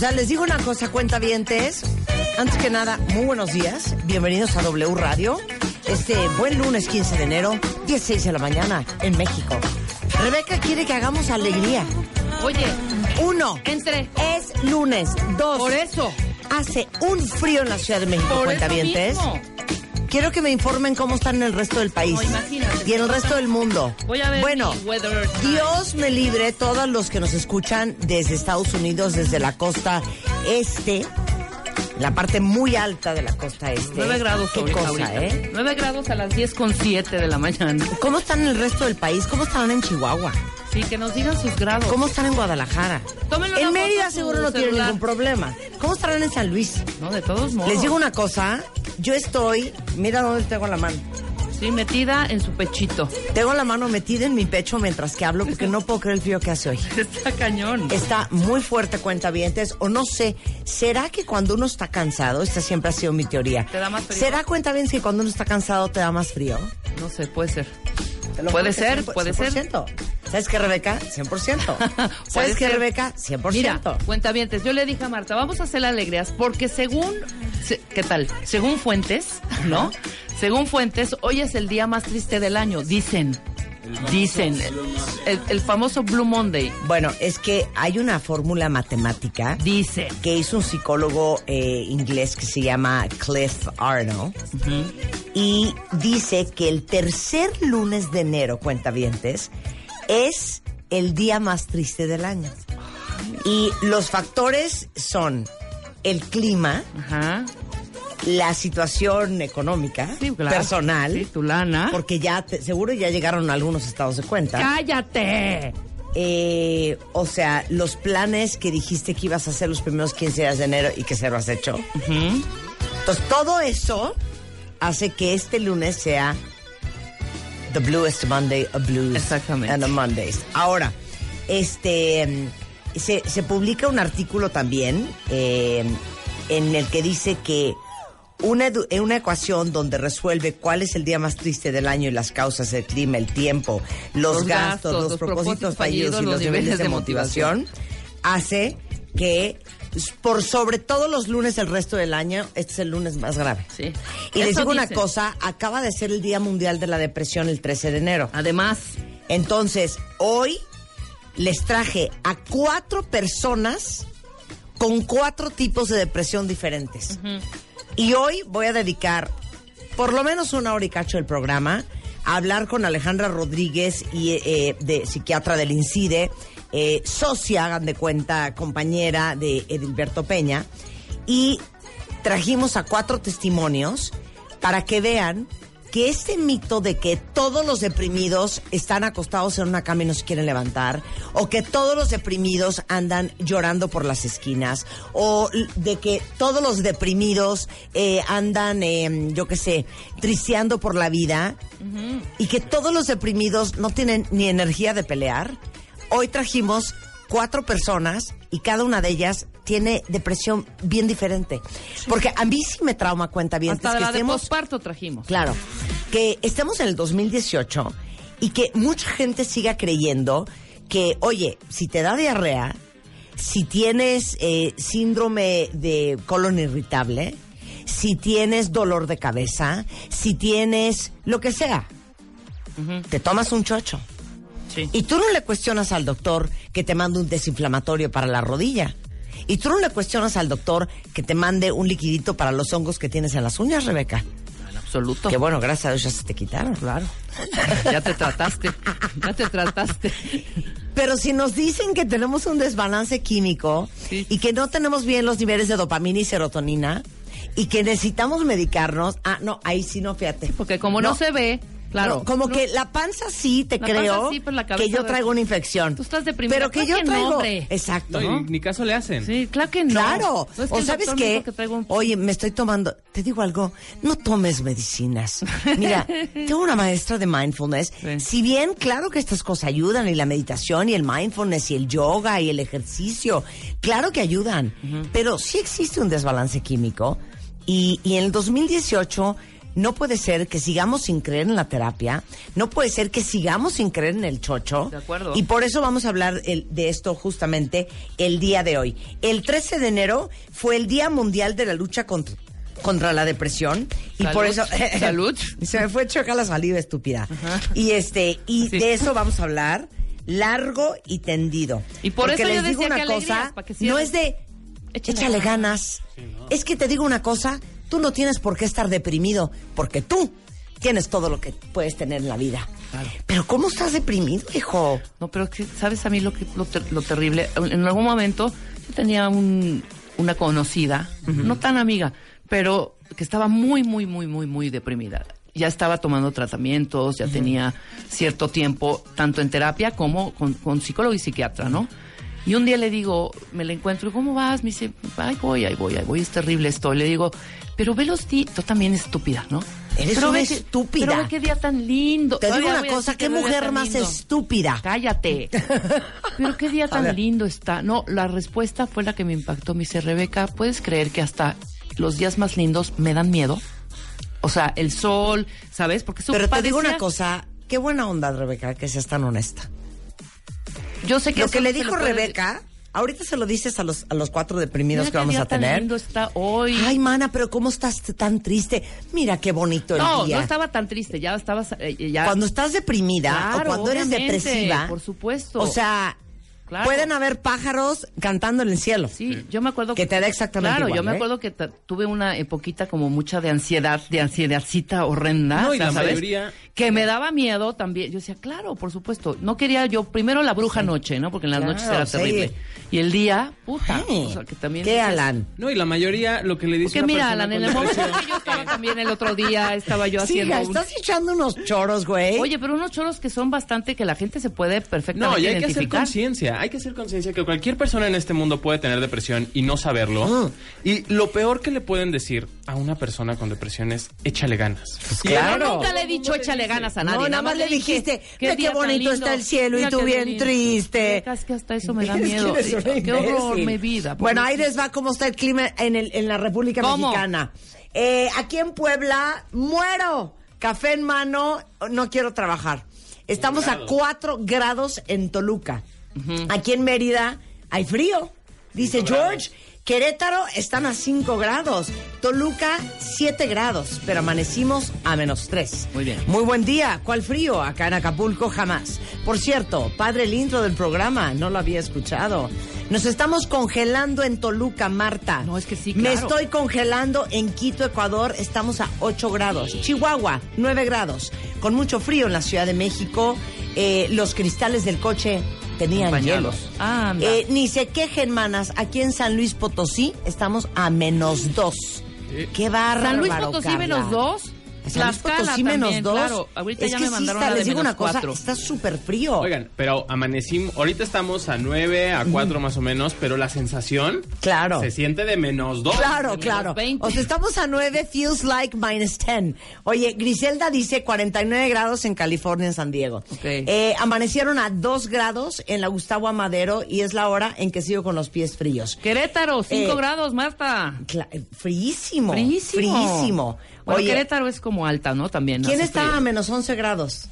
Sea, les digo una cosa, cuentavientes. Antes que nada, muy buenos días. Bienvenidos a W Radio. Este buen lunes 15 de enero, 16 de la mañana, en México. Rebeca quiere que hagamos alegría. Oye, Uno, entre. es lunes. Dos, Por eso. hace un frío en la Ciudad de México, Por eso cuentavientes. mismo. Quiero que me informen cómo están en el resto del país. No, y en el resto del mundo. Voy a ver Bueno. Dios me libre todos los que nos escuchan desde Estados Unidos, desde la costa este, la parte muy alta de la costa este. 9 grados Qué cosa, ahorita. ¿eh? 9 grados a las 10 con 7 de la mañana. ¿Cómo están en el resto del país? ¿Cómo están en Chihuahua? Sí, que nos digan sus grados. ¿Cómo están en Guadalajara? Tómenlo En Mérida seguro no tienen celular. ningún problema. ¿Cómo estarán en San Luis? No, de todos modos. Les digo una cosa, yo estoy, mira dónde tengo la mano. Sí, metida en su pechito. Tengo la mano metida en mi pecho mientras que hablo porque no puedo creer el frío que hace hoy. Está cañón. Está muy fuerte, cuentavientes, o no sé, ¿será que cuando uno está cansado, esta siempre ha sido mi teoría, ¿Te da más frío? ¿será cuentavientes que cuando uno está cansado te da más frío? No sé, puede ser. Puede ser, 100%. puede ser. ¿Sabes qué, Rebeca? 100%. Puede ¿Sabes qué. Rebeca? 100%. Mira, cuentavientes, yo le dije a Marta, vamos a hacer alegrías porque según, se- ¿qué tal? Según fuentes, ¿no? Según fuentes, hoy es el día más triste del año, dicen. Dicen, el, el famoso Blue Monday, Bueno, es que hay una fórmula matemática dice. que hizo un psicólogo eh, inglés que se llama Cliff Arnold y dice que el tercer lunes de enero, cuentavientes, es el día más triste del año. Y los factores son el clima, Ajá. La situación económica, Sí, claro. personal, Sí, tu lana. porque ya te- seguro ya llegaron algunos estados de cuenta. ¡Cállate! Eh, o sea, los planes que dijiste que ibas a hacer los primeros 15 días de enero y que se lo has hecho. Entonces, todo eso hace que este lunes sea the bluest Monday of blues. Exactamente. And the Mondays. Ahora, este, se, se publica un artículo también eh, en el que dice que una, una ecuación donde resuelve cuál es el día más triste del año y las causas, el clima, el tiempo, los, Los gastos, los, los propósitos propósitos fallidos y los niveles de motivación, hace que por sobre todos los lunes del resto del año, este es el lunes más grave. Sí. Y les digo una cosa, acaba de ser el Día Mundial de la Depresión el 13 de enero. Además, Entonces, hoy les traje a cuatro personas con cuatro tipos de depresión diferentes. Y hoy voy a dedicar por lo menos una hora y cacho del programa a hablar con Alejandra Rodríguez, y, eh, de psiquiatra del INCIDE, eh, socia, hagan de cuenta, compañera de Edilberto Peña. Y trajimos a cuatro testimonios para que vean que este mito de que todos los deprimidos están acostados en una cama y no se quieren levantar, o que todos los deprimidos andan llorando por las esquinas, o de que todos los deprimidos eh, andan, eh, yo qué sé, tristeando por la vida, y que todos los deprimidos no tienen ni energía de pelear, hoy trajimos cuatro personas y cada una de ellas tiene depresión bien diferente. Porque a mí sí me trauma cuenta bien hasta que la de estemos posparto trajimos. Claro, que estemos en el 2018 y que mucha gente siga creyendo que, oye, si te da diarrea, si tienes eh, síndrome de colon irritable, si tienes dolor de cabeza, si tienes lo que sea, te tomas un chocho. Sí. Y tú no le cuestionas al doctor que te mande un desinflamatorio para la rodilla. Y tú no le cuestionas al doctor que te mande un liquidito para los hongos que tienes en las uñas, Rebeca. En absoluto. Que bueno, gracias a Dios ya se te quitaron. Claro. ya te trataste. Ya te trataste. Pero si nos dicen que tenemos un desbalance químico Sí. y que no tenemos bien los niveles de dopamina y serotonina, y que necesitamos medicarnos. Ah, no, ahí sí no, fíjate. Porque como no, se ve, claro. No, como no- que la panza sí te La creo panza sí, pero la cabeza que yo traigo una infección. Tú estás deprimida. Pero que Claro yo que no, traigo. Exacto. No, ¿no? y ni caso le hacen. Sí, claro que no. Claro. No, es que o sabes qué, que un- oye, me estoy tomando, te digo algo, no tomes medicinas. Mira, tengo una maestra de mindfulness. Sí. Si bien, claro que estas cosas ayudan, y la meditación, y el mindfulness, y el yoga, y el ejercicio, claro que ayudan. Pero sí existe un desbalance químico. Y, y en el 2018 no puede ser que sigamos sin creer en la terapia, no puede ser que sigamos sin creer en el chocho. De acuerdo. Y por eso vamos a hablar el- de esto justamente el día de hoy. El 13 de enero fue el Día Mundial de la Lucha contra, contra la Depresión. Y Salud. por eso... Salud. Se me fue choca la saliva, estúpida. Y este y Sí. de eso vamos a hablar largo y tendido. Y por Porque eso yo les digo decía una que alegrías, cosa, que no es de Échale échale ganas. Es que te digo una cosa, tú no tienes por qué estar deprimido, porque tú tienes todo lo que puedes tener en la vida. Pero ¿cómo estás deprimido, hijo? No, pero es que, ¿sabes a mí lo, que, lo, ter- lo terrible? En algún momento yo tenía un, una conocida, no tan amiga, pero que estaba muy, muy, muy, muy, muy deprimida. Ya estaba tomando tratamientos, ya tenía cierto tiempo, tanto en terapia como con, con psicólogo y psiquiatra, ¿no? Y un día le digo, me la encuentro, ¿cómo vas? Me dice, ay, voy, ahí voy, ahí voy, es terrible esto. Le digo, pero ve los días, tú también estúpida, ¿no? Eres Pero una ve estúpida. Pero ve qué día tan lindo. Te digo Todavía una cosa, qué mujer más lindo. estúpida. Cállate. Pero qué día tan lindo está. No, la respuesta fue la que me impactó. Me dice, Rebeca, ¿puedes creer que hasta los días más lindos me dan miedo? O sea, el sol, ¿sabes? Porque eso Pero te digo una cosa, qué buena onda, Rebeca, que seas tan honesta. Yo sé que Lo que le no dijo Rebeca, ahorita se lo dices a los, a los cuatro deprimidos Mira que vamos día a tan tener. lindo está hoy. Ay, mana, pero ¿cómo estás tan triste? Mira qué bonito el no, día. no estaba tan triste. Ya estaba. eh, Ya... Cuando estás deprimida Claro, o cuando eres depresiva, por supuesto. O sea, Claro. pueden haber pájaros cantando en el cielo. Sí, yo me acuerdo Que te da exactamente Claro, igual, yo me ¿eh? acuerdo que tuve una epoquita como mucha de ansiedad, de ansiedadcita horrenda, No, y la ¿sabes? mayoría- Que me daba miedo también. Yo decía, claro, por supuesto. No quería yo, primero la bruja noche, ¿no? Porque en las Claro, noches era sí. terrible. Y el día, puta. O sea, que también ¿Qué, dices- Alan? No, y la mayoría lo que le dice Porque mira, Alan, en el momento que yo estaba también el otro día, estaba yo haciendo un- estás echando unos choros, güey. Oye, pero unos choros que son bastante que la gente se puede perfectamente No, y hay que hacer conciencia. Hay que hacer conciencia que cualquier persona en este mundo puede tener depresión y no saberlo. Ah. Y lo peor que le pueden decir a una persona con depresión es échale ganas. Pues claro. eso Nunca le he dicho échale ganas a nadie. No, nada más le dijiste, ve qué tan bonito está el cielo y tú qué bien lindo. triste. Es que hasta eso me da miedo. Qué horror, mi vida. Bueno, ahí les va cómo está el clima en, el, en la República ¿Cómo? Mexicana. Eh, aquí en Puebla, muero. Café en mano, no quiero trabajar. Estamos a 4 grados en Toluca. Aquí en Mérida hay frío. Dice George, Querétaro están a 5 grados. Toluca, 7 grados. Pero amanecimos a menos 3. Muy bien. Muy buen día. ¿Cuál frío? Acá en Acapulco jamás. Por cierto, padre el intro del programa, no lo había escuchado. Nos estamos congelando en Toluca, Marta. No, es que sí, Me claro. estoy congelando en Quito, Ecuador. Estamos a 8 grados. Chihuahua, 9 grados. Con mucho frío en la Ciudad de México. Eh, los cristales del coche tenían hielos. Anda. Eh, ni se quejen, manas. Aquí en San Luis Potosí estamos a menos 2. Qué bárbaro, San Luis Potosí Carla. menos dos. Tlaxcala menos dos. Claro, ahorita es ya que me sí mandaron está, la de les digo menos una cosa, cuatro. está súper frío. Oigan, pero amanecimos, ahorita estamos a 9, a 4 más o menos, pero la sensación Claro. se siente de menos 2. Claro, menos claro. 20. O sea, estamos a 9, feels like minus 10. Oye, Griselda dice 49 grados en California, en San Diego. Ok. Eh, amanecieron a 2 grados en la Gustavo Amadero y es la hora en que sigo con los pies fríos. Querétaro, 5 Eh, grados, Marta. Fríísimo. Fríísimo. Fríísimo. Bueno, Oye, Querétaro es como alta, ¿no? También. ¿quién está frío. a menos 11 grados?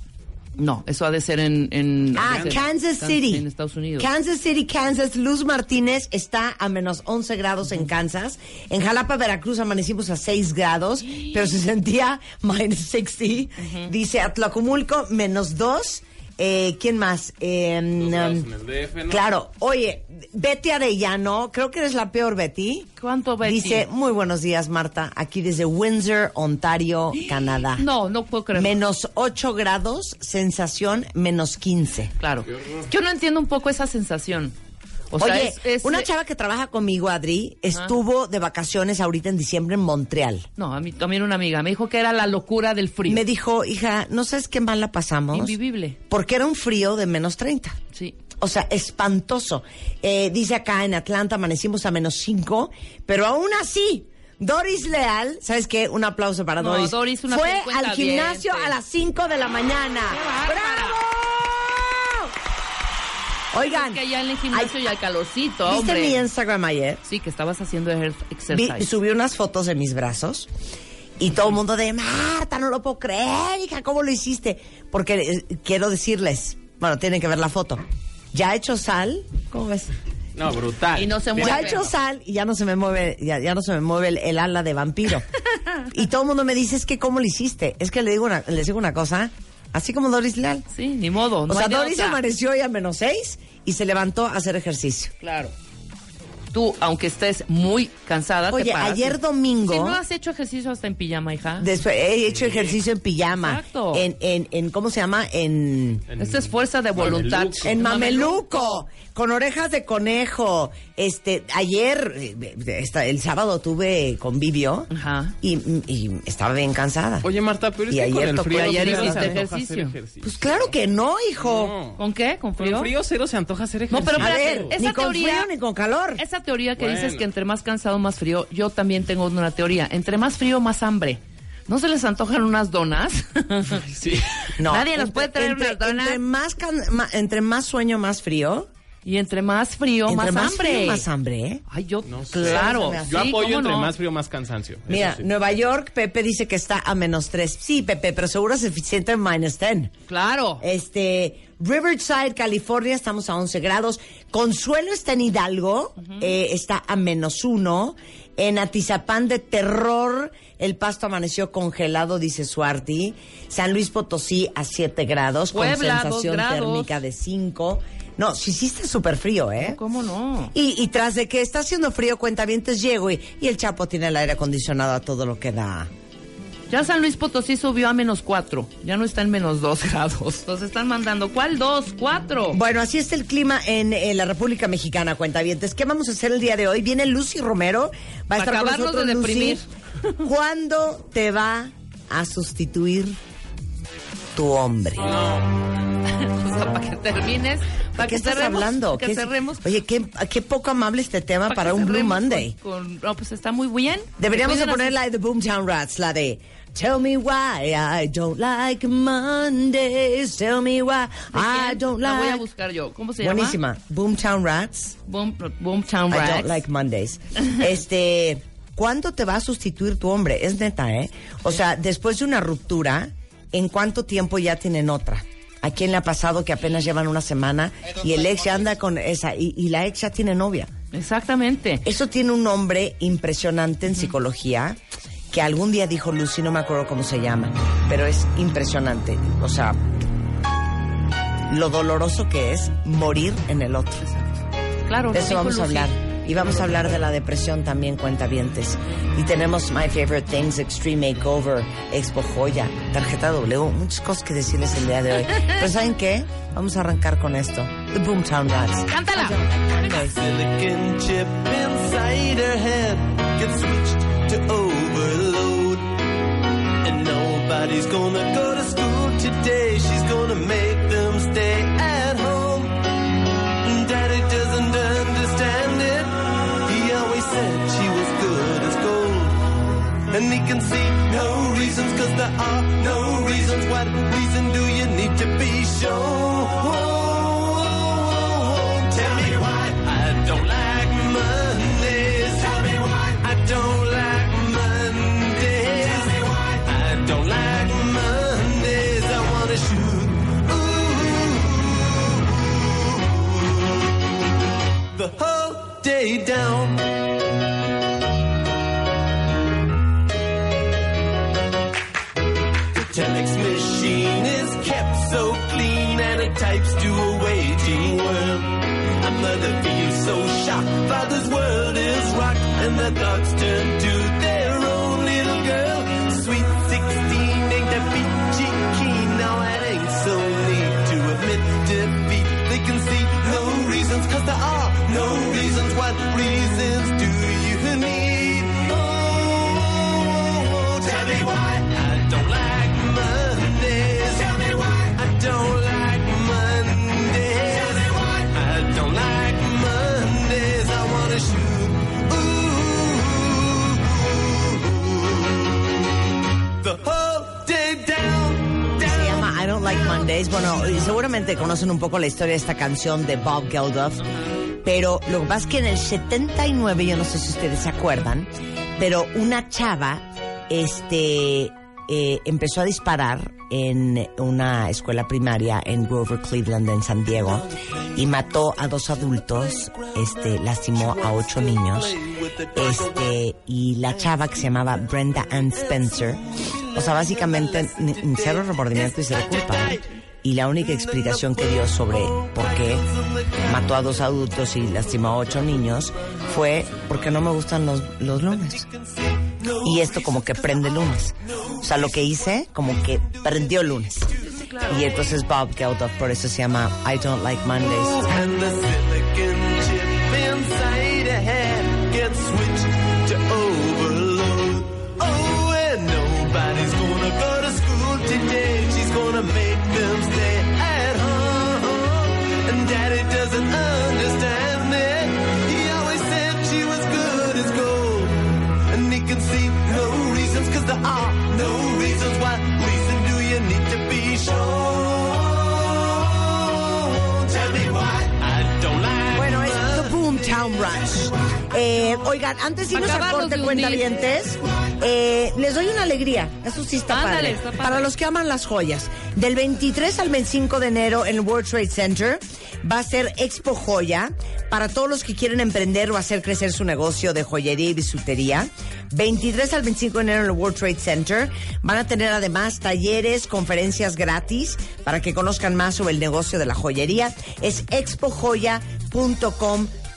No, eso ha de ser en... en Ah, ser- Kansas City. En Estados Unidos. Kansas City, Kansas. Luz Martínez está a menos 11 grados en Kansas. En Jalapa, Veracruz, amanecimos a 6 grados, pero se sentía minus 60. Dice Atlacomulco, menos 2. Eh, ¿Quién más? Eh, Dos grados um, en el DF, ¿no? Claro. Oye, Betty Arellano, creo que eres la peor Betty. ¿Cuánto, Betty? Dice, muy buenos días, Marta. Aquí desde Windsor, Ontario, Canadá. No, no puedo creer. Menos 8 grados, sensación menos 15. Claro. Yo no entiendo un poco esa sensación. O sea, Oye, es- es- una chava que trabaja conmigo, Adri, estuvo de vacaciones ahorita en diciembre en Montreal. No, a mí también una amiga me dijo que era la locura del frío. Me dijo, hija, ¿no sabes qué mal la pasamos? Invivible. Porque era un frío de menos 30. Sí. O sea, espantoso. Eh, dice acá en Atlanta amanecimos a menos 5, pero aún así, Doris Leal, ¿sabes qué? Un aplauso para No, Doris. Doris, una Fue al gimnasio a las 5 de la mañana. ¡Bravo! Oigan, Es que allá en el gimnasio ay, ya hay calorcito, ¿viste hombre. mi Instagram ayer? Sí, que estabas haciendo ejer- Vi, exercise. subí unas fotos de mis brazos y todo el mundo de Marta, no lo puedo creer, hija, ¿cómo lo hiciste? Porque eh, quiero decirles, bueno, tienen que ver la foto. Ya he hecho sal, ¿cómo ves? No, brutal. Y no se Bien. Ya he mueve. hecho sal y ya no se me mueve, ya, ya no se me mueve el, el ala de vampiro. y todo el mundo me dice, es que ¿cómo lo hiciste? Es que le digo una, les digo una cosa, así como Doris Leal. Sí, ni modo. O no sea, Doris otra. amaneció hoy a menos seis y se levantó a hacer ejercicio. Claro. Tú, aunque estés muy cansada, te Oye, paras. ayer domingo... Si no has hecho ejercicio hasta en pijama, hija. Después he hecho ejercicio en pijama. Exacto. En, en, en, ¿cómo se llama? En, En- Esta es fuerza de voluntad. Mameluco. en mameluco, con orejas de conejo. Este, ayer, esta- el sábado tuve convivio Ajá. y, y estaba bien cansada. Oye, Marta, pero es Y que con ayer el tocó frío ayer hiciste antoja ejercicio. hacer ejercicio. Pues claro que no, hijo. No. ¿Con qué? ¿Con frío? Con frío cero se antoja hacer No, ejercicio. pero A ver, esa ni con teoría- frío ni con calor. Esa teoría que Bueno. dices que entre más cansado, más frío, yo también tengo una teoría. Entre más frío, más hambre. ¿No se les antojan unas donas? Sí. No, Nadie nos puede traer entre, unas donas. Entre más, can- ma- entre más sueño, más frío. y entre más frío, entre más, más hambre. frío, más hambre, ¿eh? Ay, yo, No sé. claro. Yo sí, apoyo ¿cómo entre no? más frío, más cansancio. Mira, sí. Nueva York, Pepe dice que está a menos 3. Sí, Pepe, pero seguro es eficiente en minus 10. Claro. Este, Riverside, California, estamos a 11 grados. Consuelo está en Hidalgo, eh, está a menos 1. En Atizapán de terror, el pasto amaneció congelado, dice Suarti. San Luis Potosí a 7 grados, Puebla, con sensación térmica de 5. No, sí, sí está súper frío, ¿eh? ¿Cómo no? Y, y tras de que está haciendo frío, cuentavientes llego y, y el Chapo tiene el aire acondicionado a todo lo que da. Ya San Luis Potosí subió a menos cuatro. Ya no está en menos dos grados. Nos están mandando. ¿Cuál dos? Cuatro. Bueno, así está el clima en, la República Mexicana, cuentavientes. ¿Qué vamos a hacer el día de hoy? Viene Lucy Romero. Va a estar con acabarnos nosotros, de Lucy. deprimir. ¿Cuándo te va a sustituir tu hombre? o sea, para que termines. Para ¿Qué que estás cerremos, hablando? Que ¿Qué- cerremos. Oye, qué, qué poco amable este tema para, un Blue Monday. con- con- no, pues está muy bien. Deberíamos de poner la de Boomtown Rats, la de Tell me why I don't like Mondays. Tell me why ¿De I don't La voy a like. buscar yo. ¿Cómo se Buenísima. Boomtown Rats. llama? Boom, Boomtown I Rats. don't like Mondays. Este, ¿cuándo te va a sustituir tu hombre? Es neta, ¿eh? O sea, después de una ruptura, ¿en cuánto tiempo ya tienen otra? ¿A quién le ha pasado que apenas llevan una semana y el ex ya anda con esa y, y la ex ya tiene novia? Exactamente. Eso tiene un nombre impresionante en psicología que algún día dijo Lucy, no me acuerdo cómo se llama, pero es impresionante. O sea, lo doloroso que es morir en el otro. Claro, De eso vamos a Lucy. hablar. Y vamos a hablar de la depresión también, cuentavientes. Y tenemos My Favorite Things, Extreme Makeover, Expo Joya, Tarjeta W, muchas cosas que decirles el día de hoy. Pero ¿saben qué? Vamos a arrancar con esto. The Boomtown Rats. ¡Cántala! Ok. To overload. And nobody's gonna go to school today. She's gonna make them stay at home. And Daddy doesn't understand it. He always said she was good as gold. And he can see no reasons, cause there are no reasons. What reason do you need to be shown? Tell me why I don't like The whole day down. The telex machine is kept so clean and it types to a waging world. A mother feels so shocked, father's world is rocked, and their thoughts turn to Mondays. Bueno, seguramente conocen un poco la historia de esta canción de Bob Geldof. Pero lo que pasa es que en el 79, yo no sé si ustedes se acuerdan, pero una chava este, eh, empezó a disparar en una escuela primaria en Grover Cleveland, en San Diego, y mató a dos adultos, este, lastimó a ocho niños, este, y la chava que se llamaba Brenda Ann Spencer, o sea, básicamente cero remordimiento y cero culpa. ¿eh? Y la única explicación que dio sobre por qué mató a dos adultos y lastimó a ocho niños fue porque no me gustan los, los lunes. Y esto como que prende lunes. O sea, lo que hice como que prendió lunes. Y entonces Bob Geldof, por eso se llama I Don't Like Mondays. Rush. Eh, oigan, antes de irnos a corte cuentavientes, eh, les doy una alegría. Eso sí está Ándale, padre. está padre. Para los que aman las joyas. Del 23 al 25 de enero en el World Trade Center va a ser Expo Joya para todos los que quieren emprender o hacer crecer su negocio de joyería y bisutería. 23 al 25 de enero en el World Trade Center van a tener además talleres, conferencias gratis para que conozcan más sobre el negocio de la joyería. Es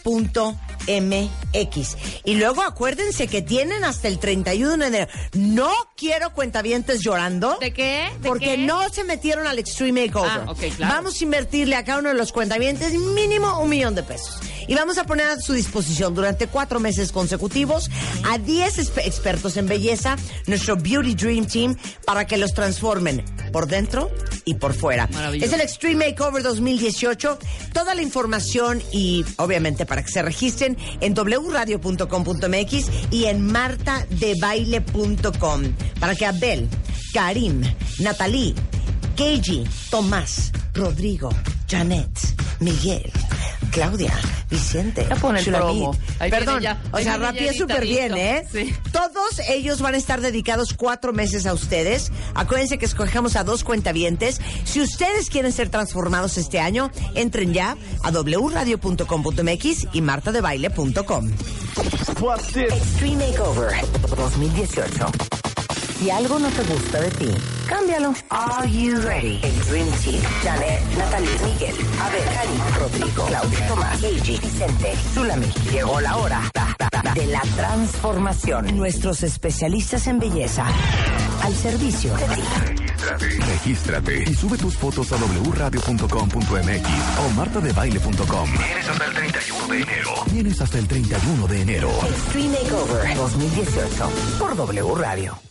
expojoya.com.mx. Y luego acuérdense que tienen hasta el 31 de enero. No quiero cuentavientes llorando. ¿De qué? ¿De Porque qué? no se metieron al Extreme Makeover. Ah, claro. Vamos a invertirle a cada uno de los cuentavientes mínimo un millón de pesos. Y vamos a poner a su disposición durante cuatro meses consecutivos a 10 espe- expertos en belleza, nuestro Beauty Dream Team, para que los transformen por dentro y por fuera. Es el Extreme Makeover 2018. Toda la información y obviamente para que se registren en wradio.com.mx y en martadebaile.com para que Abel, Karim, Natalie, Keiji, Tomás, Rodrigo, Janet, Miguel, Claudia, Vicente, Ya pon el promo. Ahí Perdón, ya, o sea, rapié súper bien, ¿eh? Sí. Todos ellos van a estar dedicados cuatro meses a ustedes. Acuérdense que escogemos a dos cuentavientes. Si ustedes quieren ser transformados este año, entren ya a wradio.com.mx y martadebaile.com. Extreme Makeover 2018. Si algo no te gusta de ti, cámbialo. Are you ready? El Dream Team. Janet, Natalie, Miguel, Abel, Karim, Rodrigo, Claudia, Tomás, Keiji, Vicente, Zulami. Llegó la hora de la transformación. Nuestros especialistas en belleza al servicio de ti. Regístrate. Regístrate y sube tus fotos a wradio.com.mx o martadebaile.com. Tienes hasta el 31 de enero. Tienes hasta el 31 de enero. Extreme Makeover 2018 por W Radio.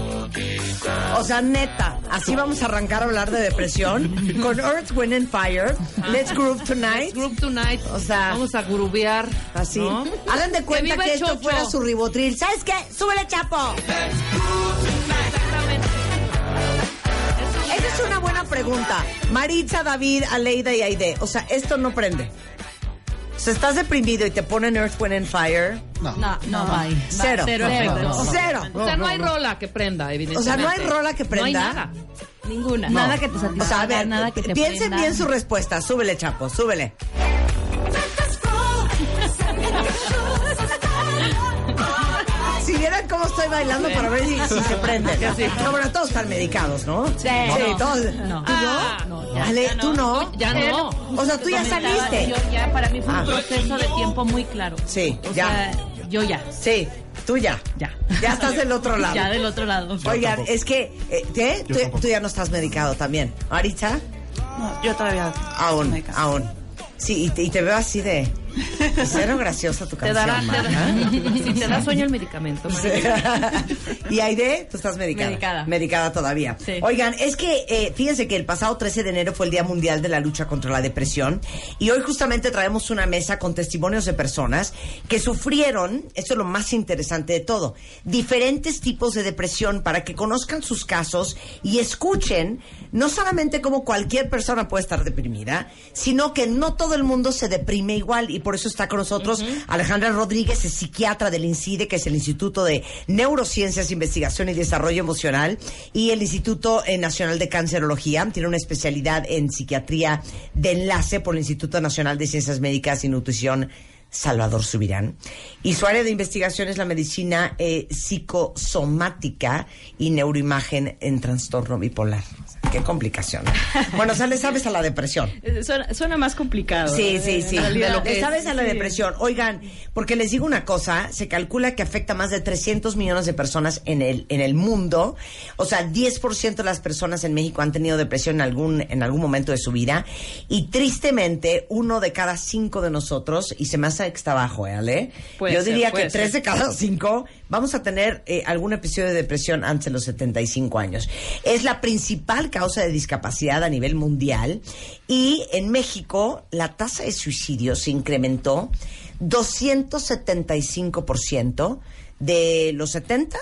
O sea, neta, así vamos a arrancar a hablar de depresión con Earth, Wind and Fire. Let's Groove Tonight. Group Tonight. O sea, vamos a grubear. Así. ¿no? Hagan de cuenta que, esto chocho. fuera su ribotril. ¿Sabes qué? ¡Súbele, chapo! Esa es una buena pregunta. Maritza, David, Aleida y Aide. O sea, esto no prende. O sea, estás deprimido y te ponen Earth, Wind and Fire. No, no, hay. Cero. Cero No, no, no. Cero. O sea, no hay rola que prenda, evidentemente. O sea, no hay rola que prenda. No hay nada. Ninguna. No. Nada que te satisfaga, O sea, a ver, nada que te piensen prenda. bien su respuesta. Súbele, chapo, súbele. Vieran cómo estoy bailando para ver si, si se prende. No, bueno, todos están medicados, ¿no? Sí. Sí, todos. No. ¿Tú Ah, no? No, ya, Ale, ya ¿tú no? Ya no. O sea, tú ya saliste. Yo ya, para mí fue un Ah. proceso de tiempo muy claro. Sí, O ya. sea, yo ya. Sí. Tú ya. Ya. Ya estás del otro lado. Ya del otro lado. Oigan, tampoco. es que, eh, Tú, tú ya no estás medicado también. ¿Ahorita? No, yo todavía. Aún, aún. Sí, y te, y te veo así de... Cero graciosa tu Te canción, dará, te dará- si te da sueño el medicamento, María. y Aide, tú estás medicada. Medicada. Medicada todavía. Sí. Oigan, es que eh, fíjense que el pasado 13 de enero fue el Día Mundial de la Lucha contra la Depresión y hoy justamente traemos una mesa con testimonios de personas que sufrieron, esto es lo más interesante de todo, diferentes tipos de depresión para que conozcan sus casos y escuchen no solamente cómo cualquier persona puede estar deprimida, sino que no todo el mundo se deprime igual y por eso está con nosotros Alejandra Rodríguez, es psiquiatra del INCIDE, que es el Instituto de Neurociencias, Investigación y Desarrollo Emocional, y el Instituto eh, Nacional de Cancerología. Tiene una especialidad en psiquiatría de enlace por el Instituto Nacional de Ciencias Médicas y Nutrición. Salvador Subirán. Y su área de investigación es la medicina eh, psicosomática y neuroimagen en trastorno bipolar. Qué complicación. Bueno, o sea, le sabes a la depresión. Eh, Suena, suena más complicado. Sí, ¿eh? sí, sí. De lo que es- sabes a la sí. depresión. Oigan, porque les digo una cosa, se calcula que afecta a más de 300 millones de personas en el en el mundo. O sea, 10% de las personas en México han tenido depresión en algún en algún momento de su vida y tristemente uno de cada cinco de nosotros y se me hace que está bajo, ¿eh, Ale? Puede Yo ser, diría que tres de cada cinco vamos a tener eh, algún episodio de depresión antes de los 75 años. Es la principal causa de discapacidad a nivel mundial y en México la tasa de suicidio se incrementó 275% de los 70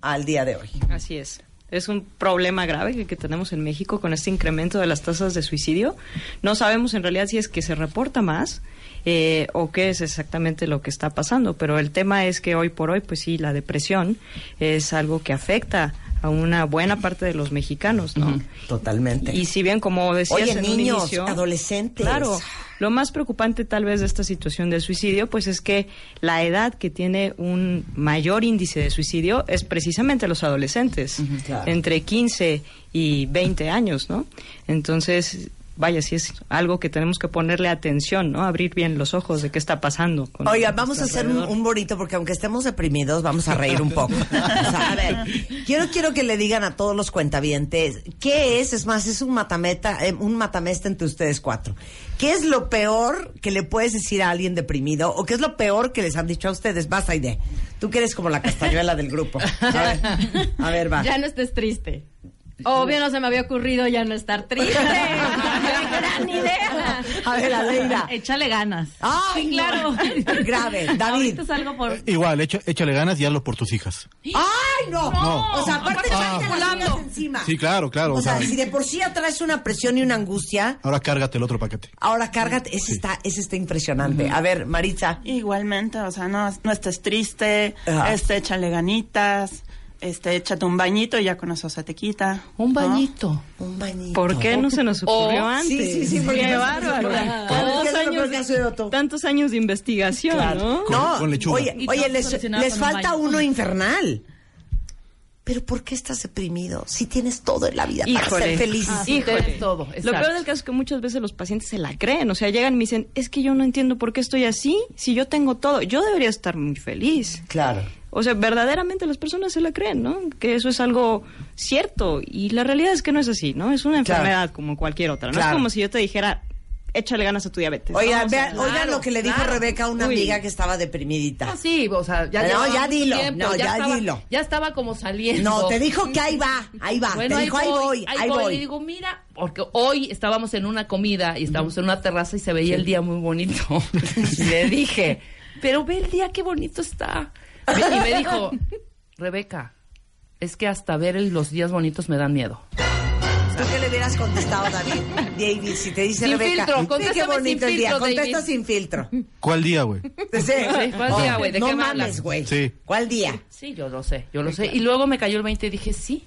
al día de hoy. Así es. Es un problema grave que, que tenemos en México con este incremento de las tasas de suicidio. No sabemos en realidad si es que se reporta más eh, o qué es exactamente lo que está pasando, pero el tema es que hoy por hoy, pues sí, la depresión es algo que afecta a una buena parte de los mexicanos, ¿no? Totalmente. Y si bien, como decías Oye, en niños, un inicio, adolescentes. Claro, lo más preocupante tal vez de esta situación del suicidio, pues es que la edad que tiene un mayor índice de suicidio es precisamente los adolescentes, claro. entre 15 y 20 años, ¿no? Entonces, vaya, sí es algo que tenemos que ponerle atención, ¿no? Abrir bien los ojos de qué está pasando. con Oigan, vamos a hacer un, un bonito porque aunque estemos deprimidos, vamos a reír un poco. O sea, a ver, quiero quiero que le digan a todos los cuentavientes qué es, es más, es un matameta, eh, un matamesta entre ustedes cuatro. ¿Qué es lo peor que le puedes decir a alguien deprimido o qué es lo peor que les han dicho a ustedes? Vas, Aide. Tú que eres como la castañuela del grupo. A ver, a ver, va. Ya no estés triste. Obvio no se me había ocurrido ya no estar triste. Gran idea. A ver, Aleida. Échale ganas. ¡Ay, claro! Grave. David. Salgo por... Igual, echa- échale ganas y hazlo por tus hijas. ¡Ay, no! No. O sea, aparte Ah. las encima. Sí, claro, claro. O sea, sea, si de por sí atraes una presión y una angustia, ahora cárgate el otro paquete. ahora cárgate. Ese está, ese está impresionante. A ver, Maritza. Igualmente, o sea, no, no estés triste, Ajá. este, échale ganitas, este, échate un bañito y ya con eso se te quita. Un ¿no? bañito. Un bañito. ¿Por qué no se nos ocurrió Oh, antes? sí, sí, sí, porque Qué bárbaro. ocurrió. Tantos ¿Qué es lo años, de investigación, ¿no? Con- No, con lechuga. oye, les, un falta uno infernal. Pero ¿por qué estás deprimido? Si tienes todo en la vida para Híjole. ser feliz. Ah, sí, tienes todo. Lo peor del caso es que muchas veces los pacientes se la creen, o sea, llegan y me dicen, es que yo no entiendo por qué estoy así, si yo tengo todo, yo debería estar muy feliz. Claro. O sea, verdaderamente las personas se la creen, ¿no? Que eso es algo cierto y la realidad es que no es así, ¿no? Es una Claro. enfermedad como cualquier otra, no Claro. es como si yo te dijera, échale ganas a tu diabetes. Oigan, ¿no? O sea, vean, oigan lo que le dijo claro. Rebeca a una Uy. amiga que estaba deprimidita. Ah, sí, o sea, ya No, ya dilo, tiempo, no, ya estaba, dilo. Ya estaba como saliendo. No, te dijo que ahí va, ahí va. Bueno, te dijo, ahí voy, ahí voy. Y digo, mira, porque hoy estábamos en una comida y estábamos en una terraza y se veía el día muy bonito. y le dije, pero ve el día qué bonito está. Y me dijo, Rebeca, es que hasta ver el- los días bonitos me dan miedo. ¿Tú qué le hubieras contestado, David? David, si te dice Sin Rebeca, filtro, "Ve qué bonito sin el día. filtro, Contesta David. sin filtro. ¿Cuál día, güey? Sí. ¿cuál día, güey? ¿De no qué me mames, hablas? güey. Sí. ¿Cuál día? Sí, yo lo sé, yo lo sé. Y luego me cayó el 20 y dije, sí,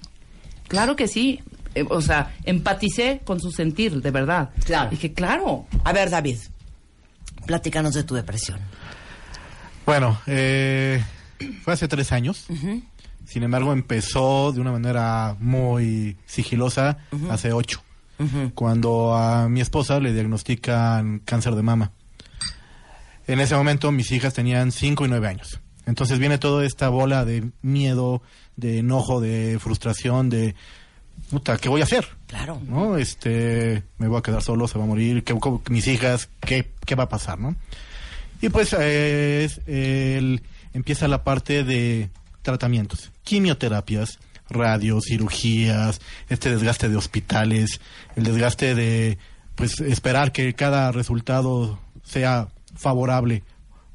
claro que sí. Eh, o sea, empaticé con su sentir, de verdad. Claro. Dije, claro. A ver, David, platícanos de tu depresión. Bueno, eh, fue hace tres años. Sin embargo, empezó de una manera muy sigilosa hace ocho. Cuando a mi esposa le diagnostican cáncer de mama. En ese momento mis hijas tenían cinco y nueve años. Entonces viene toda esta bola de miedo, de enojo, de frustración, de puta, ¿qué voy a hacer? Claro. ¿No? Este, me voy a quedar solo, se va a morir, ¿qué, mis hijas, ¿qué, qué va a pasar, no? Y pues eh, es el- empieza la parte de tratamientos, quimioterapias, radio, cirugías, este desgaste de hospitales, el desgaste de pues esperar que cada resultado sea favorable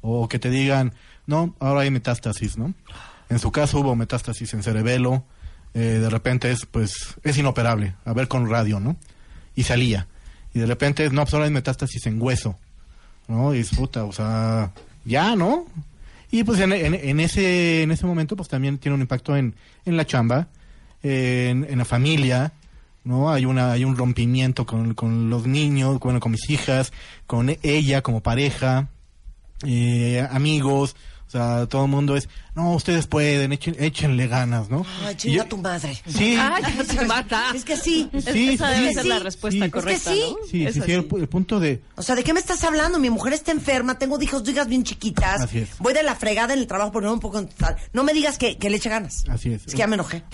o que te digan, no, ahora hay metástasis, ¿no? En su caso hubo metástasis en cerebelo, eh, de repente es pues es inoperable, a ver con radio, ¿no? Y salía. Y de repente, no, pues ahora hay metástasis en hueso. ¿no? Y es puta, o sea, ya, ¿no? Y pues en, en- en ese en ese momento pues también tiene un impacto en, en la chamba, en, la familia, ¿no? Hay una hay un rompimiento con, con los niños, bueno, con mis hijas, con ella como pareja, eh, amigos, sea, todo el mundo es, no, ustedes pueden, echen, échenle ganas, ¿no? Ay, chinga yo- tu madre. Sí. Ay, ya se mata. Es que sí. Sí, Esa debe sí, ser la respuesta sí. correcta, Es que sí. ¿no? Sí, Es sí, sí, el, punto de, O sea, ¿de qué me estás hablando? Mi mujer está enferma, tengo hijos, hijas bien chiquitas. Así es. Voy de la fregada en el trabajo por no un poco. No me digas que, que le eche ganas. Así es. Es que ya me enojé.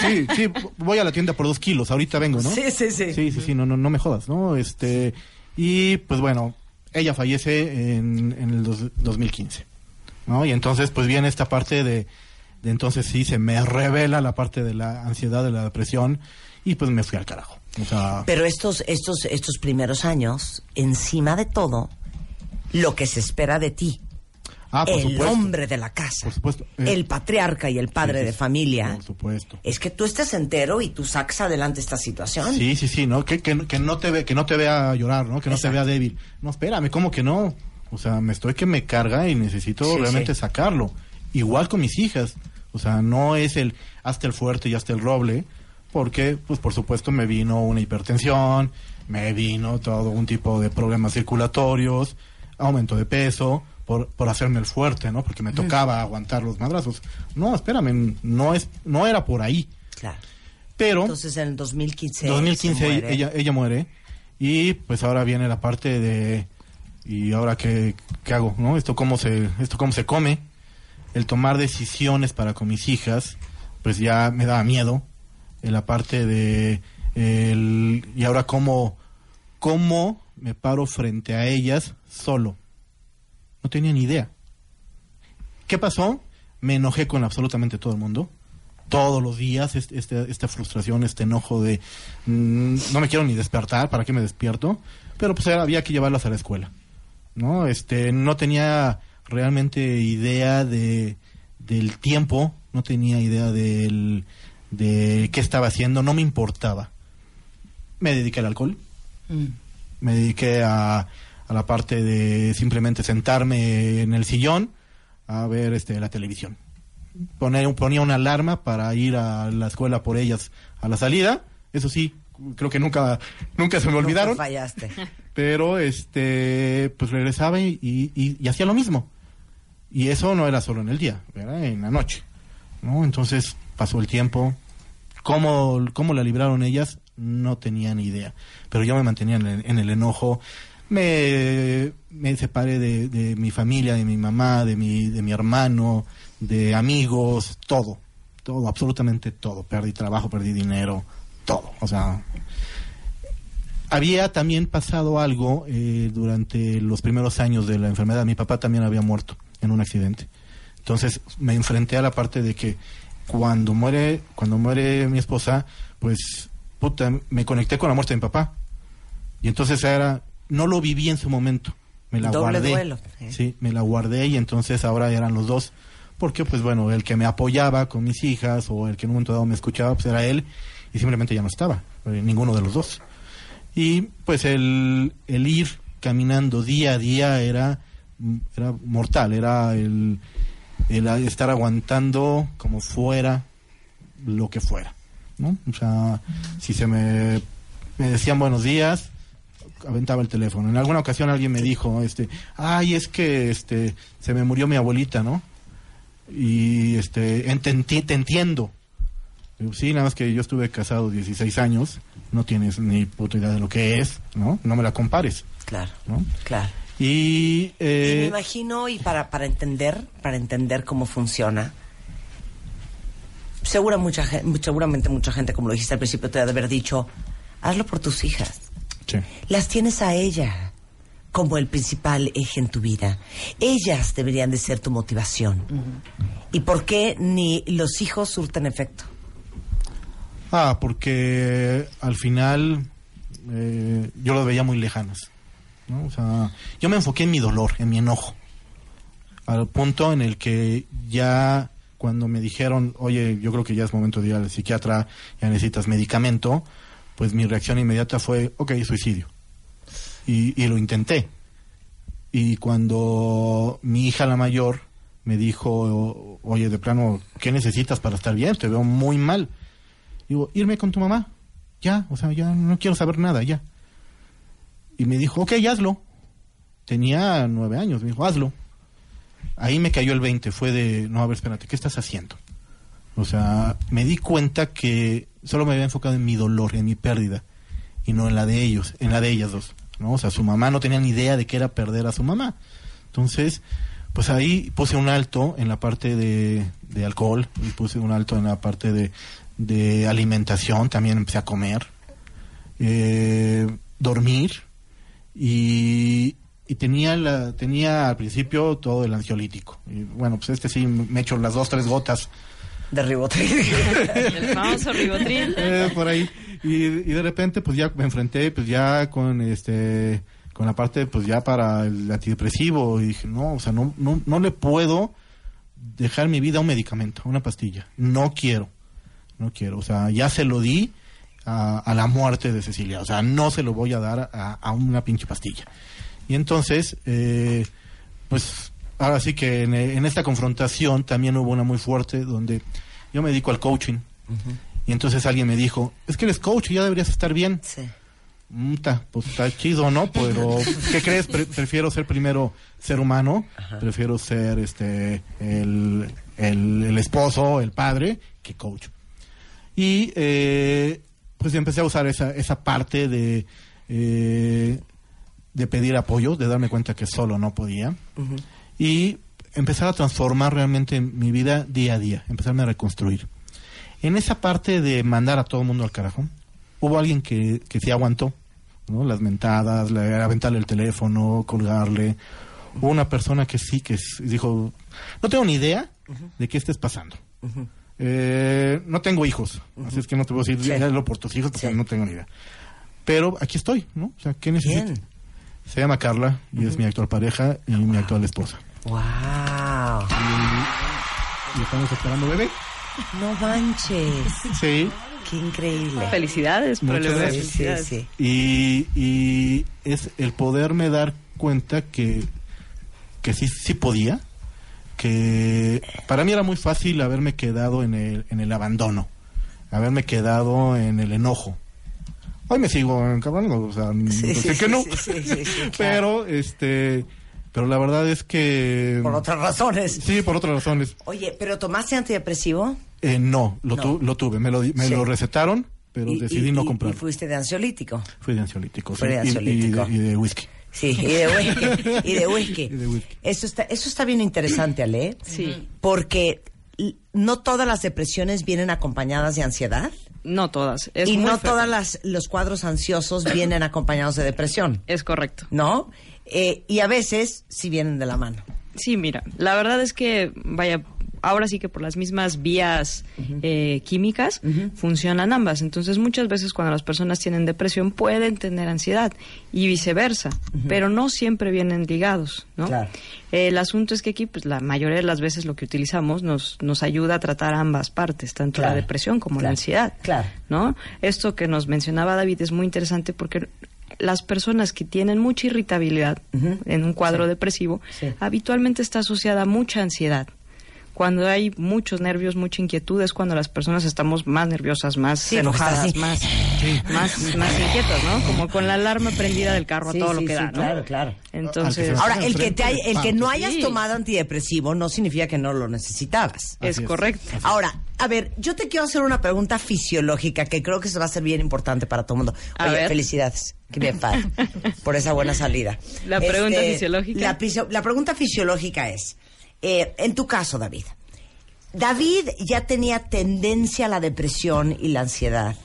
Sí, sí, voy a la tienda por dos kilos, ahorita vengo, ¿no? Sí, sí, sí. Sí, sí, sí, no, no, no me jodas, ¿no? Este, y pues bueno, ella fallece en, en el dos- 2015, ¿no? Y entonces pues viene esta parte de, de entonces sí, se me revela la parte de la ansiedad, de la depresión, y pues me fui al carajo. O sea, Pero estos, estos, estos primeros años, encima de todo, lo que se espera de ti, ah, por el supuesto. hombre de la casa, Por supuesto. Eh, el patriarca y el padre sí, de familia, Por supuesto. es que tú estés entero y tú sacas adelante esta situación. Sí, sí, sí, ¿no? Que, que, que no te ve, que no te vea llorar, ¿no? Que no te vea débil. No, espérame, ¿cómo que no? O sea, me estoy que me carga y necesito Sí, realmente sí. sacarlo. Igual con mis hijas. O sea, no es el hasta el fuerte y hasta el roble, porque, pues por supuesto, me vino una hipertensión, me vino todo un tipo de problemas circulatorios, aumento de peso, por, por hacerme el fuerte, ¿no? Porque me tocaba aguantar los madrazos. No, espérame, no es, no era por ahí. Claro. Pero. Entonces en el 2015. 2015 se muere. ella, ella muere y pues ahora viene la parte de y ahora qué, qué hago no esto cómo se esto cómo se come. El tomar decisiones para con mis hijas pues ya me daba miedo. En la parte de el, y ahora cómo cómo me paro frente a ellas solo no tenía ni idea. Qué pasó me enojé con absolutamente todo el mundo. Todos los días es- este- esta frustración, este enojo de mm, no me quiero ni despertar, ¿para qué me despierto? Pero pues había que llevarlas a la escuela, ¿no? Este, no tenía realmente idea de del tiempo, no tenía idea del, de qué estaba haciendo, no me importaba. Me dediqué al alcohol, Mm. me dediqué a, a la parte de simplemente sentarme en el sillón a ver este la televisión. Poner, ponía una alarma para ir a la escuela por ellas a la salida. Eso sí, creo que nunca, nunca se me Nunca olvidaron. fallaste. Pero este, pues regresaba y, y- hacía lo mismo. Y eso no era solo en el día, era en la noche. ¿no? Entonces pasó el tiempo. ¿Cómo, cómo la libraron ellas? No tenía ni idea. Pero yo me mantenía en el, en el enojo. Me, me separé de, de mi familia, de mi mamá, de mi, de mi hermano, de amigos, todo. Todo, absolutamente todo. Perdí trabajo, perdí dinero, todo. O sea, había también pasado algo eh, durante los primeros años de la enfermedad. Mi papá también había muerto en un accidente. Entonces me enfrenté a la parte de que cuando muere, cuando muere mi esposa, pues puta, me conecté con la muerte de mi papá. Y entonces era, no lo viví en su momento, me la Doble guardé. duelo, ¿eh? Sí, me la guardé y entonces ahora eran los dos. Porque pues bueno, el que me apoyaba con mis hijas o el que en un momento dado me escuchaba, pues era él y simplemente ya no estaba, eh, ninguno de los dos. Y pues el, el ir caminando día a día era, era mortal, era el, el estar aguantando como fuera lo que fuera, ¿no? O sea, si se me, me decían buenos días, aventaba el teléfono. En alguna ocasión alguien me dijo, este, ay, es que este, se me murió mi abuelita, ¿no? Y este, te, enti- te entiendo. Sí, nada más que yo estuve casado 16 años, no tienes ni puta idea de lo que es, ¿no? No me la compares. Claro, ¿no? claro. Y, Y me eh, imagino, y para, para entender, para entender cómo funciona, segura mucha, seguramente mucha gente, como lo dijiste al principio, te ha de haber dicho, hazlo por tus hijas. sí. Las tienes a ella como el principal eje en tu vida. Ellas deberían de ser tu motivación. ¿Y por qué ni los hijos surten efecto? Ah, porque al final eh, yo lo veía muy lejanas. ¿no? O sea, yo me enfoqué en mi dolor, en mi enojo. Al punto en el que ya cuando me dijeron, oye, yo creo que ya es momento de ir al psiquiatra, ya necesitas medicamento, pues mi reacción inmediata fue, ok, suicidio. Y, y lo intenté. Y cuando mi hija la mayor me dijo, oye, de plano, ¿qué necesitas para estar bien? Te veo muy mal. Digo, irme con tu mamá. Ya, o sea, ya no quiero saber nada, ya. Y me dijo, ok, hazlo. Tenía nueve años, me dijo, hazlo. Ahí me cayó el 20, fue de, no, a ver, espérate, ¿qué estás haciendo? O sea, me di cuenta que solo me había enfocado en mi dolor, en mi pérdida, y no en la de ellos, en la de ellas dos, ¿no? O sea, su mamá no tenía ni idea de qué era perder a su mamá. Entonces, pues ahí puse un alto en la parte de, de alcohol, y puse un alto en la parte de, de alimentación, también empecé a comer, eh, dormir, y, y tenía la, tenía al principio todo el ansiolítico. Y bueno, pues este sí me echo las dos, tres gotas De ribotril. El famoso ribotril. eh, por ahí. Y, y de repente, pues ya me enfrenté, pues ya con este, con la parte, pues ya para el antidepresivo. Y dije, no, o sea, no, no, no le puedo dejar mi vida a un medicamento, a una pastilla. No quiero, no quiero. O sea, ya se lo di a, a la muerte de Cecilia. O sea, no se lo voy a dar a, a una pinche pastilla. Y entonces, eh, pues ahora sí que en, en esta confrontación también hubo una muy fuerte donde yo me dedico al coaching. Y entonces alguien me dijo, es que eres coach y ya deberías estar bien. Sí. Pues está chido, ¿no? Pero, ¿qué crees? Pre- prefiero ser primero ser humano, prefiero ser este el, el, el esposo, el padre, que coach. Y eh, pues empecé a usar esa, esa parte de, eh, de pedir apoyo, de darme cuenta que solo no podía. Y empezar a transformar realmente mi vida día a día, empezarme a reconstruir. En esa parte de mandar a todo el mundo al carajo, hubo alguien que, que sí aguantó, ¿no? Las mentadas, la- aventarle el teléfono, colgarle. Hubo una persona que sí, que dijo, no tengo ni idea de qué estés pasando. Eh, no tengo hijos, así es que no te puedo decir, Sí. hazlo por tus hijos porque Sí. no tengo ni idea. Pero aquí estoy, ¿no? O sea, ¿qué necesito? ¿Quién? Se llama Carla y es mi actual pareja y mi actual esposa. ¡Wow! Y estamos esperando bebé. No manches. Sí. Qué increíble. Felicidades por el Muchas bebé. gracias. Sí, sí, Felicidades. sí. Y, y es el poderme dar cuenta que, que sí, sí podía, que para mí era muy fácil haberme quedado en el, en el abandono, haberme quedado en el enojo. Hoy me sigo encabronando, o sea, no Sí, sé sí, que no, sí, claro. pero este, pero la verdad es que Por otras razones. sí, por otras razones. Oye, ¿pero tomaste antidepresivo? Eh, no, lo, No. tu- lo tuve, me lo, me lo recetaron, pero Y- decidí y- no comprarlo. Y fuiste de ansiolítico. Fui de ansiolítico, Fue sí, de y- y de- ansiolítico. y de whisky. Sí, y de whisky. y de whisky. Y de whisky. Eso está, eso está bien interesante, Ale. Sí. Porque no todas las depresiones vienen acompañadas de ansiedad. No todas. Es y muy no todos los cuadros ansiosos vienen acompañados de depresión. Es correcto. ¿No? Eh, y a veces sí vienen de la mano. Sí, mira, la verdad es que, vaya, ahora sí que por las mismas vías eh, químicas funcionan ambas. Entonces, muchas veces cuando las personas tienen depresión pueden tener ansiedad y viceversa, pero no siempre vienen ligados, ¿no? Claro. Eh, el asunto es que aquí, pues, la mayoría de las veces lo que utilizamos nos, nos ayuda a tratar ambas partes, tanto Claro, la depresión como claro, la ansiedad. claro. ¿no? Esto que nos mencionaba David es muy interesante porque las personas que tienen mucha irritabilidad en un cuadro Sí. depresivo Sí. habitualmente está asociada a mucha ansiedad. Cuando hay muchos nervios, mucha inquietud, es cuando las personas estamos más nerviosas, más Sí, enojadas, más, más, más inquietas, ¿no? Como con la alarma prendida del carro Sí, a todo sí, lo que sí, da, ¿no? claro, claro. Entonces, Ahora, el que, te hay- el que no hayas Sí. tomado antidepresivo no significa que no lo necesitabas. Es correcto. Ahora, a ver, yo te quiero hacer una pregunta fisiológica que creo que se va a ser bien importante para todo el mundo. A Oye, ver. felicidades. Qué bien padre. por esa buena salida. Este, La pregunta fisiológica. La, fisio- la pregunta fisiológica es, eh, en tu caso, David, David ya tenía tendencia a la depresión y la ansiedad.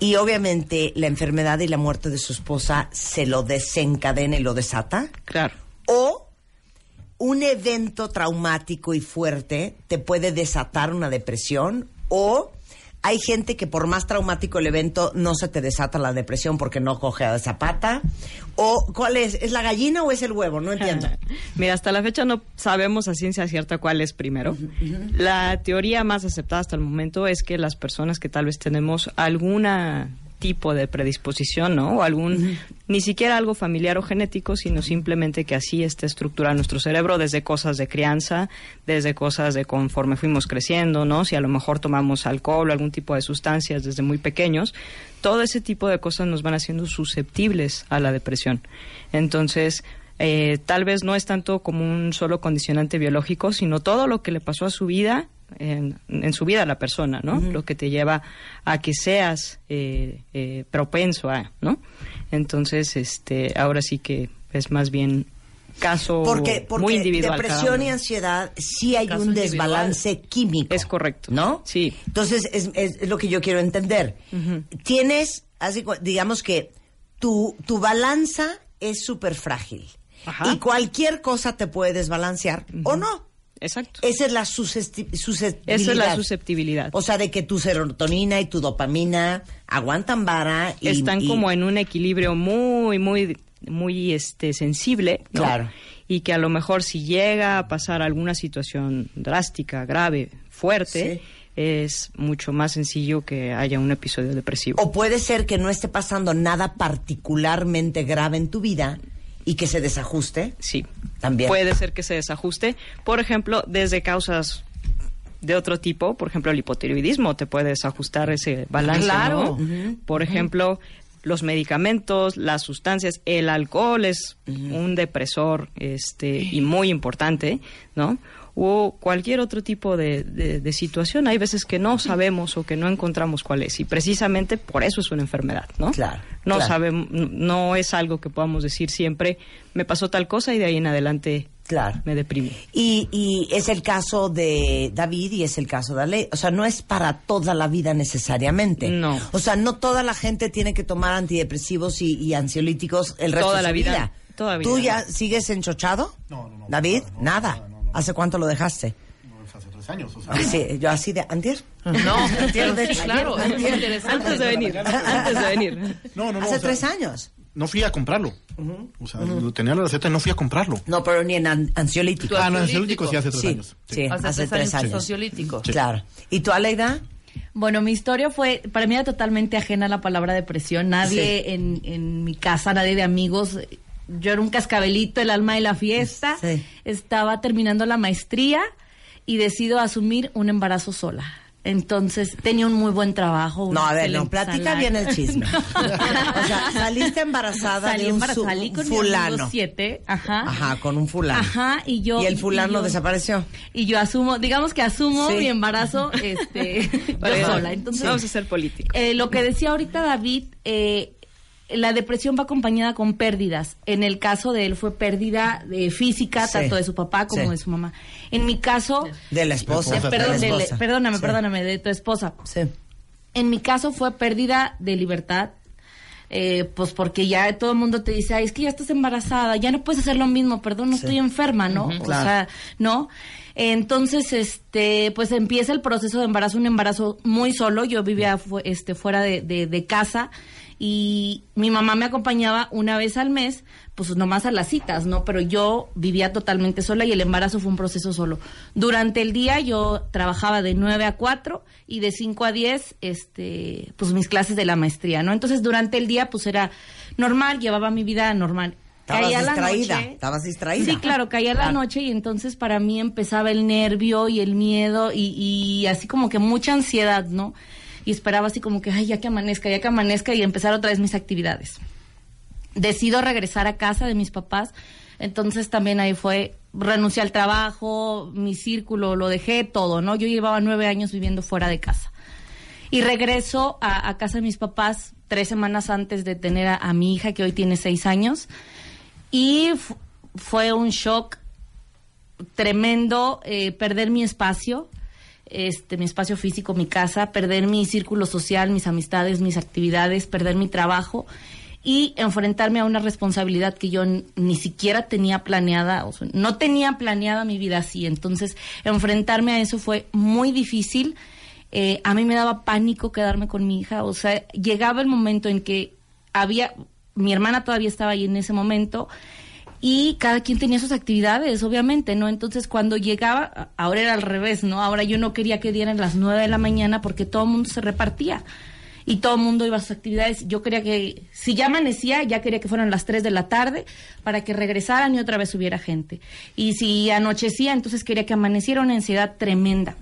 Y obviamente la enfermedad y la muerte de su esposa se lo desencadena y lo desata. Claro. O un evento traumático y fuerte te puede desatar una depresión. O hay gente que por más traumático el evento no se te desata la depresión porque no coge a esa pata. O ¿cuál es? ¿Es la gallina o es el huevo? No entiendo. Mira, hasta la fecha no sabemos a ciencia cierta cuál es primero. La teoría más aceptada hasta el momento es que las personas que tal vez tenemos alguna tipo de predisposición, ¿no? O algún, ni siquiera algo familiar o genético, sino simplemente que así esté estructurado nuestro cerebro desde cosas de crianza, desde cosas de conforme fuimos creciendo, ¿no? Si a lo mejor tomamos alcohol o algún tipo de sustancias desde muy pequeños, todo ese tipo de cosas nos van haciendo susceptibles a la depresión. Entonces, eh, tal vez no es tanto como un solo condicionante biológico, sino todo lo que le pasó a su vida, en, en su vida la persona, ¿no? Lo que te lleva a que seas eh, eh, propenso a, ¿no? Entonces, este, ahora sí que es más bien caso Porque, porque muy individual. depresión y ansiedad sí hay Caso un individual. desbalance químico. Es correcto. ¿No? Sí. Entonces, es, es- lo que yo quiero entender. Tienes, así, digamos que tu, tu balanza es súper frágil. Ajá. Y cualquier cosa te puede desbalancear o no. Exacto. Esa es la suscepti- susceptibilidad. Esa es la susceptibilidad. O sea, de que tu serotonina y tu dopamina aguantan vara y... Están y- como en un equilibrio muy, muy, muy este, sensible. ¿no? Claro. Y que a lo mejor si llega a pasar alguna situación drástica, grave, fuerte, es mucho más sencillo que haya un episodio depresivo. O puede ser que no esté pasando nada particularmente grave en tu vida y que se desajuste. Sí. También. Puede ser que se desajuste, por ejemplo, desde causas de otro tipo, por ejemplo, el hipotiroidismo te puede desajustar ese balance, Claro. ¿no? Por ejemplo, los medicamentos, las sustancias, el alcohol es un depresor este y muy importante, ¿no? O cualquier otro tipo de, de- de situación. Hay veces que no sabemos o que no encontramos cuál es. Y precisamente por eso es una enfermedad, ¿no? Claro, No claro. sabemos, no es algo que podamos decir siempre, me pasó tal cosa y de ahí en adelante Claro. me deprime. Y, y es el caso de David y es el caso de Ale. O sea, no es para toda la vida necesariamente. No. O sea, no toda la gente tiene que tomar antidepresivos y, y ansiolíticos el resto Toda de la su vida, vida. toda la ¿Tú vida. ya sigues enchochado? No, no, no. David, nada. ¿Hace cuánto lo dejaste? Hace tres años, o sea. Sí, yo así de antier. No, Antier, de sí, hecho. claro. Antes de venir, antes de venir. No, no, no. Hace o sea, tres años. No fui a comprarlo. O sea, tenía la receta y no fui a comprarlo. No, pero ni en an- ansiolítico. Ah, no, ansiolítico. sí hace tres Sí, años. sí, Hace, hace, tres años. Ansiolítico. Claro. ¿Y tú, Aleida? Bueno, mi historia fue, para mí era totalmente ajena a la palabra depresión. Nadie en, en mi casa, nadie de amigos. Yo era un cascabelito, el alma de la fiesta. Sí. Estaba terminando la maestría y decido asumir un embarazo sola. Entonces tenía un muy buen trabajo. No, a ver, no, platica salario. bien el chisme. o sea, saliste embarazada Salí de un su- salí con mi fulano. siete, ajá. Ajá, con un fulano. Ajá, y yo... Y el fulano yo- desapareció. Y yo asumo, digamos que asumo Sí. mi embarazo este, yo sola. Entonces, Vamos a ser políticos. eh, lo que decía ahorita David, eh, la depresión va acompañada con pérdidas. En el caso de él fue pérdida de física, Sí. tanto de su papá como Sí. de su mamá. En mi caso, De la esposa. perdón, de la esposa. perdóname, Sí. perdóname, de tu esposa. Sí. En mi caso fue pérdida de libertad. eh, pues porque ya todo el mundo te dice, ay, es que ya estás embarazada, ya no puedes hacer lo mismo, perdón, no Sí. estoy enferma, ¿no? O claro. sea, ¿no? Entonces, este, pues empieza el proceso de embarazo, un embarazo muy solo. Yo vivía este, fuera de, de, de casa y mi mamá me acompañaba una vez al mes, pues nomás a las citas, ¿no? Pero yo vivía totalmente sola y el embarazo fue un proceso solo. Durante el día yo trabajaba de 9 a 4 y de 5 a 10, este, pues mis clases de la maestría, ¿no? Entonces durante el día pues era normal, llevaba mi vida normal. Estabas caía la distraída, noche. estabas distraída. Sí, claro, caía la noche y entonces para mí empezaba el nervio y el miedo y, y así como que mucha ansiedad, ¿no? Y esperaba así como que, ay, ya que amanezca, ya que amanezca y empezar otra vez mis actividades. Decido regresar a casa de mis papás, entonces también ahí fue, renuncié al trabajo, mi círculo, lo dejé todo, ¿no? Yo llevaba nueve años viviendo fuera de casa. Y regreso a, a casa de mis papás tres semanas antes de tener a, a mi hija, que hoy tiene seis años. Y fu- fue un shock tremendo eh, perder mi espacio, este, mi espacio físico, mi casa, perder mi círculo social, mis amistades, mis actividades, perder mi trabajo y enfrentarme a una responsabilidad que yo ni siquiera tenía planeada, o sea, no tenía planeada mi vida así. Entonces, enfrentarme a eso fue muy difícil. Eh, a mí me daba pánico quedarme con mi hija, o sea, llegaba el momento en que había, mi hermana todavía estaba ahí en ese momento y cada quien tenía sus actividades, obviamente, ¿no? Entonces cuando llegaba, ahora era al revés, ¿no? Ahora yo no quería que dieran las nueve de la mañana porque todo el mundo se repartía y todo el mundo iba a sus actividades. Yo quería que, si ya amanecía, ya quería que fueran las tres de la tarde para que regresaran y otra vez hubiera gente. Y si anochecía, entonces quería que amaneciera una ansiedad tremenda.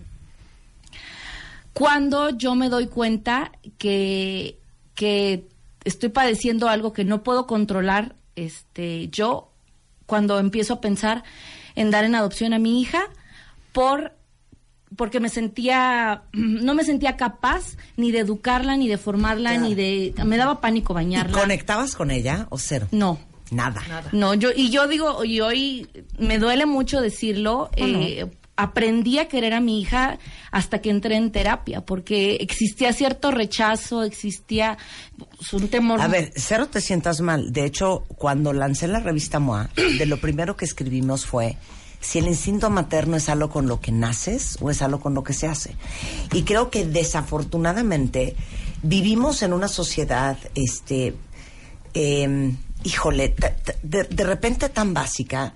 Cuando yo me doy cuenta que, que estoy padeciendo algo que no puedo controlar, este, yo cuando empiezo a pensar en dar en adopción a mi hija por porque me sentía no me sentía capaz ni de educarla ni de formarla Claro. ni de me daba pánico ¿Y bañarla conectabas con ella o cero? no Nada. no, yo y yo digo y hoy me duele mucho decirlo. eh, aprendí a querer a mi hija hasta que entré en terapia, porque existía cierto rechazo, existía pues, un temor. A ver, cero te sientas mal. De hecho, cuando lancé la revista MOA, de lo primero que escribimos fue si el instinto materno es algo con lo que naces o es algo con lo que se hace. Y creo que desafortunadamente vivimos en una sociedad, este, eh, híjole, de repente tan básica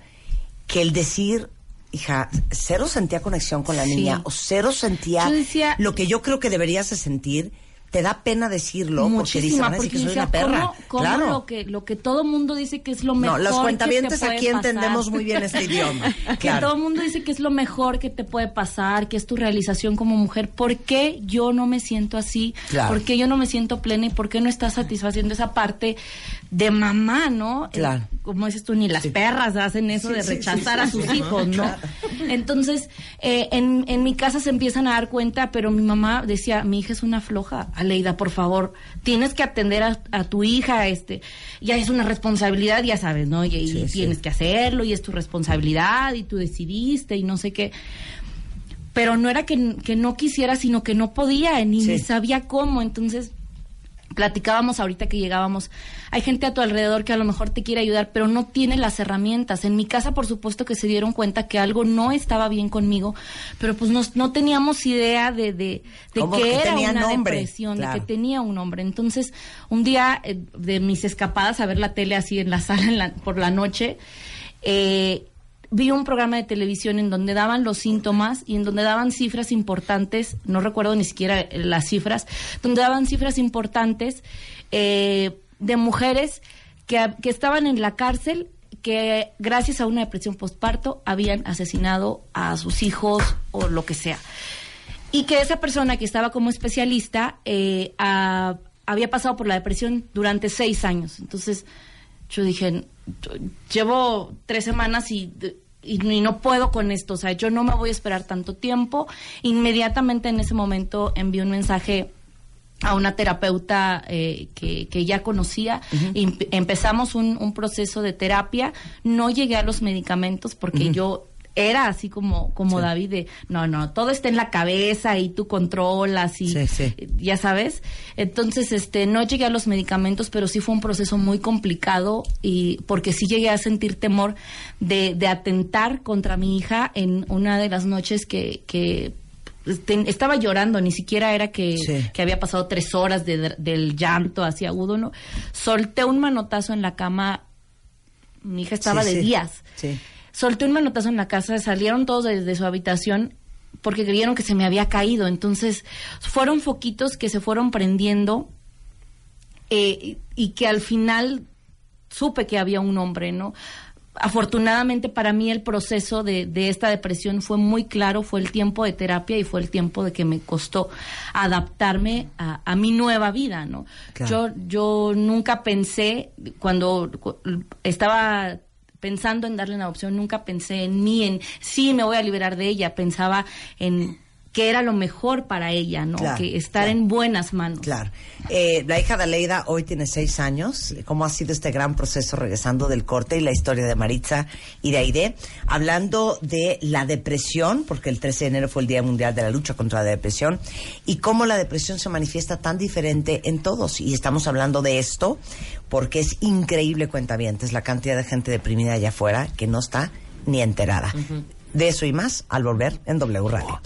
que el decir, hija, cero sentía conexión con la Sí. niña o cero sentía decía- lo que yo creo que deberías de sentir. Te da pena decirlo porque dice, Muchísima, van a decir porque que soy una perra. ¿cómo, cómo claro. lo que lo que todo mundo dice que es lo No, mejor los que cuentavientes te puede aquí pasar? entendemos muy bien este idioma. que todo el mundo dice que es lo mejor que te puede pasar, que es tu realización como mujer. ¿Por qué yo no me siento así? Claro. ¿Por qué yo no me siento plena y por qué no estás satisfaciendo esa parte de mamá, no? Claro. Eh, como dices tú, ni las perras hacen eso Sí, de sí, rechazar sí, a sus sí. hijos, ¿no? Claro. Entonces, eh, en, en mi casa se empiezan a dar cuenta, pero mi mamá decía, mi hija es una floja, Aleida, por favor, tienes que atender a, a tu hija, este, ya es una responsabilidad, ya sabes, ¿no? Y, y tienes que hacerlo, y es tu responsabilidad, y tú decidiste, y no sé qué. Pero no era que, que no quisiera, sino que no podía, ni, Sí. ni sabía cómo, entonces platicábamos ahorita que llegábamos, hay gente a tu alrededor que a lo mejor te quiere ayudar, pero no tiene las herramientas. En mi casa, por supuesto que se dieron cuenta que algo no estaba bien conmigo, pero pues no, no teníamos idea de, de, de que que era una nombre, depresión, claro. de que tenía un nombre. Entonces, un día eh, de mis escapadas a ver la tele así en la sala en la- por la noche, eh, vi un programa de televisión en donde daban los síntomas y en donde daban cifras importantes, no recuerdo ni siquiera eh, las cifras, donde daban cifras importantes eh, de mujeres que, estaban en la cárcel que gracias a una depresión postparto habían asesinado a sus hijos o lo que sea. Y que esa persona que estaba como especialista eh, había pasado por la depresión durante seis años. Entonces yo dije, llevo tres semanas y, y, y no puedo con esto, o sea, yo no me voy a esperar tanto tiempo. Inmediatamente en ese momento envié un mensaje a una terapeuta eh, que, que ya conocía y empe- empezamos un, un proceso de terapia. No llegué a los medicamentos porque yo era así como, como David de, no, no, todo está en la cabeza y tú controlas y Sí, sí. ya sabes. Entonces, este, no llegué a los medicamentos, pero sí fue un proceso muy complicado y porque sí llegué a sentir temor de, de atentar contra mi hija en una de las noches que, que este, estaba llorando, ni siquiera era que, Sí. que había pasado tres horas de- del llanto así agudo, ¿no? Solté un manotazo en la cama, mi hija estaba Sí, de sí. días. Solté un manotazo en la casa, salieron todos de, de su habitación porque creyeron que se me había caído. Entonces, fueron foquitos que se fueron prendiendo eh, y, que al final supe que había un hombre, ¿no? Afortunadamente para mí el proceso de, de esta depresión fue muy claro, fue el tiempo de terapia y fue el tiempo de que me costó adaptarme a, a mi nueva vida, ¿no? Claro. Yo, yo nunca pensé, cuando cu- estaba pensando en darle una opción, nunca pensé en mí, en sí me voy a liberar de ella, pensaba en que era lo mejor para ella, ¿no? Claro, que estar en buenas manos. Claro. Eh, la hija de Aleida hoy tiene seis años. ¿Cómo ha sido este gran proceso regresando del corte y la historia de Maritza y de Aide? Hablando de la depresión, porque el 13 de enero fue el Día Mundial de la Lucha contra la Depresión, y cómo la depresión se manifiesta tan diferente en todos. Y estamos hablando de esto porque es increíble, cuentavientes, la cantidad de gente deprimida allá afuera que no está ni enterada. De eso y más al volver en W Radio.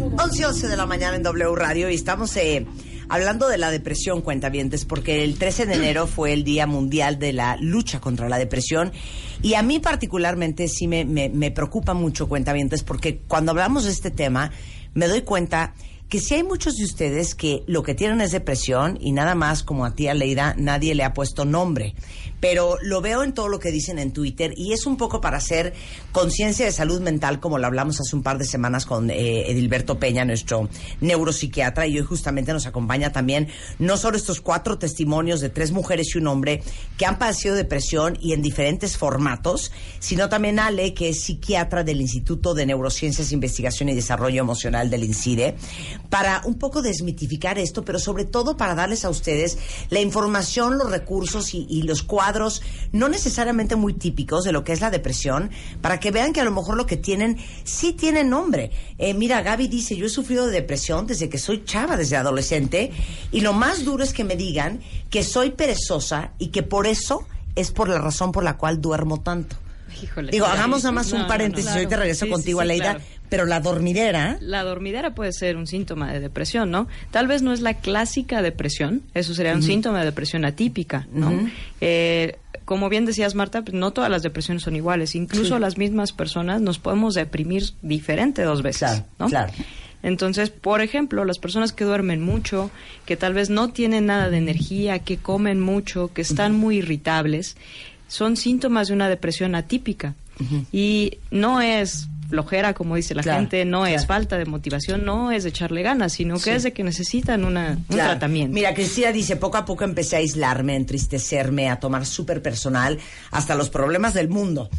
11 11 de la mañana en W Radio y estamos eh, hablando de la depresión, cuentavientes, porque el 13 de enero fue el Día Mundial de la Lucha contra la Depresión y a mí particularmente sí me, me, me preocupa mucho, cuentavientes, porque cuando hablamos de este tema me doy cuenta que sí hay muchos de ustedes que lo que tienen es depresión y nada más como a tía Leida nadie le ha puesto nombre. Pero lo veo en todo lo que dicen en Twitter y es un poco para hacer conciencia de salud mental, como lo hablamos hace un par de semanas con eh, Edilberto Peña, nuestro neuropsiquiatra, y hoy justamente nos acompaña también no solo estos cuatro testimonios de tres mujeres y un hombre que han padecido depresión y en diferentes formatos, sino también Ale, que es psiquiatra del Instituto de Neurociencias, Investigación y Desarrollo Emocional del INCIDE, para un poco desmitificar esto, pero sobre todo para darles a ustedes la información, los recursos y, y los cuadros no necesariamente muy típicos de lo que es la depresión, para que vean que a lo mejor lo que tienen sí tiene nombre. Eh, mira, Gaby dice, yo he sufrido de depresión desde que soy chava, desde adolescente, y lo más duro es que me digan que soy perezosa y que por eso es por la razón por la cual duermo tanto. Híjole. Digo, hagamos nada más No, un no, paréntesis, no. ahorita regreso Sí, sí, contigo, sí, Aleida, claro. Pero la dormidera... La dormidera puede ser un síntoma de depresión, ¿no? Tal vez no es la clásica depresión, eso sería un síntoma de depresión atípica, ¿no? Eh, como bien decías, Marta, pues no todas las depresiones son iguales. Incluso Sí. las mismas personas nos podemos deprimir diferente dos veces, Claro, ¿no? claro. Entonces, por ejemplo, las personas que duermen mucho, que tal vez no tienen nada de energía, que comen mucho, que están muy irritables, son síntomas de una depresión atípica. Y no es flojera, como dice la Claro, gente, no es falta de motivación, no es de echarle ganas, sino que Sí. es de que necesitan una, un Claro. tratamiento. Mira, Cristina dice, poco a poco empecé a aislarme, a entristecerme, a tomar súper personal hasta los problemas del mundo.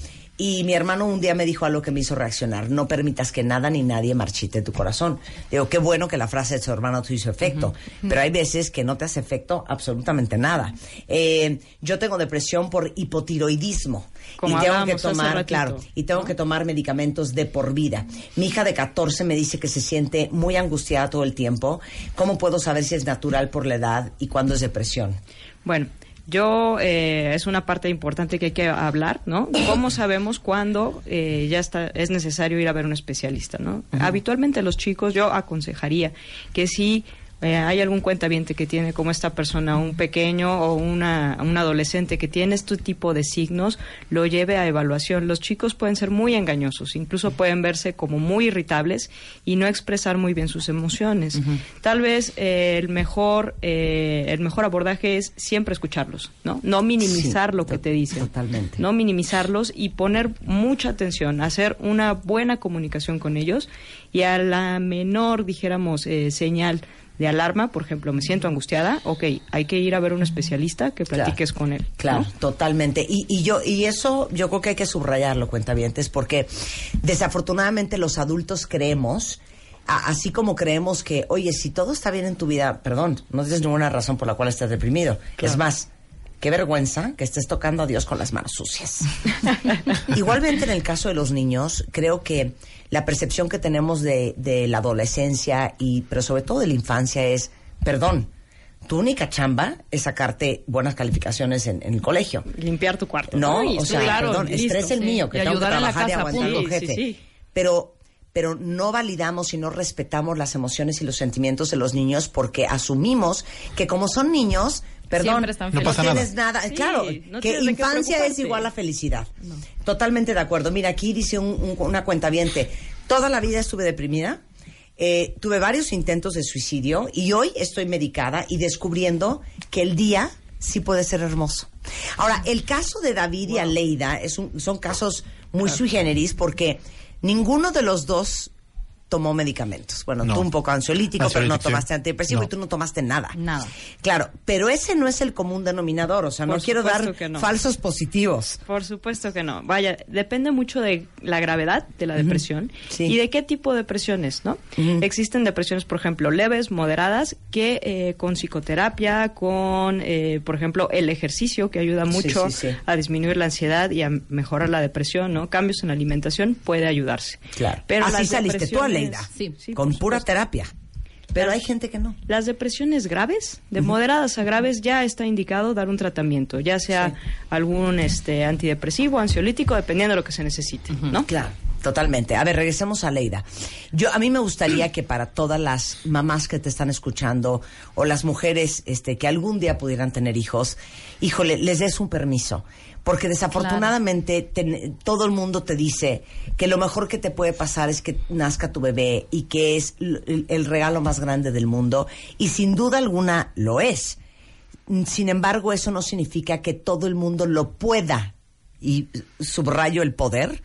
Y mi hermano un día me dijo algo que me hizo reaccionar, no permitas que nada ni nadie marchite tu corazón. Digo, qué bueno que la frase de su hermano te hizo efecto, pero hay veces que no te hace efecto absolutamente nada. Eh, yo tengo depresión por hipotiroidismo Como y tengo que tomar, ratito, claro, y tengo que tomar medicamentos de por vida. Mi hija de 14 me dice que se siente muy angustiada todo el tiempo. ¿Cómo puedo saber si es natural por la edad y cuándo es depresión? Bueno, yo eh, es una parte importante que hay que hablar, ¿no? ¿Cómo sabemos cuándo eh, ya está es necesario ir a ver un especialista, ¿no? Habitualmente los chicos yo aconsejaría que si eh, hay algún cuentaviente que tiene como esta persona un pequeño o una, un adolescente que tiene este tipo de signos, lo lleve a evaluación. Los chicos pueden ser muy engañosos, incluso pueden verse como muy irritables y no expresar muy bien sus emociones. Tal vez eh, el mejor eh, el mejor abordaje es siempre escucharlos, ¿no? No minimizar Sí, lo que te dicen. totalmente. No minimizarlos y poner mucha atención, hacer una buena comunicación con ellos y a la menor, dijéramos, eh, señal de alarma, por ejemplo, me siento angustiada, ok, hay que ir a ver un especialista que Claro. platiques con él. Claro, ¿no? totalmente. Y, y yo y eso yo creo que hay que subrayarlo, cuentavientes, porque desafortunadamente los adultos creemos, así como creemos que, oye, si todo está bien en tu vida, perdón, no tienes ninguna razón por la cual estés deprimido. Es más, qué vergüenza que estés tocando a Dios con las manos sucias. Igualmente en el caso de los niños, creo que la percepción que tenemos de, de la adolescencia y, pero sobre todo de la infancia es, perdón, tu única chamba es sacarte buenas calificaciones en, en el colegio. Limpiar tu cuarto. No, o sea, claro, perdón, listo, estrés el sí. mío, que Y tengo que trabajar y aguantar Sí, jefe. sí. Pero, pero no validamos y no respetamos las emociones y los sentimientos de los niños porque asumimos que como son niños, perdón, Siempre están No no pasa tienes nada. nada. Sí, claro, no que infancia es igual a felicidad. Totalmente de acuerdo. Mira, aquí dice un- un- una cuentaviente, toda la vida estuve deprimida, eh, tuve varios intentos de suicidio y hoy estoy medicada y descubriendo que el día sí puede ser hermoso. Ahora, el caso de David y Aleida es un- son casos muy sui generis porque ninguno de los dos tomó medicamentos. Bueno, No. tú un poco ansiolítico, pero no tomaste antidepresivo No. y tú no tomaste nada. Nada. Claro, pero ese no es el común denominador, o sea, no Por quiero dar supuesto que no. falsos positivos. Por supuesto que no. Vaya, depende mucho de la gravedad de la depresión Sí. y de qué tipo de depresiones, ¿no? Existen depresiones, por ejemplo, leves, moderadas, que eh, con psicoterapia, con, eh, por ejemplo, el ejercicio, que ayuda mucho sí, sí. a disminuir la ansiedad y a mejorar la depresión, ¿no? Cambios en la alimentación puede ayudarse. Claro. Pero Así saliste tú, depresiones- Sí, sí, con pura supuesto. terapia. Pero Las- hay gente que no. Las depresiones graves, de moderadas a graves, ya está indicado dar un tratamiento, ya sea algún este antidepresivo, ansiolítico, dependiendo de lo que se necesite, ¿no? Claro, totalmente. A ver, regresemos a Leida. Yo a mí me gustaría que para todas las mamás que te están escuchando o las mujeres este que algún día pudieran tener hijos, híjole, les des un permiso, porque desafortunadamente todo el mundo te dice que lo mejor que te puede pasar es que nazca tu bebé y que es el, el regalo más grande del mundo y sin duda alguna lo es. Sin embargo, eso no significa que todo el mundo lo pueda, y subrayo el poder,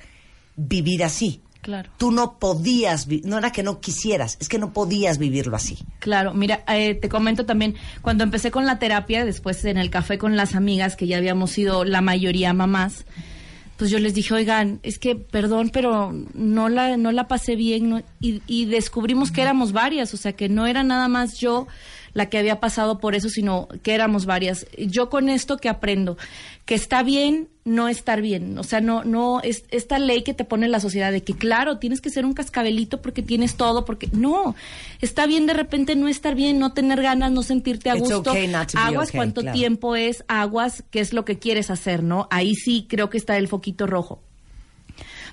vivir así. Claro. Tú no podías, no era que no quisieras, es que no podías vivirlo así. Claro, mira, eh, te comento también, cuando empecé con la terapia, después en el café con las amigas, que ya habíamos sido la mayoría mamás, pues yo les dije, oigan, es que perdón, pero no la, no la pasé bien, no- y, y descubrimos que éramos varias, o sea, que no era nada más yo la que había pasado por eso, sino que éramos varias. Yo con esto que aprendo, que está bien no estar bien, o sea, no, no, es esta ley que te pone la sociedad de que claro, tienes que ser un cascabelito porque tienes todo, porque no, está bien de repente no estar bien, no tener ganas, no sentirte a It's gusto, okay aguas okay, cuánto claro. tiempo es, aguas qué es lo que quieres hacer, ¿no? Ahí sí creo que está el foquito rojo.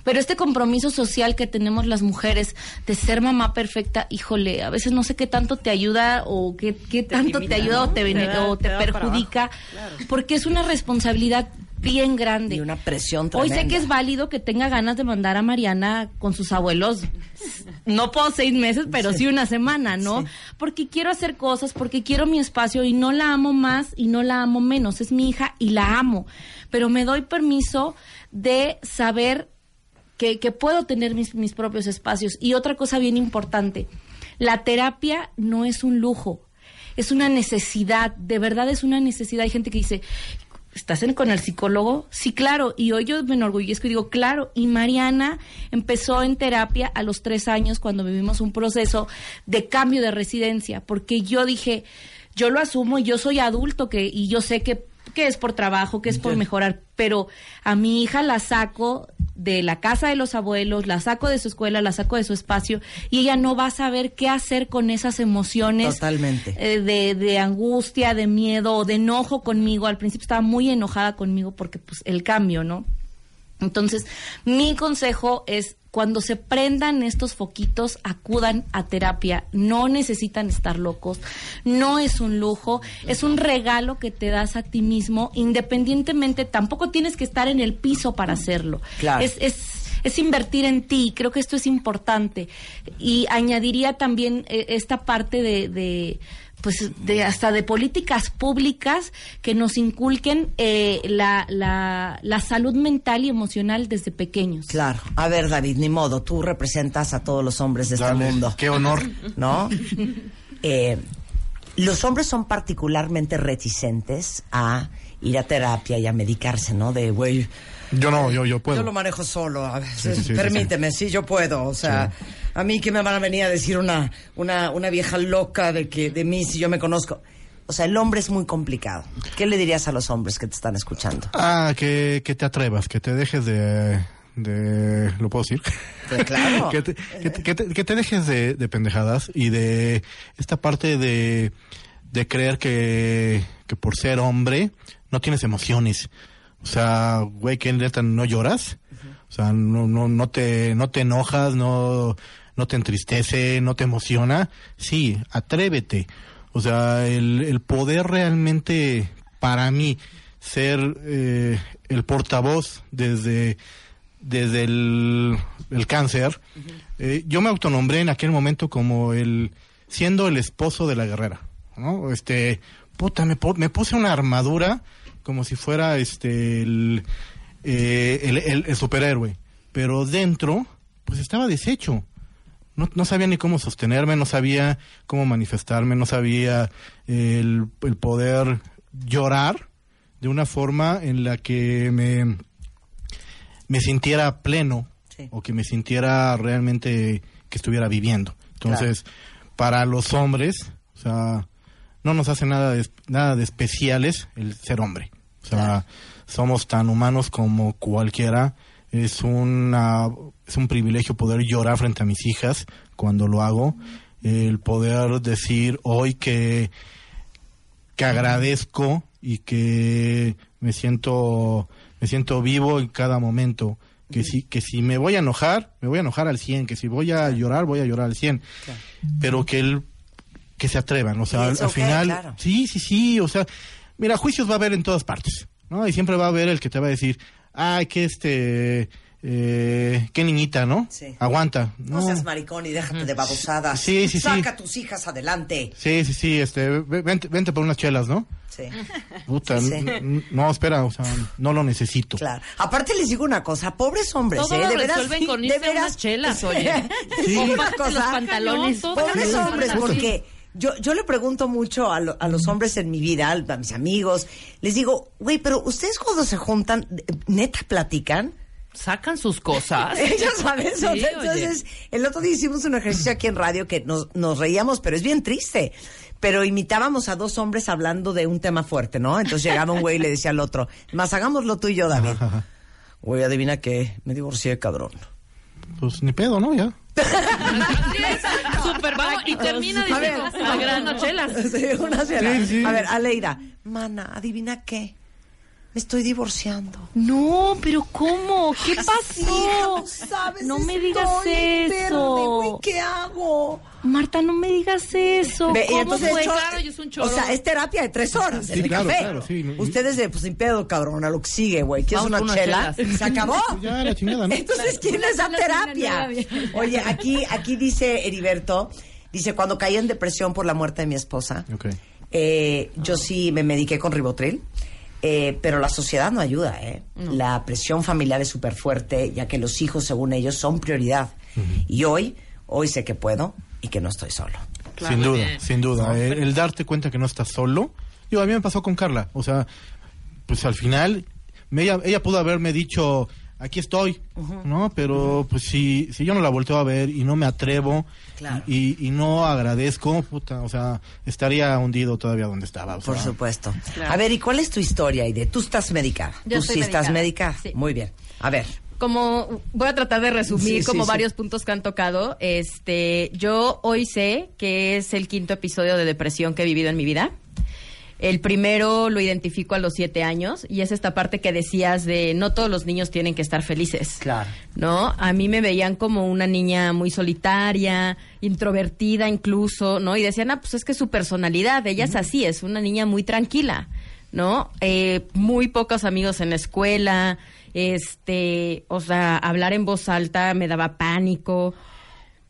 Pero este compromiso social que tenemos las mujeres de ser mamá perfecta, híjole, a veces no sé qué tanto te ayuda o qué, qué tanto limita, te ayuda o te, Te da- o te perjudica, claro. porque es una responsabilidad bien grande. Y una presión Hoy tremenda. sé que es válido que tenga ganas de mandar a Mariana con sus abuelos. No puedo seis meses, pero sí, una semana, ¿no? Sí. Porque quiero hacer cosas, porque quiero mi espacio y no la amo más y no la amo menos. Es mi hija y la amo. Pero me doy permiso de saber que, que puedo tener mis, mis propios espacios. Y otra cosa bien importante, la terapia no es un lujo, es una necesidad, de verdad es una necesidad. Hay gente que dice, ¿estás en- con el psicólogo? Sí, claro. Y hoy yo me enorgullezco y digo, claro. Y Mariana empezó en terapia a los tres años cuando vivimos un proceso de cambio de residencia, porque yo dije, yo lo asumo y yo soy adulto que, y yo sé que, que es por trabajo, que es por mejorar, pero a mi hija la saco de la casa de los abuelos, la saco de su escuela, la saco de su espacio y ella no va a saber qué hacer con esas emociones Totalmente. eh, de, de angustia, de miedo, de enojo conmigo. Al principio estaba muy enojada conmigo porque pues el cambio, ¿no? Entonces, mi consejo es cuando se prendan estos foquitos, acudan a terapia. No necesitan estar locos. No es un lujo. Es un regalo que te das a ti mismo. Independientemente, tampoco tienes que estar en el piso para hacerlo. Claro. Es, es, es invertir en ti. Creo que esto es importante. Y añadiría también eh, esta parte de, de pues de hasta de políticas públicas que nos inculquen eh, la, la, la salud mental y emocional desde pequeños. Claro. A ver, David, ni modo, tú representas a todos los hombres de este mundo. Qué honor. ¿no? Eh, los hombres son particularmente reticentes a ir a terapia y a medicarse, ¿no? De, güey, Yo no, yo, yo puedo. yo lo manejo solo, a veces, Sí, sí, sí, permíteme, sí, yo puedo, o sea, a mí que me van a venir a decir una, una, una vieja loca de que de mí si yo me conozco. O sea, el hombre es muy complicado. ¿Qué le dirías a los hombres que te están escuchando? Ah, que, que te atrevas, que te dejes de... de ¿Lo puedo decir? Pues claro. que, te, que, te, que te- que te dejes de, de pendejadas y de esta parte de, de creer que, que por ser hombre no tienes emociones. O sea, güey, que neta no lloras. O sea, no, no, no te, no te enojas, no, no te entristece, no te emociona. Sí, atrévete. O sea, el, el poder realmente, para mí, ser eh, el portavoz desde, desde el, el cáncer, eh, yo me autonombré en aquel momento como el, siendo el esposo de la guerrera, ¿no? Este, puta, me puse una armadura como si fuera este el, eh, el, el- el superhéroe, pero dentro pues estaba deshecho. No, no sabía ni cómo sostenerme, no sabía cómo manifestarme, no sabía el, el poder llorar de una forma en la que me, me sintiera pleno Sí. o que me sintiera realmente que estuviera viviendo. Entonces, para los hombres, o sea, no nos hace nada de, nada de especiales el ser hombre. O sea, somos tan humanos como cualquiera. Es una es un privilegio poder llorar frente a mis hijas cuando lo hago, el poder decir hoy que que agradezco y que me siento me siento vivo en cada momento. Que si que si me voy a enojar me voy a enojar al 100 que si voy a llorar voy a llorar al 100 pero que él que se atrevan o sea al, okay, final claro. sí sí sí o sea mira juicios va a haber en todas partes no y siempre va a haber el que te va a decir ay que este eh, qué niñita no Sí. aguanta No seas maricón y déjate de babosadas. Sí, sí, sí. Saca tus hijas adelante. sí sí sí este ve- vente, vente por unas chelas no Sí. Puta, Sí. no, espera, o sea, no lo necesito. Claro. Aparte les digo una cosa, pobres hombres, Todo ¿eh? lo De veras, resuelven con de irse a veras. unas chelas, oye. Sí. Cosa, los pantalones. pobres hombres, Sí. porque yo, yo le pregunto mucho a, lo- a los hombres en mi vida, a mis amigos, les digo, güey, pero ustedes cuando se juntan, neta platican. Sacan sus cosas. Ya sabes, Sí, oye. entonces el otro día hicimos un ejercicio aquí en radio que nos, nos reíamos, pero es bien triste. Pero imitábamos a dos hombres hablando de un tema fuerte, ¿no? Entonces llegaba un güey y le decía al otro, más hagámoslo tú y yo, David. Güey, adivina qué, me divorcié, cabrón. Pues ni pedo, ¿no? Ya. Súper vamos, y termina A ver, diciendo agrandando chelas. Sí, una chela. Sí, sí. A ver, Aleida, mana, adivina qué, me estoy divorciando. No, pero ¿cómo? ¿Qué pasó? Sí, no sabes, No me digas eso. güey, ¿Qué hago? Marta, no me digas eso. Ve, ¿Cómo entonces, fue? hecho, Claro, y es un choro. O sea, es terapia de tres horas. Sí, el de claro, café. claro, sí, no- Ustedes de, pues sin pedo, cabrón, a lo que sigue, güey. ¿Quieres Vamos una por unas chela? chelas. Se acabó. Ya, la chingada, ¿no? Entonces, ¿quién les da terapia? Oye, aquí, aquí dice Heriberto, dice, cuando caí en depresión por la muerte de mi esposa, eh, yo sí me mediqué con ribotril, eh, pero la sociedad no ayuda, ¿eh? La presión familiar es súper fuerte, ya que los hijos, según ellos, son prioridad. Y hoy, hoy sé que puedo y que no estoy solo. sin duda, sin duda. El, el darte cuenta que no estás solo. Yo, a mí me pasó con Carla. O sea, pues al final, me- ella, ella pudo haberme dicho, aquí estoy, ¿no? Pero pues si, si yo no la volteo a ver y no me atrevo Claro. y, y no agradezco, puta, o sea, estaría hundido todavía donde estaba. o Por sea. supuesto. A ver, ¿y cuál es tu historia, Aide? Tú estás medicada. Yo Tú sí estás medicada, medicada. sí. Muy bien. A ver. como voy a tratar de resumir sí, como sí. varios puntos que han tocado. Este, yo hoy sé que es el quinto episodio de depresión que he vivido en mi vida. El primero lo identifico a los siete años y es esta parte que decías de no todos los niños tienen que estar felices. Claro. ¿No? A mí me veían como una niña muy solitaria, introvertida incluso, ¿no? Y decían, ah, pues es que su personalidad, ella es así, es una niña muy tranquila, ¿no? Eh, muy pocos amigos en la escuela, este, o sea, hablar en voz alta me daba pánico,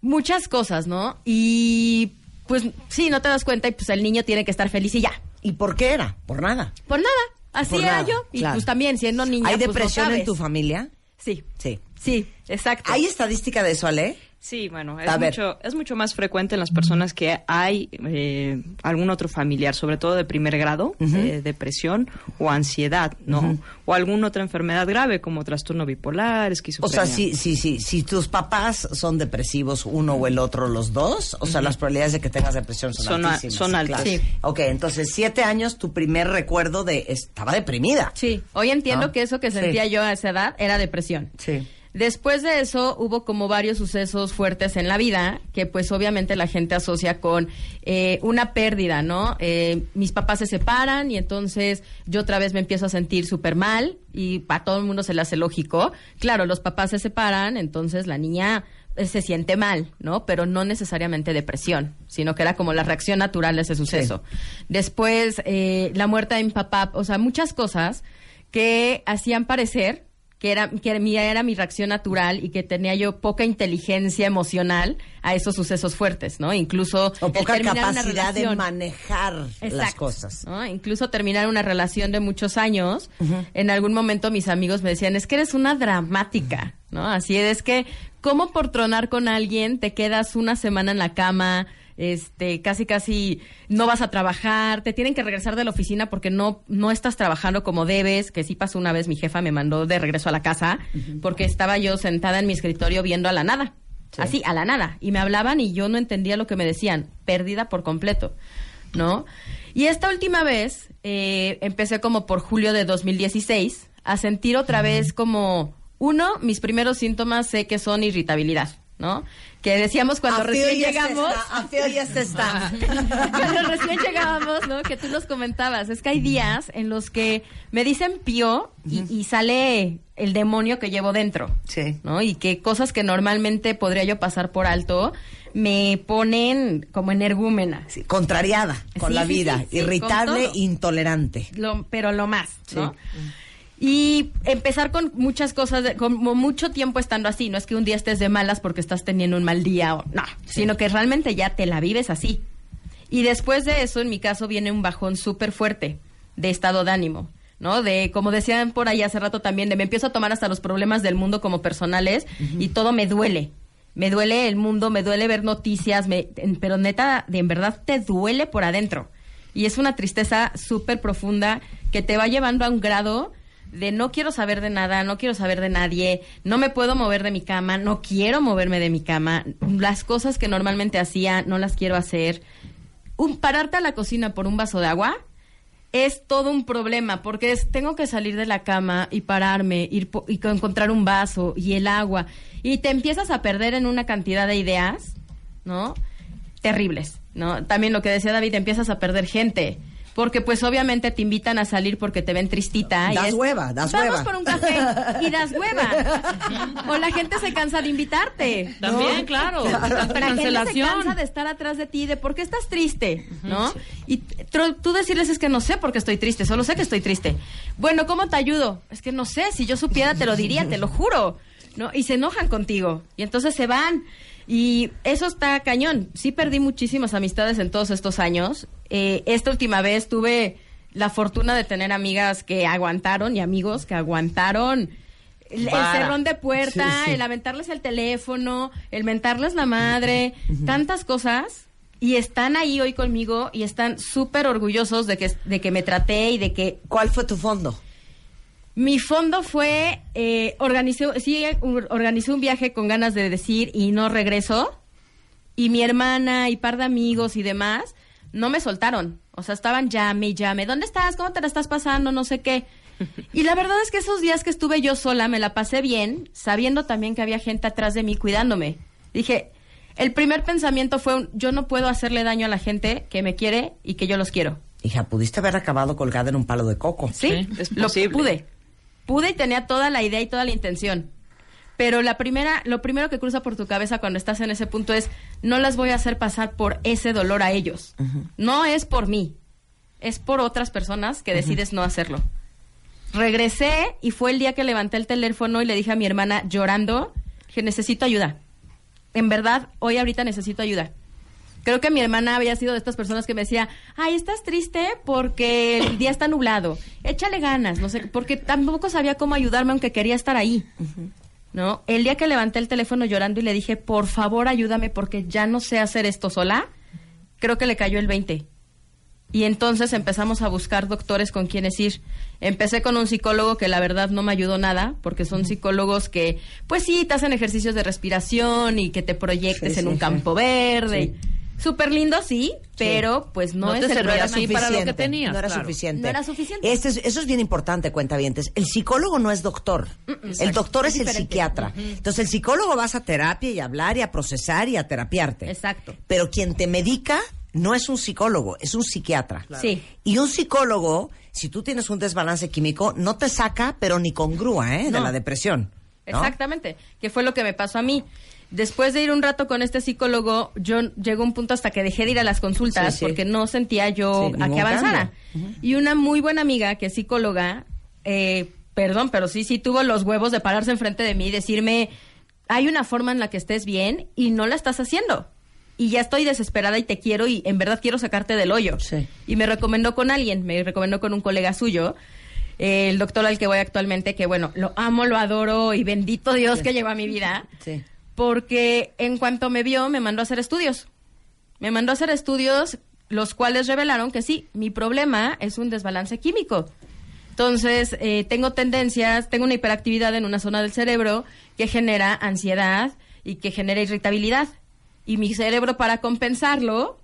muchas cosas, ¿no? Y pues sí, no te das cuenta y pues el niño tiene que estar feliz y ya. ¿Y por qué era? Por nada. Por nada, así Por era nada, yo. Y claro. pues también siendo niña. ¿Hay pues, no depresión en tu familia? Sí, Sí. sí, exacto. ¿Hay estadística de eso, Ale? Sí, bueno, es mucho, es mucho más frecuente en las personas que hay eh, algún otro familiar, sobre todo de primer grado, eh, depresión o ansiedad, ¿no? O alguna otra enfermedad grave como trastorno bipolar, O esquizofrenia. sea, si, si, si, si tus papás son depresivos, uno o el otro, los dos, o sea, las probabilidades de que tengas depresión son, Son a- altísimas. son altas. Sí. Ok, entonces, siete años, tu primer recuerdo de estaba deprimida. Sí, hoy entiendo ¿No? que eso que Sí. sentía yo a esa edad era depresión. Sí. Después de eso hubo como varios sucesos fuertes en la vida que pues obviamente la gente asocia con eh, una pérdida, ¿no? Eh, mis papás se separan y entonces yo otra vez me empiezo a sentir súper mal y para todo el mundo se le hace lógico. Claro, los papás se separan, entonces la niña eh, se siente mal, ¿no? Pero no necesariamente depresión, sino que era como la reacción natural de ese suceso. Después, eh, la muerte de mi papá, o sea, muchas cosas que hacían parecer que era que mi- era mi reacción natural y que tenía yo poca inteligencia emocional a esos sucesos fuertes, ¿no? Incluso O poca capacidad de manejar las cosas. ¿no? Incluso terminar una relación de muchos años, en algún momento mis amigos me decían, es que eres una dramática, ¿no? Así es que, ¿cómo por tronar con alguien te quedas una semana en la cama? Este, casi casi no vas a trabajar, te tienen que regresar de la oficina porque no, no estás trabajando como debes, que sí pasó una vez, mi jefa me mandó de regreso a la casa porque estaba yo sentada en mi escritorio viendo a la nada. Así, a la nada. Y me hablaban y yo no entendía lo que me decían, perdida por completo, ¿no? Y esta última vez, eh, empecé como por julio de 2016 a sentir otra vez como, uno, mis primeros síntomas sé que son irritabilidad, ¿no? Que decíamos cuando A recién llegamos. a feo ya se está. Cuando recién llegábamos, ¿no? Que tú nos comentabas. Es que hay días en los que me dicen pío y, y sale el demonio que llevo dentro. Sí. ¿No? Y que cosas que normalmente podría yo pasar por alto me ponen como energúmena. Contrariada con Sí, la sí, vida, sí, sí, irritable, intolerante. Lo- pero lo más, ¿no? Y empezar con muchas cosas, de- como mucho tiempo estando así. No es que un día estés de malas porque estás teniendo un mal día, o, no, sino que realmente ya te la vives así. Y después de eso, en mi caso, viene un bajón súper fuerte de estado de ánimo. ¿No? De, como decían por ahí hace rato también, de me empiezo a tomar hasta los problemas del mundo como personales y todo me duele. Me duele el mundo, me duele ver noticias, me, pero neta, de en verdad te duele por adentro. Y es una tristeza súper profunda que te va llevando a un grado de no quiero saber de nada, no quiero saber de nadie, no me puedo mover de mi cama, no quiero moverme de mi cama, las cosas que normalmente hacía no las quiero hacer. Un, pararte a la cocina por un vaso de agua es todo un problema porque es tengo que salir de la cama y pararme ir y co- encontrar un vaso y el agua y te empiezas a perder en una cantidad de ideas, ¿no? Terribles, ¿no? También lo que decía David, empiezas a perder gente. Porque pues obviamente te invitan a salir porque te ven tristita. y Das es, hueva, das Vamos hueva". por un café y das hueva. o la gente se cansa de invitarte. ¿no? También, claro. La Tanta gente se cancelación. cansa de estar atrás de ti, de por qué estás triste, ¿no? Y tú decirles es que no sé por qué estoy triste, solo sé que estoy triste. Bueno, ¿cómo te ayudo? Es que no sé, si yo supiera te lo diría, te lo juro, ¿no? Y se enojan contigo y entonces se van. Y eso está cañón. Sí perdí muchísimas amistades en todos estos años. Eh, esta última vez tuve la fortuna de tener amigas que aguantaron y amigos que aguantaron el, cerrón de puerta, Sí, sí. el aventarles el teléfono, el mentarles la madre, tantas cosas. Y están ahí hoy conmigo y están súper orgullosos de que, de que me traté y de que... ¿Cuál fue tu fondo? Mi fondo fue, eh, organicé, sí, organicé un viaje con ganas de decir y no regreso. Y mi hermana y par de amigos y demás no me soltaron. O sea, estaban llame y llame. ¿Dónde estás? ¿Cómo te la estás pasando? No sé qué. Y la verdad es que esos días que estuve yo sola me la pasé bien, sabiendo también que había gente atrás de mí cuidándome. Dije, el primer pensamiento fue, un, yo no puedo hacerle daño a la gente que me quiere y que yo los quiero. Hija, pudiste haber acabado colgada en un palo de coco. Sí, lo pude. Pude y tenía toda la idea y toda la intención. Pero la primera, lo primero que cruza por tu cabeza cuando estás en ese punto es, no las voy a hacer pasar por ese dolor a ellos. No es por mí, es por otras personas que decides no hacerlo. Regresé y fue el día que levanté el teléfono y le dije a mi hermana llorando que necesito ayuda. En verdad, hoy ahorita necesito ayuda. Creo que mi hermana había sido de estas personas que me decía, ay, estás triste porque el día está nublado, échale ganas, no sé, porque tampoco sabía cómo ayudarme aunque quería estar ahí. ¿No? El día que levanté el teléfono llorando y le dije, por favor, ayúdame porque ya no sé hacer esto sola, creo que le cayó el 20. Y entonces empezamos a buscar doctores con quienes ir. Empecé con un psicólogo que la verdad no me ayudó nada, porque son psicólogos que, pues sí, te hacen ejercicios de respiración y que te proyectes Sí, en sí, un sí. campo verde. Súper lindo, sí, pero pues no, No es te el servía programa. así para lo que tenías, No era claro. suficiente. No era suficiente. Este es- eso es bien importante, cuentavientes. El psicólogo no es doctor. el exacto. doctor es, Es el psiquiatra. Entonces, el psicólogo vas a terapia y a hablar y a procesar y a terapiarte. Exacto. Pero quien te medica no es un psicólogo, es un psiquiatra. Sí. Y un psicólogo, si tú tienes un desbalance químico, no te saca, pero ni con grúa, ¿eh? De la depresión. ¿no? Exactamente, que fue lo que me pasó a mí. Después de ir un rato con este psicólogo, yo llegó un punto hasta que dejé de ir a las consultas Sí, sí. porque no sentía yo Sí, a que avanzara. Y una muy buena amiga que es psicóloga, eh, perdón, pero sí, sí tuvo los huevos de pararse enfrente de mí y decirme, hay una forma en la que estés bien y no la estás haciendo. Y ya estoy desesperada y te quiero y en verdad quiero sacarte del hoyo. Y me recomendó con alguien, me recomendó con un colega suyo, eh, el doctor al que voy actualmente, que bueno, lo amo, lo adoro y bendito Dios que lleva mi vida. Sí. Porque en cuanto me vio, me mandó a hacer estudios. Me mandó a hacer estudios, los cuales revelaron que sí, mi problema es un desbalance químico. Entonces, eh, tengo tendencias, tengo una hiperactividad en una zona del cerebro que genera ansiedad y que genera irritabilidad. Y mi cerebro, para compensarlo,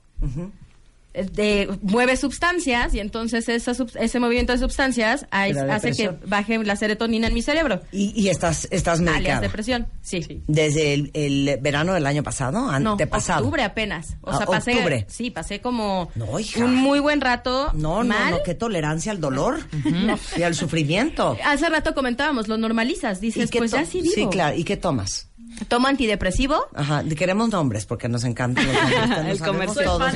de- mueve sustancias y entonces esa ese movimiento de sustancias hay- hace que baje la serotonina en mi cerebro. Y, y estás, estás Alias medicada. depresión. Sí. Desde el, el verano del año pasado, No, antepasado. octubre apenas. O Ah, sea, pasé, octubre. sí, pasé como No, hija. un muy buen rato No, mal. no, no, qué tolerancia al dolor y al sufrimiento. Hace rato comentábamos, lo normalizas, dices, pues ya sí vivo. Sí, claro. ¿Y qué tomas? Tomo antidepresivo. Ajá, queremos nombres porque nos encantan los nombres. El comercial. todos.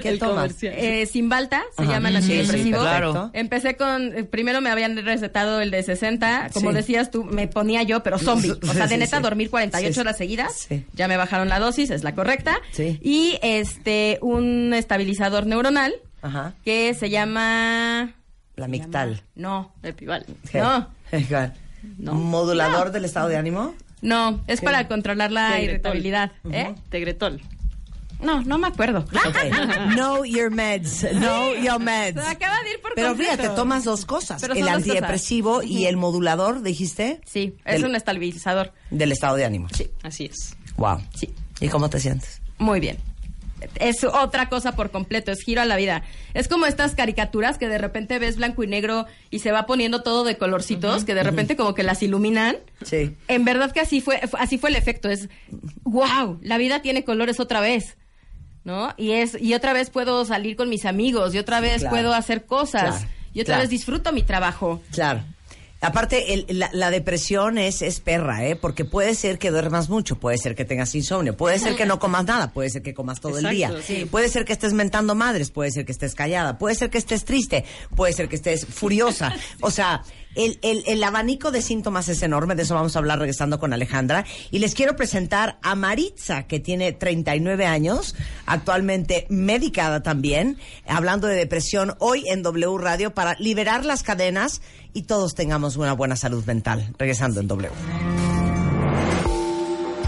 ¿Qué El tomas? comercial. Eh, Simbalta, se Ajá. llama el Sí, sí, antidepresivo. perfecto. Empecé con, eh, primero me habían recetado el de 60, como Sí. decías tú, me ponía yo, pero zombie. O sea, de neta, sí. dormir 48 Sí, horas seguidas. sí. Ya me bajaron la dosis, es la correcta. Sí. Y este, un estabilizador neuronal Ajá. que se llama... La mictal. No, Epival. no, Igual. ¿Modulador del estado de ánimo? No, es ¿Qué? para controlar la Tegretol. irritabilidad. ¿Eh? Tegretol. No, no me acuerdo. Ok. Know your meds. Know your meds. Se acaba de ir por Pero completo. fíjate, tomas dos cosas. Pero el antidepresivo cosas. y el modulador, dijiste, Sí, es Del- un estabilizador. del estado de ánimo. Sí, Así es. Wow. sí. ¿Y cómo te sientes? Muy bien. Es otra cosa por completo, es giro a la vida. Es como estas caricaturas que de repente ves blanco y negro y se va poniendo todo de colorcitos, que de repente como que las iluminan. Sí. En verdad que así fue, fu- así fue el efecto. Es, wow, la vida tiene colores otra vez. ¿No? Y es, y otra vez puedo salir con mis amigos, y otra vez Claro. puedo hacer cosas, Claro, y otra claro. vez disfruto mi trabajo. Claro. Aparte, el- la, la depresión es, es perra, ¿eh? Porque puede ser que duermas mucho, puede ser que tengas insomnio, puede ser que no comas nada, puede ser que comas todo el día, sí. puede ser que estés mentando madres, puede ser que estés callada, puede ser que estés triste, puede ser que estés furiosa. O sea, el, el, el abanico de síntomas es enorme, de eso vamos a hablar regresando con Alejandra. Y les quiero presentar a Maritza, que tiene 39 años, actualmente medicada también, hablando de depresión hoy en W Radio para liberar las cadenas y todos tengamos una buena salud mental. Regresando en W.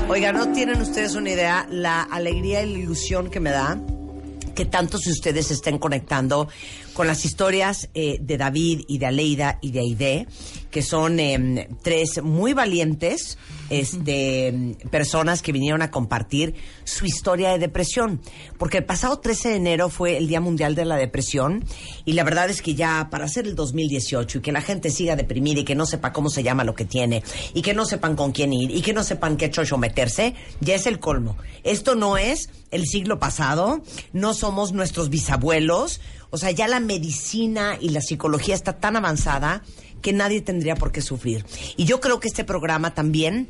Oiga, ¿no tienen ustedes una idea la alegría y la ilusión que me da que tantos de ustedes estén conectando con las historias eh, de David y de Aleida y de Aide, que son eh, tres muy valientes este, personas que vinieron a compartir su historia de depresión. Porque el pasado 13 de enero fue el Día Mundial de la Depresión y la verdad es que ya para hacer el 2018 y que la gente siga deprimida y que no sepa cómo se llama lo que tiene y que no sepan con quién ir y que no sepan qué chocho meterse, ya es el colmo. Esto no es el siglo pasado, no somos nuestros bisabuelos, o sea, ya la medicina y la psicología está tan avanzada que nadie tendría por qué sufrir. Y yo creo que este programa también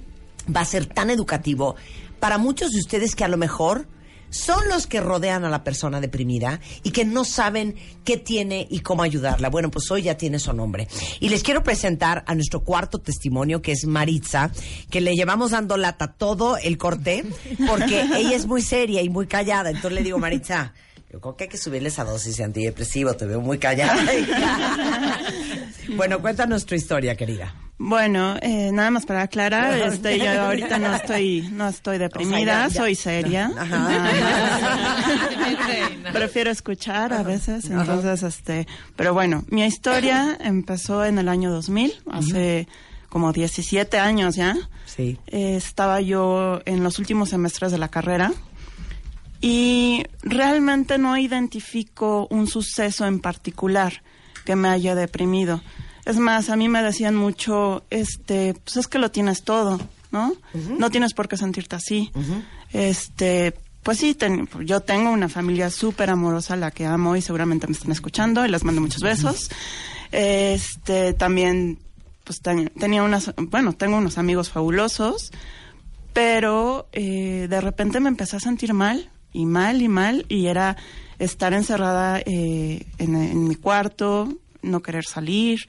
va a ser tan educativo para muchos de ustedes que a lo mejor son los que rodean a la persona deprimida y que no saben qué tiene y cómo ayudarla. Bueno, pues hoy ya tiene su nombre. Y les quiero presentar a nuestro cuarto testimonio, que es Maritza, que le llevamos dando lata todo el corte, porque ella es muy seria y muy callada. Entonces le digo, Maritza, yo creo que hay que subirle esa dosis de antidepresivo, te veo muy callada. bueno, cuéntanos tu historia, querida. Bueno, eh, nada más para aclarar, este, yo ahorita no estoy, no estoy deprimida, ya- ya- soy seria. Prefiero escuchar a veces, entonces, este, pero bueno, mi historia empezó en el año 2000, hace como 17 años ya. Sí. Eh, estaba yo en los últimos semestres de la carrera y realmente no identifico un suceso en particular que me haya deprimido. Es más, a mí me decían mucho, este, pues es que lo tienes todo, ¿no? No tienes por qué sentirte así. Este, pues sí, ten- yo tengo una familia súper amorosa, la que amo y seguramente me están escuchando y les mando muchos besos. Este, también, pues ten- tenía unas, bueno, tengo unos amigos fabulosos, pero eh, de repente me empecé a sentir mal y mal y mal y era estar encerrada eh, en, mi cuarto, no querer salir,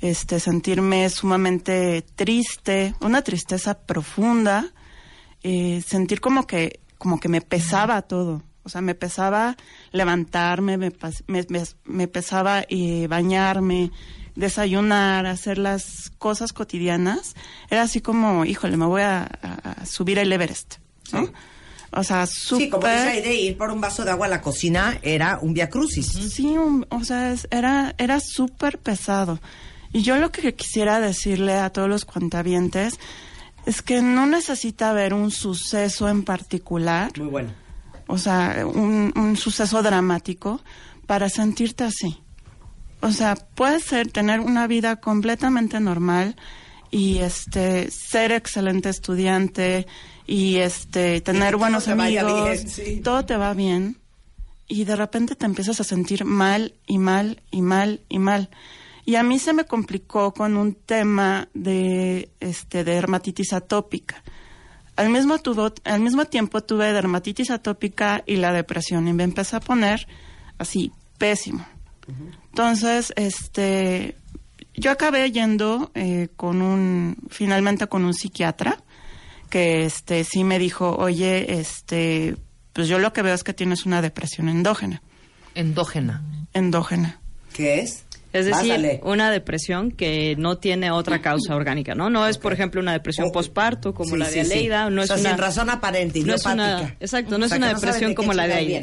este, sentirme sumamente triste, una tristeza profunda, eh, sentir como que, como que me pesaba todo. O sea, me pesaba levantarme, me, me, me- pesaba eh, bañarme, desayunar, hacer las cosas cotidianas. Era así como, híjole, me voy a subir el Everest. ¿no? O sea, súper... Sí, como dice Aide, ir por un vaso de agua a la cocina era un via crucis. Sí, un- o sea, es- era, era súper pesado. Y yo lo que quisiera decirle a todos los cuentavientes es que no necesita haber un suceso en particular, Muy bueno. o sea, un, un suceso dramático para sentirte así. O sea, puede ser tener una vida completamente normal y este ser excelente estudiante y este tener todo buenos vaya amigos, bien, sí. todo te va bien y de repente te empiezas a sentir mal y mal y mal y mal. Y a mí se me complicó con un tema de este de dermatitis atópica. Al mismo, tuvo, al mismo tiempo tuve dermatitis atópica y la depresión y me empecé a poner así pésimo. Entonces, este, yo acabé yendo eh, con un, finalmente con un psiquiatra que este sí me dijo, oye, este, pues yo lo que veo es que tienes una depresión endógena. Endógena. Endógena. ¿Qué es? Es decir, Pásale. una depresión que no tiene otra causa orgánica, ¿no? No es, por ejemplo, una depresión Ok. posparto como Sí, la de sí, sí. Aleida, no O es sea, una sin razón aparente, no es una- exacto, no O es una no depresión como la de Aida.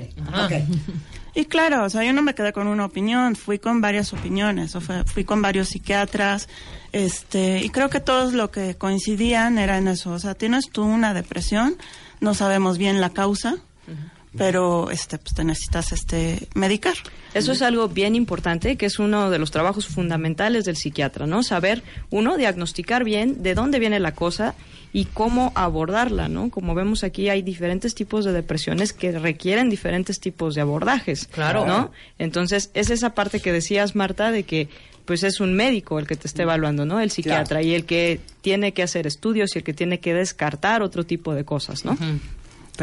Y claro, o sea, yo no me quedé con una opinión, fui con varias opiniones, o fue- fui con varios psiquiatras, este, y creo que todos lo que coincidían era en eso, o sea, tienes tú una depresión, no sabemos bien la causa, pero este, pues te necesitas este medicar. Eso es algo bien importante, que es uno de los trabajos fundamentales del psiquiatra, ¿no? Saber, uno, diagnosticar bien de dónde viene la cosa y cómo abordarla, ¿no? Como vemos aquí, hay diferentes tipos de depresiones que requieren diferentes tipos de abordajes. Claro. ¿No? Entonces, es esa parte que decías, Marta, de que pues es un médico el que te está evaluando, ¿no? El psiquiatra y el que tiene que hacer estudios y el que tiene que descartar otro tipo de cosas, ¿no?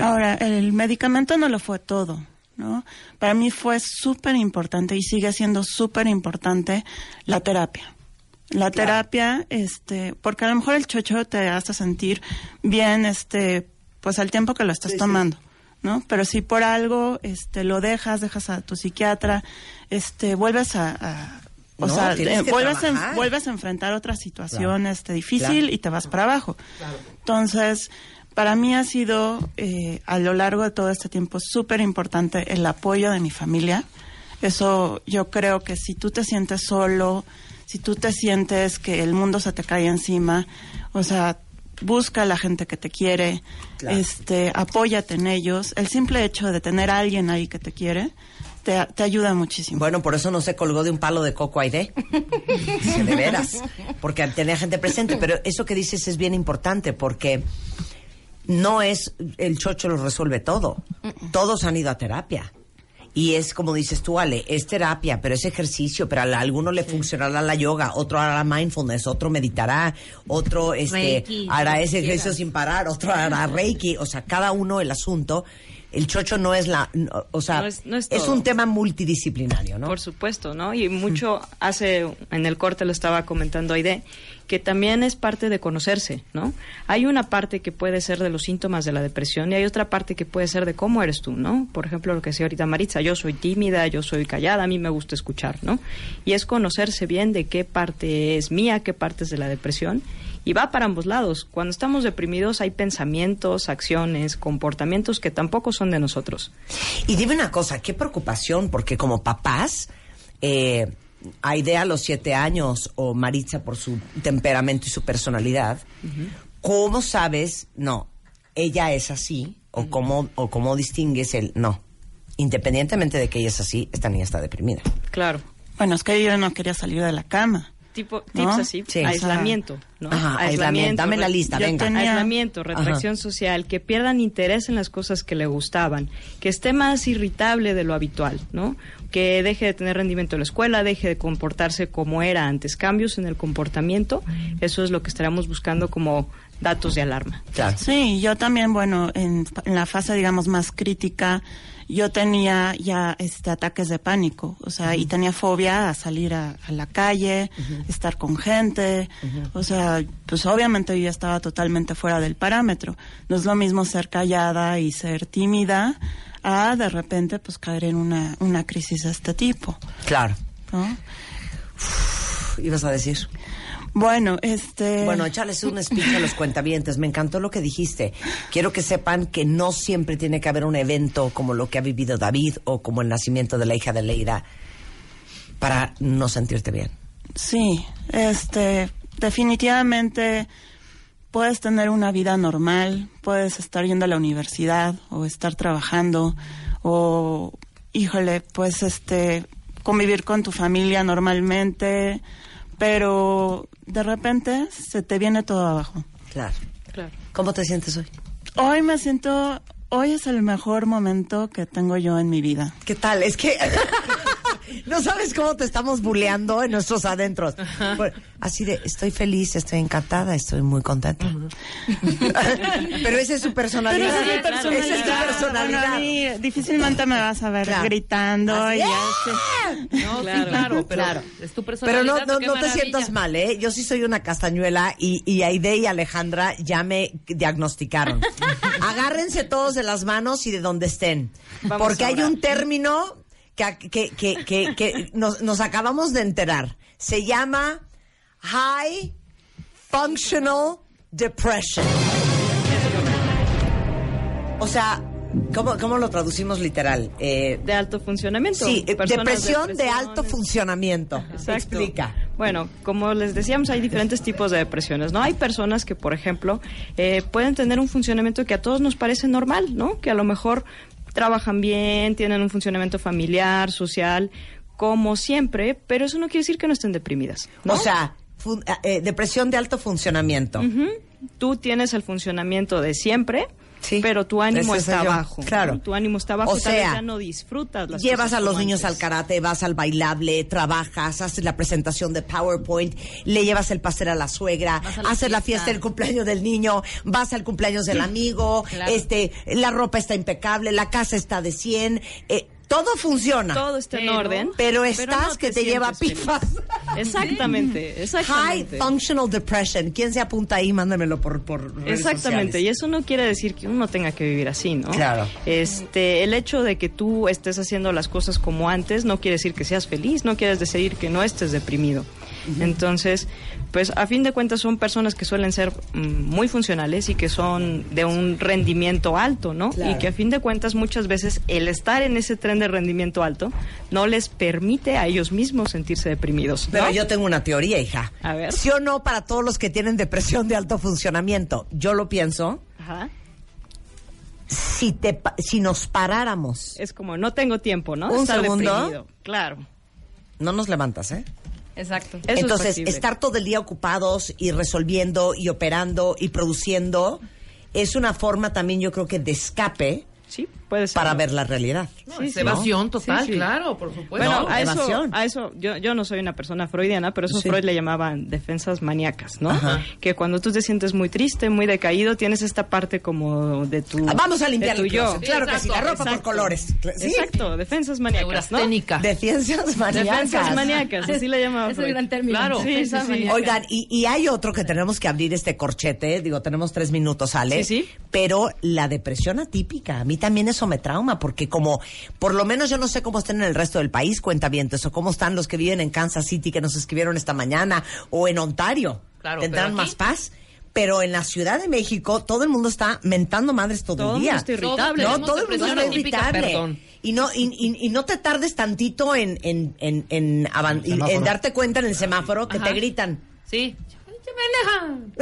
Ahora, el medicamento no lo fue todo, ¿no? Para mí fue súper importante y sigue siendo súper importante la terapia. La terapia, este, porque a lo mejor el chocho te hace sentir bien, este, pues al tiempo que lo estás tomando, ¿no? Pero si por algo, este, lo dejas, dejas a tu psiquiatra, este, vuelves a, a- o No, sea, eh, vuelves, a, trabajar. vuelves a enfrentar otra situación, Claro. este, difícil Claro. y te vas para abajo. Entonces, para mí ha sido eh, a lo largo de todo este tiempo súper importante el apoyo de mi familia. Eso yo creo que si tú te sientes solo, si tú te sientes que el mundo se te cae encima, o sea, busca a la gente que te quiere, Claro. este, apóyate en ellos. El simple hecho de tener a alguien ahí que te quiere, te, te ayuda muchísimo. Bueno, por eso no se colgó de un palo de coco Aide. Dice, de veras. Porque tenía gente presente. Pero eso que dices es bien importante porque no es el chocho lo resuelve todo. Todos han ido a terapia. Y es como dices tú, Ale, es terapia, pero es ejercicio, pero a alguno le funcionará la yoga, otro hará mindfulness, otro meditará, otro este, Reiki, hará ese ejercicio sin parar, otro hará reiki, o sea, cada uno el asunto. El chocho no es la, no, o sea, No es- no es es todo. un tema multidisciplinario, ¿no? Por supuesto, ¿no? Y mucho hace, en el corte lo estaba comentando Aide, que también es parte de conocerse, ¿no? Hay una parte que puede ser de los síntomas de la depresión y hay otra parte que puede ser de cómo eres tú, ¿no? Por ejemplo, lo que decía ahorita Maritza, yo soy tímida, yo soy callada, a mí me gusta escuchar, ¿no? Y es conocerse bien de qué parte es mía, qué parte es de la depresión y va para ambos lados. Cuando estamos deprimidos hay pensamientos, acciones, comportamientos que tampoco son de nosotros. Y dime una cosa, qué preocupación, porque como papás, eh, Aide a los siete años o Maritza por su temperamento y su personalidad, ¿cómo sabes, no, ella es así? O, cómo, ¿O cómo distingues el no? Independientemente de que ella es así, esta niña está deprimida. Claro. Bueno, es que yo no quería salir de la cama. Tipo tips ¿No? así, Sí. aislamiento, ¿no? Ajá, aislamiento. Dame la lista, Yo venga. tenía- Aislamiento, retracción social, que pierdan interés en las cosas que le gustaban, que esté más irritable de lo habitual, ¿no? Que deje de tener rendimiento en la escuela, deje de comportarse como era antes. Cambios en el comportamiento, eso es lo que estaremos buscando como datos de alarma. Sí, yo también, bueno, en, en la fase, digamos, más crítica, yo tenía ya este ataques de pánico, o sea, y tenía fobia a salir a, a la calle, estar con gente, o sea, pues obviamente yo ya estaba totalmente fuera del parámetro. No es lo mismo ser callada y ser tímida a de repente pues caer en una, una crisis de este tipo. Claro. ¿no? Ibas a decir. Bueno, este... Bueno, échales un speech a los cuentavientes. Me encantó lo que dijiste. Quiero que sepan que no siempre tiene que haber un evento como lo que ha vivido David o como el nacimiento de la hija de Leida para no sentirte bien. Sí, este, definitivamente puedes tener una vida normal, puedes estar yendo a la universidad o estar trabajando o, híjole, pues este, convivir con tu familia normalmente, pero de repente se te viene todo abajo. Claro. Claro. ¿Cómo te sientes hoy? Hoy me siento, hoy es el mejor momento que tengo yo en mi vida. ¿Qué tal? Es que no sabes cómo te estamos buleando en nuestros adentros. Bueno, así de, estoy feliz, estoy encantada, estoy muy contenta. Pero esa es su personalidad. Pero esa es mi personalidad. Esa es tu personalidad. Bueno, a mí difícilmente me vas a ver Claro. gritando Así y así. No, sí, claro, pero Claro. es tu Pero personalidad. no, no, qué no te maravilla. sientas mal, ¿eh? Yo sí soy una castañuela y, y Aide y Alejandra ya me diagnosticaron. Agárrense todos de las manos y de donde estén. Vamos porque hay un término que, que, que, que, nos, nos acabamos de enterar. Se llama High Functional Depression. O sea, ¿cómo, cómo lo traducimos literal? Eh, De alto funcionamiento. sí, eh, depresión de alto funcionamiento. Exacto. Explica. Bueno, como les decíamos, hay diferentes tipos de depresiones, ¿no? Hay personas que, por ejemplo, eh, pueden tener un funcionamiento que a todos nos parece normal, ¿no? Que a lo mejor trabajan bien, tienen un funcionamiento familiar, social, como siempre, pero eso no quiere decir que no estén deprimidas. ¿no? O sea, fun- eh, depresión de alto funcionamiento. Tú tienes el funcionamiento de siempre, Sí, pero tu ánimo ese está bajo. Claro. Tu ánimo está bajo O vez sea, ya no disfrutas las Llevas cosas a los niños al karate, vas al bailable, trabajas, haces la presentación de PowerPoint, le llevas el pastel a la suegra, a la haces la fiesta. fiesta del cumpleaños del niño, vas al cumpleaños del amigo, Claro. este, la ropa está impecable, la casa está de 100, eh, todo funciona. Todo está en orden. pero estás no que te lleva pifas. feliz. Exactamente, High exactamente. Functional Depression. ¿Quién se apunta ahí? Mándamelo por, por redes Exactamente, y eso no quiere decir que uno tenga que vivir así, ¿no? Claro. Este, el hecho de que tú estés haciendo las cosas como antes no quiere decir que seas feliz, no quiere decir que no estés deprimido. Entonces, pues a fin de cuentas son personas que suelen ser mm, muy funcionales y que son de un rendimiento alto, ¿no? Claro. Y que a fin de cuentas muchas veces el estar en ese tren de rendimiento alto no les permite a ellos mismos sentirse deprimidos. ¿no? Pero yo tengo una teoría, hija. A ver. ¿Sí o no para todos los que tienen depresión de alto funcionamiento? Yo lo pienso. Ajá. Si, te, si nos paráramos, Es como no tengo tiempo, ¿no? Un Estar segundo. deprimido. Claro. no nos levantas, ¿eh? Exacto. Eso Entonces, estar todo el día ocupados y resolviendo y operando y produciendo es una forma también, yo creo que, de escape puede ser. para ver la realidad. No, Sí, es sí. evasión total, Sí, sí. claro, por supuesto. Bueno, No, a, eso, evasión. a eso, yo, yo no soy una persona freudiana, pero eso Sí. Freud le llamaban defensas maníacas, ¿no? Ajá. Que cuando tú te sientes muy triste, muy decaído, tienes esta parte como de tu. Ah, Vamos a limpiar tu el yo. Claro que sí, la ropa por Exacto. colores. ¿Sí? Exacto, defensas maníacas, ¿no? Neurasténica. De ciencias maníacas. Defensas maníacas, así le llamaban Es el Freud. gran término. Claro. Sí, sí, Defensa sí. maníaca. Oigan, y, y hay otro que tenemos que abrir este corchete, digo, tenemos tres minutos, Ale. Sí, sí. Pero la depresión atípica, a mí también eso me trauma, porque como, por lo menos yo no sé cómo están en el resto del país, cuentavientes, o cómo están los que viven en Kansas City que nos escribieron esta mañana, o en Ontario. Claro, Tendrán aquí- más paz. Pero en la Ciudad de México todo el mundo está mentando madres todo, Todo el día. mundo está irritable. No, todo el mundo está irritable. perdón. Y no, y, y- y no te tardes tantito en, en, en, en, darte cuenta en el semáforo que Ajá. te gritan. Sí. O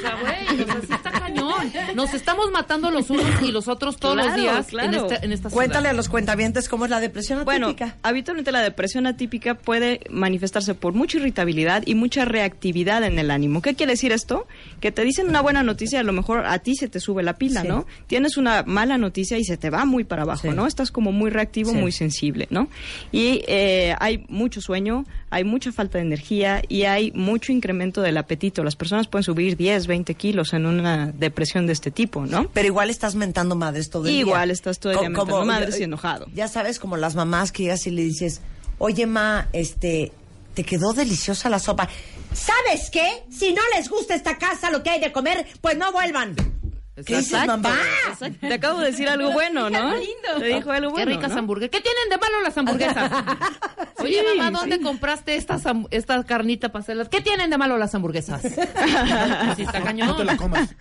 sea, güey, o sea, sí está cañón. Nos estamos matando los unos y los otros todos los días claro. en, esta, en esta Cuéntale ciudad. a los cuentavientes cómo es la depresión Bueno, atípica. habitualmente la depresión atípica puede manifestarse por mucha irritabilidad y mucha reactividad en el ánimo. ¿Qué quiere decir esto? Que te dicen una buena noticia, a lo mejor a ti se te sube la pila, Sí. ¿no? Tienes una mala noticia y se te va muy para abajo, Sí. ¿no? Estás como muy reactivo, Sí. muy sensible, ¿no? Y eh, hay mucho sueño, hay mucha falta de energía y hay mucho incremento del apetito. Las personas pueden subir 10, 20 kilos en una depresión de este tipo, ¿no? Pero igual estás mentando madres todo el día. Igual estás todo el día mentando madres y enojado. Ya sabes, como las mamás que llegas y le dices, oye, ma, este, te quedó deliciosa la sopa. ¿Sabes qué? Si no les gusta esta casa, lo que hay de comer, pues no vuelvan. ¿Qué dices, mamá? exacto. Te acabo de decir algo bueno, ¿no? Te dijo algo Qué bueno, ricas ¿no? hamburguesas. ¿Qué tienen de malo las hamburguesas? Oye, Sí, mamá, ¿dónde sí. compraste estas, esta carnita para hacerlas? ¿Qué tienen de malo las hamburguesas? Sí, está cañón. No te la comas.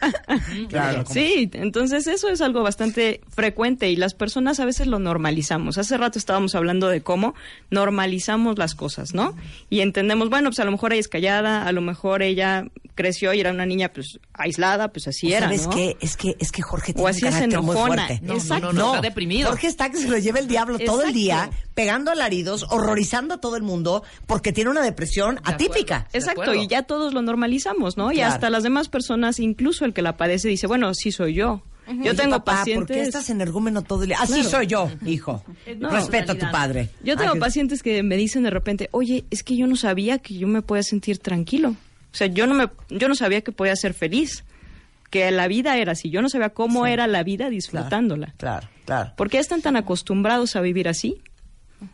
Claro. Sí, entonces eso es algo bastante frecuente y las personas a veces lo normalizamos. Hace rato estábamos hablando de cómo normalizamos las cosas, ¿no? Y entendemos, bueno, pues a lo mejor ella es callada, a lo mejor ella creció y era una niña pues aislada, pues así era, ¿Sabes ¿no? qué? Es que, es que Jorge O tiene así un es carácter muy enojona. fuerte. No, no, Exacto. no, está deprimido. Jorge está que se lo lleva el diablo todo el día, pegando alaridos, horrorizando a todo el mundo, porque tiene una depresión atípica. Exacto, y ya todos lo normalizamos, ¿no? Y hasta las demás personas, incluso el que la padece, dice, bueno, sí soy yo. Yo Oye, tengo papá, pacientes... ¿por qué estás energúmeno todo el día? Así Claro. soy yo, hijo. No, Respeto a tu padre. Yo tengo Ay, pacientes que me dicen de repente, oye, es que yo no sabía que yo me podía sentir tranquilo. O sea, yo no, me, yo no sabía que podía ser feliz, que la vida era así. Yo no sabía cómo era la vida disfrutándola. Claro, claro. ¿Por qué están tan acostumbrados a vivir así?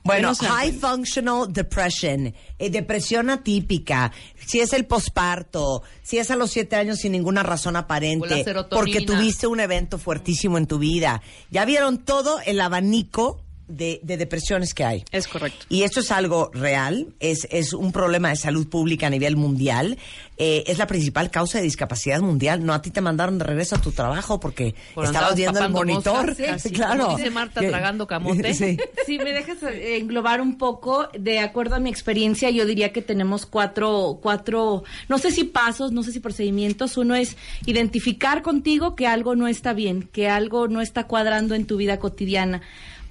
Bueno, no high functional depression, eh, depresión atípica, si es el posparto, si es a los siete años sin ninguna razón aparente, porque tuviste un evento fuertísimo en tu vida. Ya vieron todo el abanico de, de depresiones que hay. Es correcto. Y esto es algo real, es, es un problema de salud pública a nivel mundial, eh, es la principal causa de discapacidad mundial. No a ti te mandaron de regreso a tu trabajo porque Por estabas viendo el monitor. claro. como dice Marta, tragando camote. Sí. Si me dejas eh, englobar un poco, de acuerdo a mi experiencia, yo diría que tenemos cuatro, cuatro, no sé si pasos, no sé si procedimientos. Uno es identificar contigo que algo no está bien, que algo no está cuadrando en tu vida cotidiana.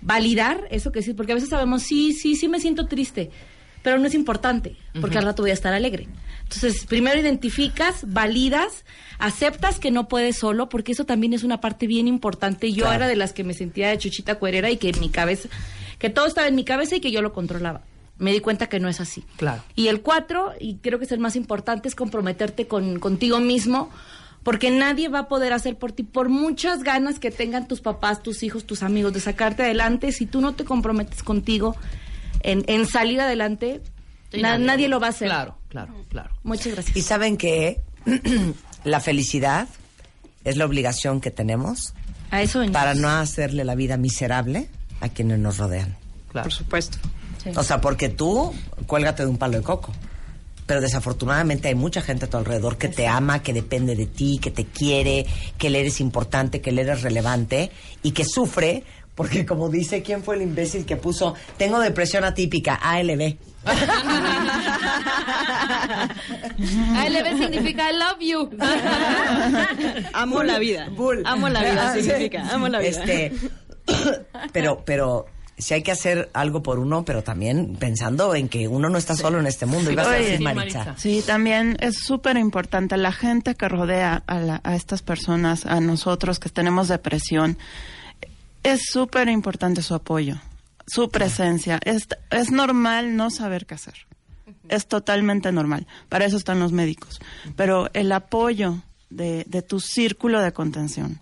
Validar eso que sí, porque a veces sabemos, sí, sí, sí me siento triste, pero no es importante, porque al rato voy a estar alegre. Entonces, primero identificas, validas, aceptas que no puedes solo, porque eso también es una parte bien importante. Yo Claro. era de las que me sentía de chuchita cuerera y que en mi cabeza, que todo estaba en mi cabeza y que yo lo controlaba. Me di cuenta que no es así. Claro. Y el cuatro, y creo que es el más importante, es comprometerte con, contigo mismo, porque nadie va a poder hacer por ti, por muchas ganas que tengan tus papás, tus hijos, tus amigos de sacarte adelante, si tú no te comprometes contigo en, en salir adelante, nadie, lo va a hacer. Claro, claro, claro. Muchas gracias. Y saben que la felicidad es la obligación que tenemos A eso venimos. para no hacerle la vida miserable a quienes nos rodean. claro. Por supuesto. Sí. O sea, porque tú cuélgate de un palo de coco. Pero desafortunadamente hay mucha gente a tu alrededor que te ama, que depende de ti, que te quiere, que le eres importante, que le eres relevante y que sufre porque como dice, ¿quién fue el imbécil que puso, tengo depresión atípica, ALB? ALB significa I love you. Amo la vida. Bull. Amo la vida, Ah, sí. significa. Amo la vida. Este, pero, pero si hay que hacer algo por uno, pero también pensando en que uno no está solo en este mundo. Ibas a Oye, decir, sí, Maritza. Sí, también es súper importante la gente que rodea a, la- a estas personas, a nosotros que tenemos depresión. Es súper importante su apoyo, su presencia. Es, es normal no saber qué hacer. Es totalmente normal. Para eso están los médicos. Pero el apoyo de, de tu círculo de contención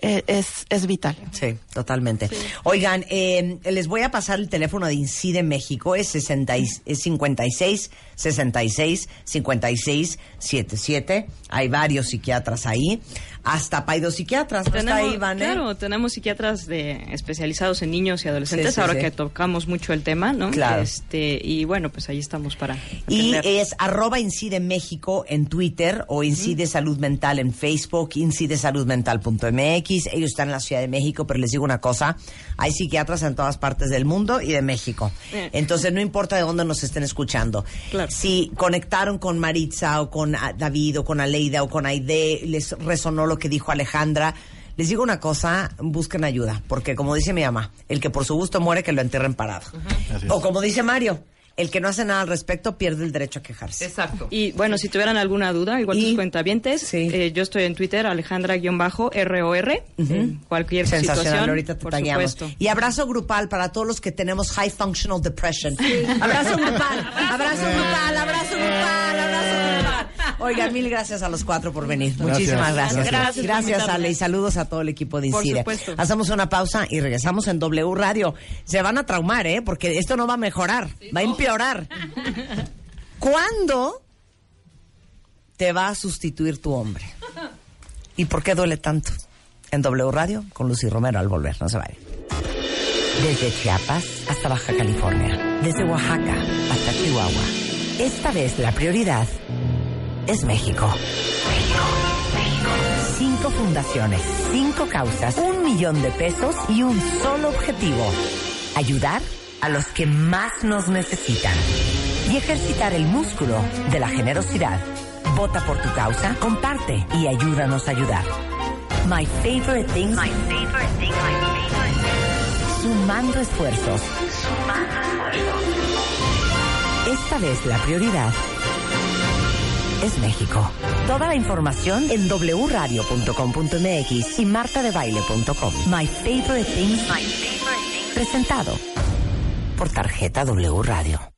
es, es vital. Sí, totalmente. Oigan, eh, les voy a pasar el teléfono de Incide México, es, 60 y- es 56 66 56 77. Hay varios psiquiatras ahí, hasta psiquiatras. ¿no ahí, Vane? claro, tenemos psiquiatras de, especializados en niños y adolescentes, Sí, sí, ahora sí. que tocamos mucho el tema, ¿no? Claro. Este, y bueno, pues ahí estamos para Y es arroba Incide México en Twitter o Incide Salud Mental en Facebook, incidesaludmental.mx. Ellos están en la Ciudad de México, pero les digo una cosa, hay psiquiatras en todas partes del mundo y de México. Eh. Entonces no importa de dónde nos estén escuchando. Claro. Si conectaron con Maritza o con ah, David o con Aleida o con Aide, les resonó lo que dijo Alejandra. Les digo una cosa, busquen ayuda, porque como dice mi mamá, el que por su gusto muere, que lo entierren parado. Así es. O como dice Mario, el que no hace nada al respecto pierde el derecho a quejarse. Exacto. Y bueno, si tuvieran alguna duda, igual Y- tus cuentavientes, Sí. eh, yo estoy en Twitter, Alejandra-ROR, en cualquier Sensacional, situación, ahorita te por tagueamos. supuesto. Y abrazo grupal para todos los que tenemos high functional depression. Abrazo grupal, abrazo grupal, abrazo grupal. Oiga, mil gracias a los cuatro por venir. Gracias. Muchísimas gracias. Gracias. Gracias, Ale. Y saludos a todo el equipo de Por Incide. supuesto. Hacemos una pausa y regresamos en W Radio. Se van a traumar, ¿eh? Porque esto no va a mejorar, va a empeorar. ¿Cuándo te va a sustituir tu hombre? ¿Y por qué duele tanto? En W Radio con Lucy Romero al volver. No se vayan. Desde Chiapas hasta Baja California, desde Oaxaca hasta Chihuahua. Esta vez la prioridad es México. México, México. Cinco fundaciones, cinco causas, un millón de pesos y un solo objetivo. Ayudar a los que más nos necesitan. Y ejercitar el músculo de la generosidad. Vota por tu causa, comparte y ayúdanos a ayudar. My favorite thing. My favorite thing. My favorite thing. Sumando esfuerzos. Sumando esfuerzos. Esta vez la prioridad es México. Toda la información en wradio.com.mx y martadebaile.com. My favorite things. My favorite things. Presentado por tarjeta W Radio.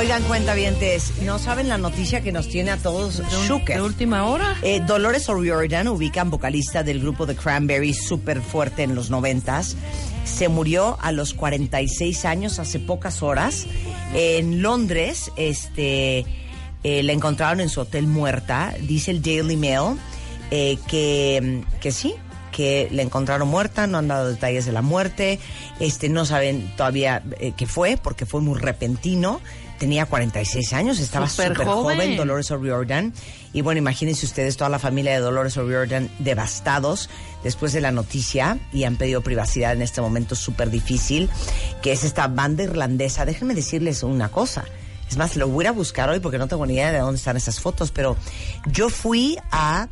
Oigan, cuentavientes, ¿no saben la noticia que nos tiene a todos shooked? ¿De última hora? Eh, Dolores O'Riordan, ubican vocalista del grupo The Cranberries, súper fuerte en los noventas, se murió a los 46 años, hace pocas horas. En Londres, este, eh, la encontraron en su hotel muerta. Dice el Daily Mail eh, que, que sí, que la encontraron muerta, no han dado detalles de la muerte, este, no saben todavía eh, qué fue, porque fue muy repentino. Tenía 46 años, estaba Súper joven, joven. Dolores O'Riordan. Y bueno, imagínense ustedes toda la familia de Dolores O'Riordan devastados después de la noticia y han pedido privacidad en este momento súper difícil, que es esta banda irlandesa. Déjenme decirles una cosa. Es más, lo voy a buscar hoy porque no tengo ni idea de dónde están esas fotos, pero yo fui a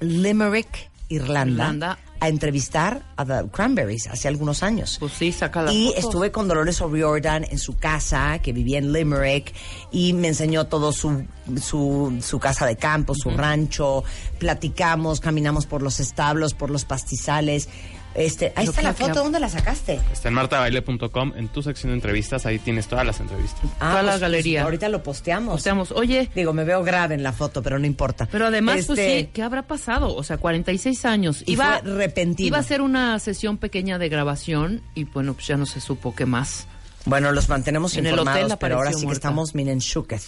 Limerick, Irlanda, Irlanda. a entrevistar a The Cranberries hace algunos años. Pues sí, saca la Y foto. estuve con Dolores O'Riordan en su casa, que vivía en Limerick, y me enseñó todo su, su, su casa de campo, su rancho. Platicamos, caminamos por los establos, por los pastizales. Este, ahí está la foto, ¿dónde la sacaste? Está en martabaile.com, en tu sección de entrevistas, ahí tienes todas las entrevistas. Toda la galería. ahorita lo posteamos. Posteamos. Oye, Digo, me veo grave en la foto, pero no importa. pero además, pues Este, sí, ¿qué habrá pasado? O sea, 46 años. Y iba, fue repentino. Iba a ser una sesión pequeña de grabación y bueno, pues ya no se supo qué más. Bueno, los mantenemos En el informados, hotel pero ahora sí que estamos, miren, shooketh.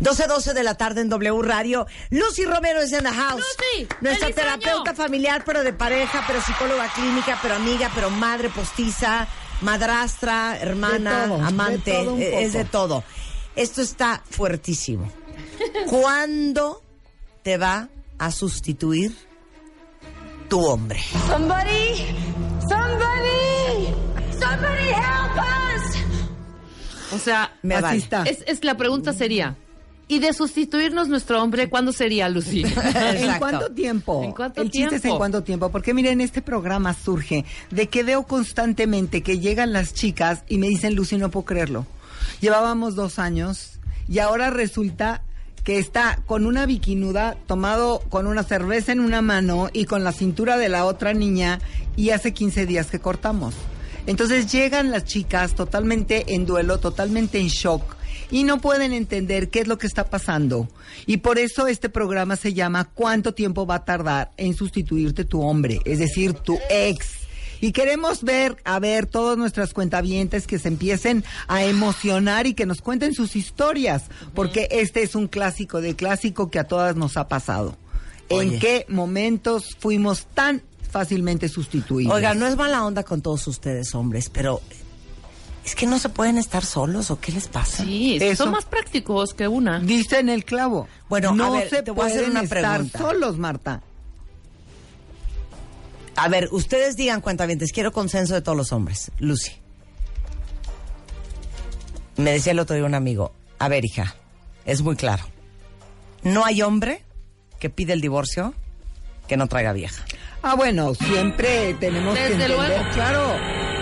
12, 12 de la tarde en W Radio. Lucy Romero es en the house. Lucy, Nuestra ¡feliz terapeuta año! familiar, pero de pareja, pero psicóloga clínica, pero amiga, pero madre postiza, madrastra, hermana, De todo, de amante, todo un eh, es de todo. Esto está fuertísimo. ¿Cuándo te va a sustituir tu hombre? Somebody, somebody, somebody help us. O sea, Me Así vale. está. es, es la pregunta sería, ¿y de sustituirnos nuestro hombre cuándo sería, Lucy? ¿En cuánto tiempo? ¿En cuánto El chiste es en tiempo? cuánto tiempo. Porque miren, este programa surge de que veo constantemente que llegan las chicas y me dicen, Lucy, no puedo creerlo. Llevábamos dos años y ahora resulta que está con una biquinuda tomado con una cerveza en una mano y con la cintura de la otra niña y hace 15 días que cortamos. Entonces llegan las chicas totalmente en duelo, totalmente en shock y no pueden entender qué es lo que está pasando. Y por eso este programa se llama ¿Cuánto tiempo va a tardar en sustituirte tu hombre? Es decir, tu ex. Y queremos ver, a ver, todas nuestras cuentavientes que se empiecen a emocionar y que nos cuenten sus historias, porque este es un clásico de clásico que a todas nos ha pasado. Oye. ¿En qué momentos fuimos tan fácilmente sustituidos? Oiga, no es mala onda con todos ustedes, hombres, pero Es que no se pueden estar solos o qué les pasa. Sí, Eso- son más prácticos que una. Dice en el clavo. Bueno, no a ver, se te voy a hacer pueden una estar pregunta. solos, Marta. A ver, ustedes digan cuentavientes, quiero consenso de todos los hombres. Lucy. Me decía el otro día un amigo, a ver, hija, es muy claro. No hay hombre que pide el divorcio que no traiga vieja. Ah, bueno, siempre tenemos que entender, luego. claro,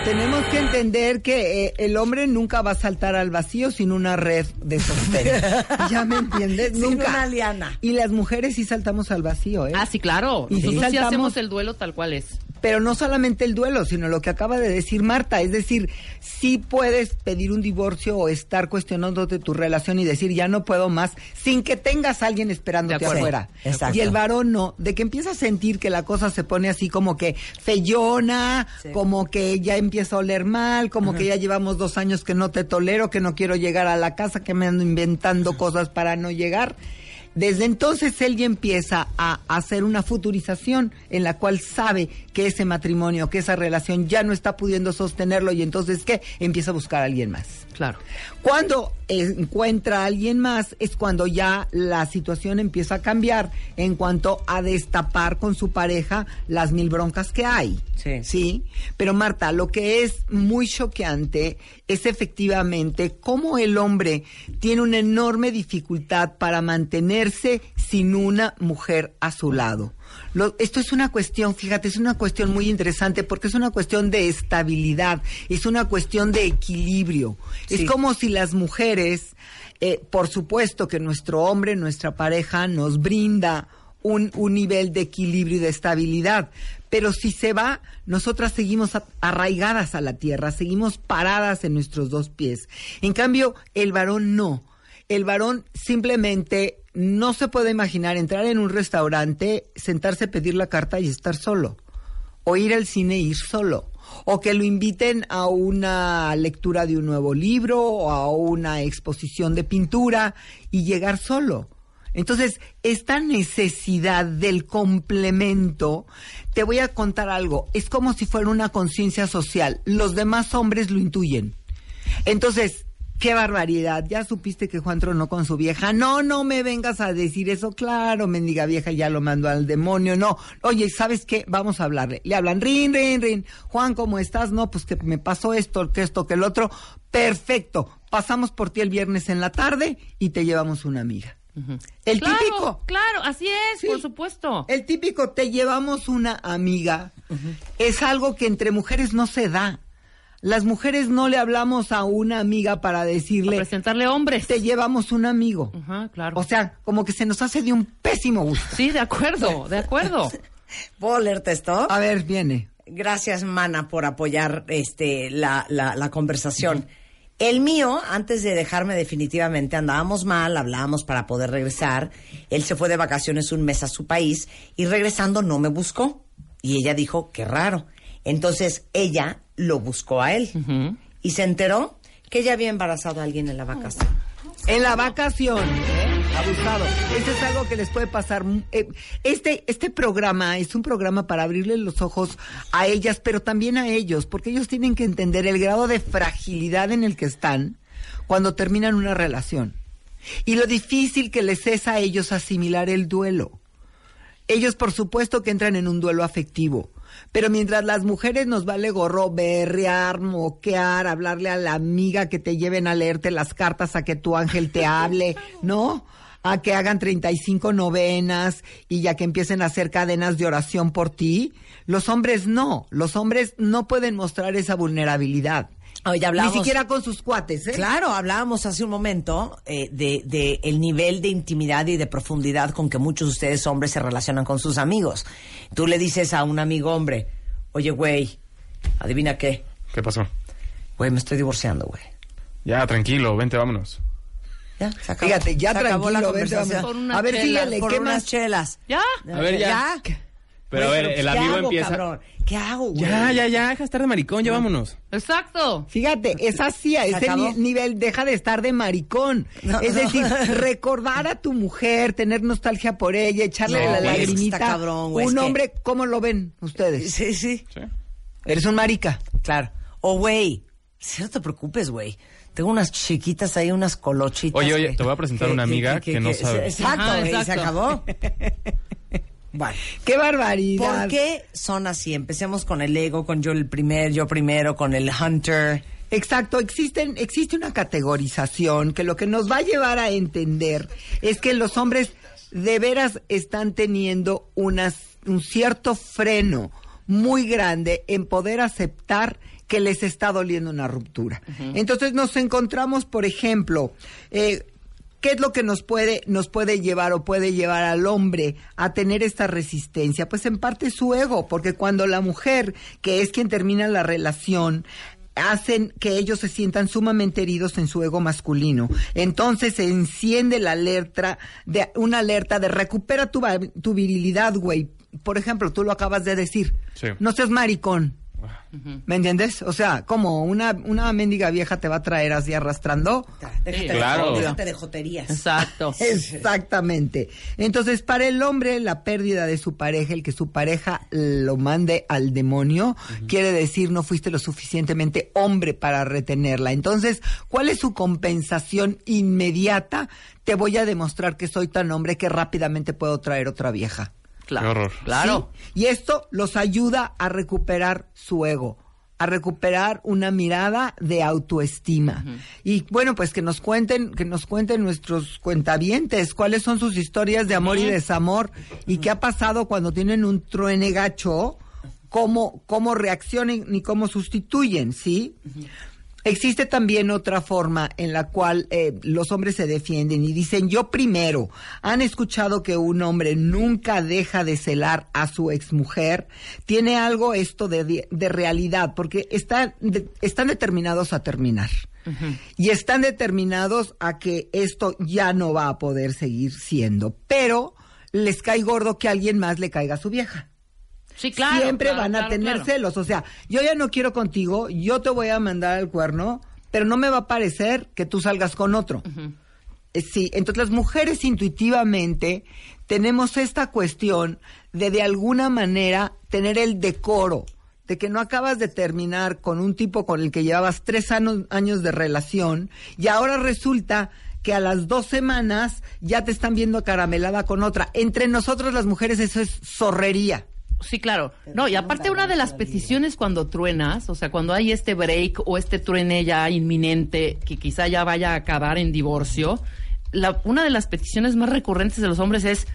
tenemos que entender que eh, el hombre nunca va a saltar al vacío sin una red de sostén. ¿Ya me entiendes? Sin nunca. una liana. Y las mujeres sí saltamos al vacío, ¿eh? Ah, sí, claro. Y sí Nosotros sí saltamos- hacemos el duelo tal cual es. Pero no solamente el duelo, sino lo que acaba de decir Marta. Es decir, sí puedes pedir un divorcio o estar cuestionándote tu relación y decir ya no puedo más sin que tengas a alguien esperándote afuera. Sí, exacto. Y el varón no, de que empieza a sentir que la cosa se pone así como que feyona, Sí. como que ya empieza a oler mal, como que ya llevamos dos años que no te tolero, que no quiero llegar a la casa, que me ando inventando cosas para no llegar. Desde entonces él ya empieza a hacer una futurización en la cual sabe que ese matrimonio, que esa relación ya no está pudiendo sostenerlo y entonces ¿qué? Empieza a buscar a alguien más. Claro. Cuando encuentra a alguien más es cuando ya la situación empieza a cambiar en cuanto a destapar con su pareja las mil broncas que hay. Sí. Sí. Pero Marta, lo que es muy choqueante es efectivamente cómo el hombre tiene una enorme dificultad para mantenerse sin una mujer a su lado. Lo- esto es una cuestión, fíjate, es una cuestión muy interesante porque es una cuestión de estabilidad, es una cuestión de equilibrio. Sí. Es como si las mujeres, eh, por supuesto que nuestro hombre, nuestra pareja nos brinda un, un nivel de equilibrio y de estabilidad. Pero si se va, nosotras seguimos a- arraigadas a la tierra, seguimos paradas en nuestros dos pies. En cambio, el varón no. El varón simplemente no se puede imaginar entrar en un restaurante, sentarse, pedir la carta y estar solo. O ir al cine e ir solo. O que lo inviten a una lectura de un nuevo libro o a una exposición de pintura y llegar solo. Entonces, esta necesidad del complemento, te voy a contar algo, es como si fuera una conciencia social. Los demás hombres lo intuyen. Entonces, qué barbaridad. Ya supiste que Juan tronó con su vieja. No, no me vengas a decir eso. Claro, mendiga vieja, ya lo mandó al demonio. No. Oye, ¿sabes qué? Vamos a hablarle. Le hablan, rin, rin, rin. Juan, ¿cómo estás? No, pues que me pasó esto, que esto, que el otro. Perfecto. Pasamos por ti el viernes en la tarde y te llevamos una amiga. El claro, típico. Claro, así es, Sí. por supuesto. El típico te llevamos una amiga es algo que entre mujeres no se da. Las mujeres no le hablamos a una amiga para decirle presentarle hombres. te llevamos un amigo. Ajá, claro. O sea, como que se nos hace de un pésimo gusto. sí, de acuerdo, de acuerdo. ¿Puedo leerte esto? A ver, viene. Gracias, Mana, por apoyar este la, la, la conversación. El mío, antes de dejarme definitivamente, andábamos mal, hablábamos para poder regresar. Él se fue de vacaciones un mes a su país y regresando no me buscó. Y ella dijo, qué raro. Entonces ella lo buscó a él y se enteró que ella había embarazado a alguien en la vacación. En la vacación, ¿eh? abusado. Esto es algo que les puede pasar. eh, Este, este programa es un programa para abrirle los ojos a ellas, pero también a ellos, porque ellos tienen que entender el grado de fragilidad en el que están cuando terminan una relación. Y lo difícil que les es a ellos asimilar el duelo. Ellos, por supuesto, que entran en un duelo afectivo. Pero mientras las mujeres nos vale gorro berrear, moquear, hablarle a la amiga que te lleven a leerte las cartas, a que tu ángel te hable, ¿no? A que hagan 35 novenas y ya que empiecen a hacer cadenas de oración por ti. Los hombres no. Los hombres no pueden mostrar esa vulnerabilidad. Oye, hablábamos- Ni siquiera con sus cuates, ¿eh? Claro, hablábamos hace un momento eh, de, de el nivel de intimidad y de profundidad con que muchos de ustedes hombres se relacionan con sus amigos. Tú le dices a un amigo hombre, oye, güey, adivina qué, ¿Qué pasó? güey, me estoy divorciando, güey. Ya, tranquilo, vente, vámonos. Ya, se acabó. Fíjate, ya Se acabó tranquilo, la conversación. Por unas A ver, síguele, ¿qué más? chelas. ¿Ya? A ver, ya. Pero a ver, el ¿qué amigo hago, empieza. cabrón? ¿Qué hago, güey? Ya, ya, ya, deja de estar de maricón, ya vámonos. Exacto. Fíjate, es así, a ¿Se ese acabó? nivel, deja de estar de maricón. No. Es decir, recordar a tu mujer, tener nostalgia por ella, echarle No, la güey, es que lagrimita. está cabrón, güey, Un es que- hombre, ¿cómo lo ven ustedes? Sí, sí. Eres un marica. Claro. O, güey, Sí, no te preocupes, güey. Tengo unas chiquitas ahí, unas colochitas. Oye, oye, que- te voy a presentar una amiga que no sabe. Exacto, Ajá, güey, se exacto. acabó. Bueno. ¡Qué barbaridad! ¿Por qué son así? Empecemos con el ego, con yo el primer, yo primero, con el hunter. Exacto, existen, existe una categorización que lo que nos va a llevar a entender es que los hombres de veras están teniendo unas, un cierto freno muy grande en poder aceptar que les está doliendo una ruptura. Entonces nos encontramos, por ejemplo, eh, ¿Qué es lo que nos puede, nos puede llevar o puede llevar al hombre a tener esta resistencia? Pues en parte su ego, porque cuando la mujer, que es quien termina la relación, hacen que ellos se sientan sumamente heridos en su ego masculino. Entonces se enciende la alerta de una alerta de recupera tu, tu virilidad, güey. Por ejemplo, tú lo acabas de decir. Sí. No seas maricón. ¿Me entiendes? O sea, como una, una mendiga vieja te va a traer así arrastrando. Déjate, Claro. de, déjate de joterías. Exacto. Exactamente. Entonces, para el hombre, la pérdida de su pareja, el que su pareja lo mande al demonio, quiere decir no fuiste lo suficientemente hombre para retenerla. Entonces, ¿cuál es su compensación inmediata? Te voy a demostrar que soy tan hombre que rápidamente puedo traer otra vieja. Claro. Qué horror. Claro. Sí, Y esto los ayuda a recuperar su ego, a recuperar una mirada de autoestima. Y bueno, pues que nos cuenten, que nos cuenten nuestros cuentavientes cuáles son sus historias de amor y desamor y qué ha pasado cuando tienen un truene gacho, cómo, cómo reaccionan y cómo sustituyen, ¿sí? Existe también otra forma en la cual eh, los hombres se defienden y dicen yo primero. Han escuchado que un hombre nunca deja de celar a su exmujer. Tiene algo esto de, de realidad porque está- de- están determinados a terminar. Y están determinados a que esto ya no va a poder seguir siendo. Pero les cae gordo que alguien más le caiga a su vieja Sí, claro. siempre claro, van a claro, tener celos. O sea, yo ya no quiero contigo, yo te voy a mandar al cuerno, pero no me va a parecer que tú salgas con otro. Eh, Sí, entonces las mujeres intuitivamente tenemos esta cuestión de de alguna manera tener el decoro, de que no acabas de terminar con un tipo con el que llevabas tres años, años de relación y ahora resulta que a las dos semanas ya te están viendo caramelada con otra. Entre nosotros las mujeres eso es zorrería. Sí, claro. No, y aparte una de las peticiones cuando truenas, o sea, cuando hay este break o este truene ya inminente que quizá ya vaya a acabar en divorcio, la, una de las peticiones más recurrentes de los hombres es,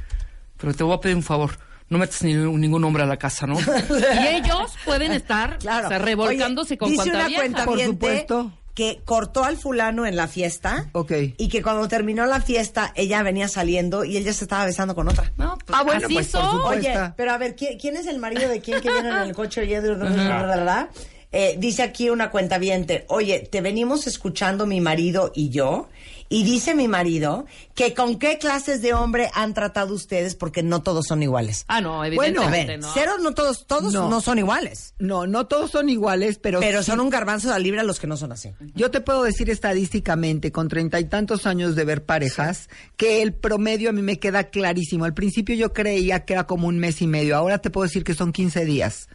pero te voy a pedir un favor, no metas ni- ningún hombre a la casa, ¿no? y ellos pueden estar Claro. o sea, revolcándose Oye, con cuanta una vieja. cuenta Por supuesto. Que cortó al fulano en la fiesta Ok. y que cuando terminó la fiesta ella venía saliendo y él ya se estaba besando con otra. No, pues, Ah, bueno, así pues, son. supuesto. Oye, pero a ver, ¿quién, quién es el marido de quién que viene en el coche oyendo? ¿verdad? Eh, dice aquí una cuenta oye, te venimos escuchando mi marido y yo, y dice mi marido que con qué clases de hombre han tratado ustedes porque no todos son iguales. Ah, no, A evidentemente ver, no. cero no todos, todos no, No. son iguales. No, no todos son iguales, pero Pero sí- son un garbanzo de la libra los que no son así. Yo te puedo decir estadísticamente, con treinta y tantos años de ver parejas, que el promedio a mí me queda clarísimo. Al principio yo creía que era como un mes y medio, ahora te puedo decir que son 15 días.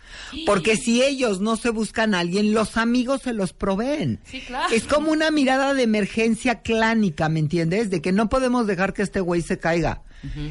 Porque si ellos no se buscan a alguien, los amigos se los proveen. Sí, claro. Es como una mirada de emergencia clánica, ¿me entiendes? De que no podemos dejar que este güey se caiga.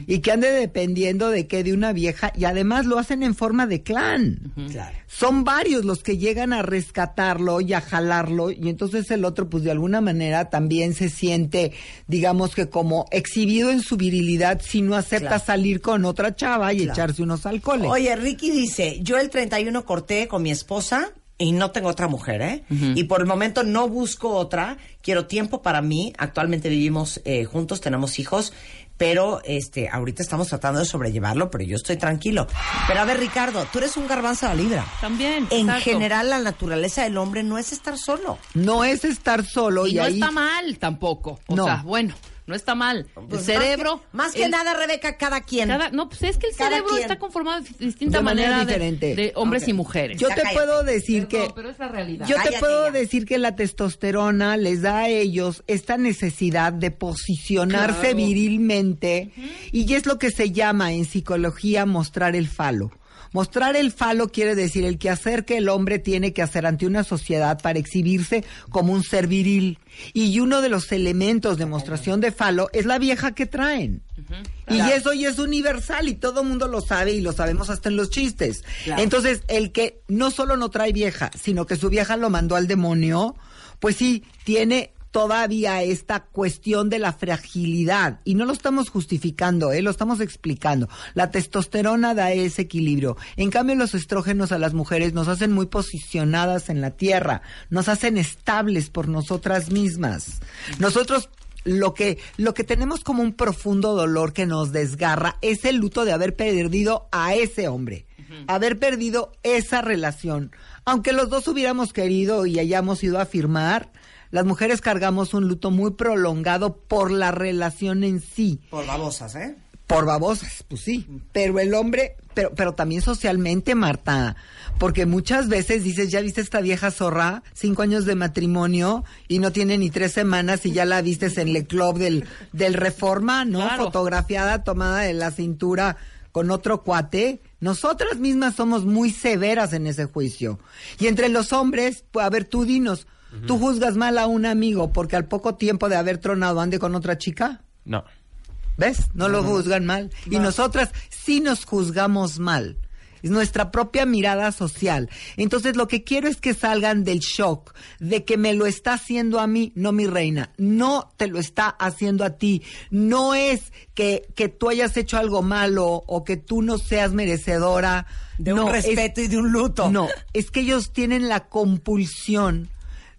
Y que ande dependiendo de que de una vieja, y además lo hacen en forma de clan. Claro. Son varios los que llegan a rescatarlo y a jalarlo y entonces el otro pues de alguna manera también se siente digamos que como exhibido en su virilidad si no acepta Claro. salir con otra chava y Claro. echarse unos alcoholes. Oye, Ricky dice, yo el 31 corté con mi esposa y no tengo otra mujer, ¿eh? Y por el momento no busco otra, quiero tiempo para mí, actualmente vivimos eh, juntos, tenemos hijos, pero este, ahorita estamos tratando de sobrellevarlo, pero yo estoy tranquilo. Pero a ver, Ricardo, tú eres un garbanzo a la libra. También. En exacto. general, la naturaleza del hombre no es estar solo. no es estar solo y, Y no ahí está mal tampoco. O No. sea, bueno, no está mal. Pues el cerebro. Más que, más que el- nada, Rebeca, cada quien. cada- no, pues es que el Cada cerebro quien. está conformado de distinta De manera diferente. de, hombres y mujeres. yo Ya te cállate. puedo decir Perdón, que pero es la realidad. Yo te puedo ya. decir que la testosterona les da a ellos esta necesidad de posicionarse Claro. virilmente y es lo que se llama en psicología mostrar el falo. Mostrar el falo quiere decir el quehacer que el hombre tiene que hacer ante una sociedad para exhibirse como un ser viril. Y uno de los elementos de mostración de falo es la vieja que traen. Y eso ya es universal y todo el mundo lo sabe y lo sabemos hasta en los chistes. Claro. Entonces, el que no solo no trae vieja, sino que su vieja lo mandó al demonio, pues sí, tiene todavía esta cuestión de la fragilidad. Y no lo estamos justificando, ¿eh? lo estamos explicando. La testosterona da ese equilibrio. En cambio, los estrógenos a las mujeres nos hacen muy posicionadas en la tierra, nos hacen estables por nosotras mismas. Nosotros lo que, lo que tenemos como un profundo dolor que nos desgarra es el luto de haber perdido a ese hombre, haber perdido esa relación. Aunque los dos hubiéramos querido y hayamos ido a firmar, las mujeres cargamos un luto muy prolongado por la relación en sí. Por babosas, ¿eh? Por babosas, pues sí. Pero el hombre, pero, pero también socialmente, Marta. Porque muchas veces dices, ya viste esta vieja zorra, cinco años de matrimonio y no tiene ni tres semanas y ya la vistes en el club del, del Reforma, ¿no? Fotografiada, tomada de la cintura con otro cuate. Nosotras mismas somos muy severas en ese juicio. Y entre los hombres, pues a ver, tú dinos, ¿tú juzgas mal a un amigo porque al poco tiempo de haber tronado ande con otra chica? No. ¿Ves? No lo juzgan mal. Y nosotras sí nos juzgamos mal. Es nuestra propia mirada social. Entonces lo que quiero es que salgan del shock de que me lo está haciendo a mí, no mi reina. No te lo está haciendo a ti. No es que, que tú hayas hecho algo malo o que tú no seas merecedora De un respeto y de un luto. No, es que ellos tienen la compulsión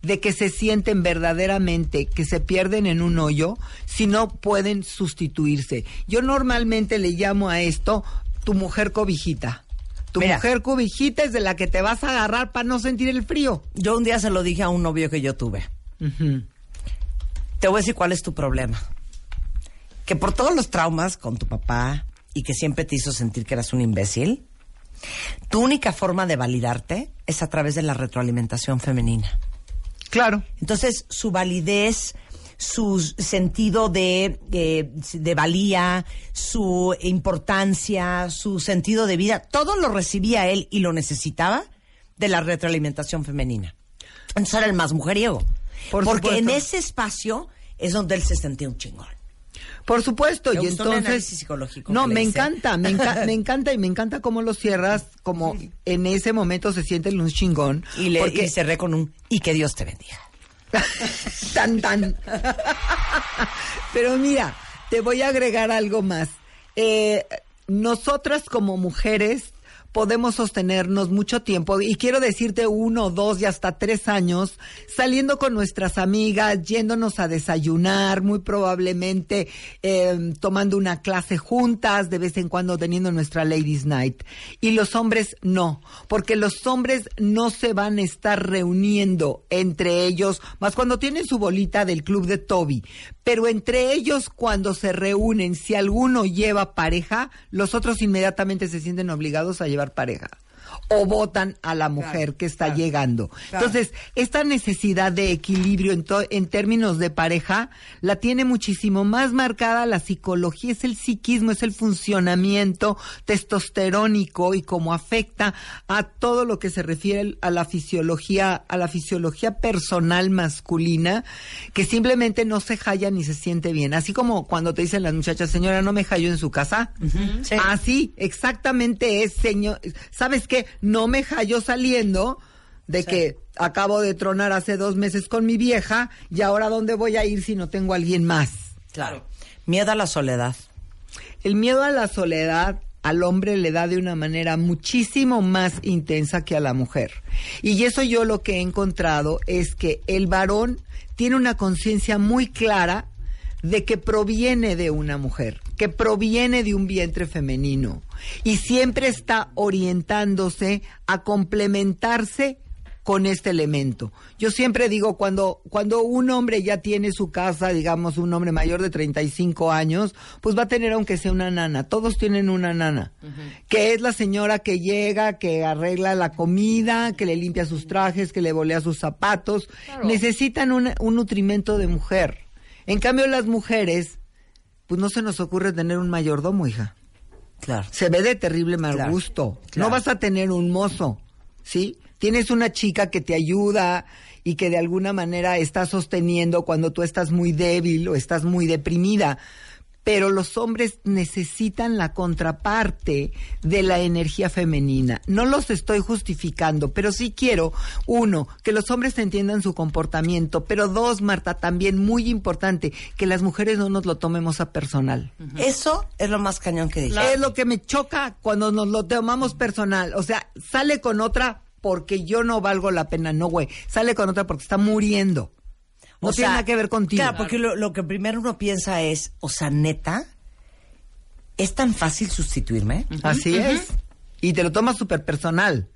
de que se sienten verdaderamente que se pierden en un hoyo si no pueden sustituirse. Yo normalmente le llamo a esto tu mujer cobijita. Tu Mira. mujer cobijita es de la que te vas a agarrar para no sentir el frío. Yo un día se lo dije a un novio que yo tuve. Te voy a decir cuál es tu problema. Que por todos los traumas con tu papá y que siempre te hizo sentir que eras un imbécil, tu única forma de validarte es a través de la retroalimentación femenina. Claro. Entonces, su validez, su sentido de, eh, de valía, su importancia, su sentido de vida, todo lo recibía él y lo necesitaba de la retroalimentación femenina. Entonces era el más mujeriego. Por porque supuesto. en ese espacio es donde él se sentía un chingón. Por supuesto, Me y gustó entonces psicológico No, me hice. encanta, me, enca- me encanta y me encanta cómo lo cierras, como en ese momento se siente un chingón. Y, le, porque y cerré con un y que Dios te bendiga. tan tan. Pero mira, te voy a agregar algo más. Eh, nosotras como mujeres podemos sostenernos mucho tiempo y quiero decirte uno, dos y hasta tres años saliendo con nuestras amigas, yéndonos a desayunar, muy probablemente eh, tomando una clase juntas, de vez en cuando teniendo nuestra Ladies Night. Y los hombres no, porque los hombres no se van a estar reuniendo entre ellos, más cuando tienen su bolita del club de Toby. Pero entre ellos cuando se reúnen, si alguno lleva pareja, los otros inmediatamente se sienten obligados a llevar pareja. O votan a la mujer que está llegando. claro. Entonces, esta necesidad de equilibrio en, to- en términos de pareja la tiene muchísimo más marcada la psicología, es el psiquismo, es el funcionamiento testosterónico y cómo afecta a todo lo que se refiere a la fisiología, a la fisiología personal masculina, que simplemente no se halla ni se siente bien. Así como cuando te dicen las muchachas, señora, no me hallo en su casa. Sí. Así, exactamente es, señor. ¿Sabes qué? No me hallo saliendo de que acabo de tronar hace dos meses con mi vieja y ahora dónde voy a ir si no tengo a alguien más. Claro. Miedo a la soledad. El miedo a la soledad al hombre le da de una manera muchísimo más intensa que a la mujer. Y eso yo lo que he encontrado es que el varón tiene una conciencia muy clara de que proviene de una mujer, que proviene de un vientre femenino y siempre está orientándose a complementarse con este elemento. Yo siempre digo, cuando, cuando un hombre ya tiene su casa, digamos un hombre mayor de 35 años, pues va a tener aunque sea una nana. Todos tienen una nana, que es la señora que llega, que arregla la comida, que le limpia sus trajes, que le volea sus zapatos. Necesitan un, un nutrimento de mujer. En cambio, las mujeres, pues no se nos ocurre tener un mayordomo, hija. Claro. Se ve de terrible mal Claro, gusto. claro. No vas a tener un mozo, ¿sí? Tienes una chica que te ayuda y que de alguna manera está sosteniendo cuando tú estás muy débil o estás muy deprimida. Pero los hombres necesitan la contraparte de la energía femenina. No los estoy justificando, pero sí quiero, uno, que los hombres entiendan su comportamiento, pero dos, Marta, también muy importante, que las mujeres no nos lo tomemos a personal. Eso es lo más cañón que dije. Es lo que me choca cuando nos lo tomamos personal. O sea, sale con otra porque yo no valgo la pena. No, güey. Sale con otra porque está muriendo. No O tiene sea, nada que ver contigo. Claro, porque lo, lo que primero uno piensa es, o sea, neta, ¿es tan fácil sustituirme? Así es. Y te lo tomas súper personal.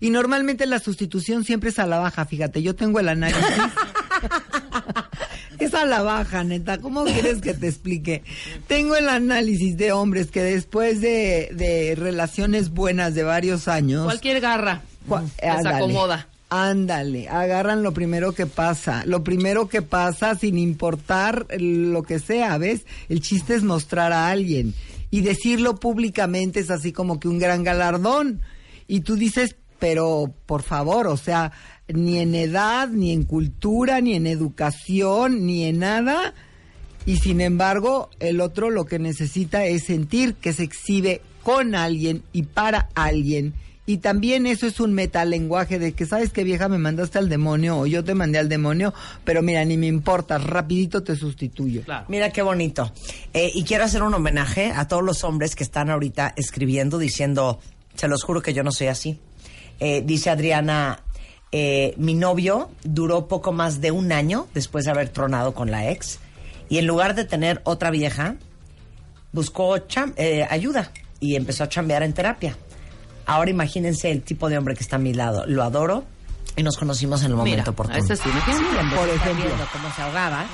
Y normalmente la sustitución siempre es a la baja, fíjate, yo tengo el análisis. es a la baja, neta. ¿Cómo quieres que te explique? Tengo el análisis de hombres que después de, de relaciones buenas de varios años... Cualquier garra Cua- acomoda. Ándale, agarran lo primero que pasa, lo primero que pasa sin importar lo que sea, ¿ves? El chiste es mostrar a alguien y decirlo públicamente es así como que un gran galardón. Y tú dices, pero por favor, o sea, ni en edad, ni en cultura, ni en educación, ni en nada. Y sin embargo, el otro lo que necesita es sentir que se exhibe con alguien y para alguien. Y también eso es un metalenguaje de que, ¿sabes qué vieja me mandaste al demonio o yo te mandé al demonio? Pero mira, ni me importa, rapidito te sustituyo. Mira qué bonito. Eh, y quiero hacer un homenaje a todos los hombres que están ahorita escribiendo diciendo, se los juro que yo no soy así. Eh, dice Adriana, eh, mi novio duró poco más de un año después de haber tronado con la ex y en lugar de tener otra vieja, buscó cham- eh, ayuda y empezó a chambear en terapia. Ahora imagínense el tipo de hombre que está a mi lado. Lo adoro y nos conocimos en el momento Mira, oportuno. sí. Sí, Por ejemplo. se ahogaba,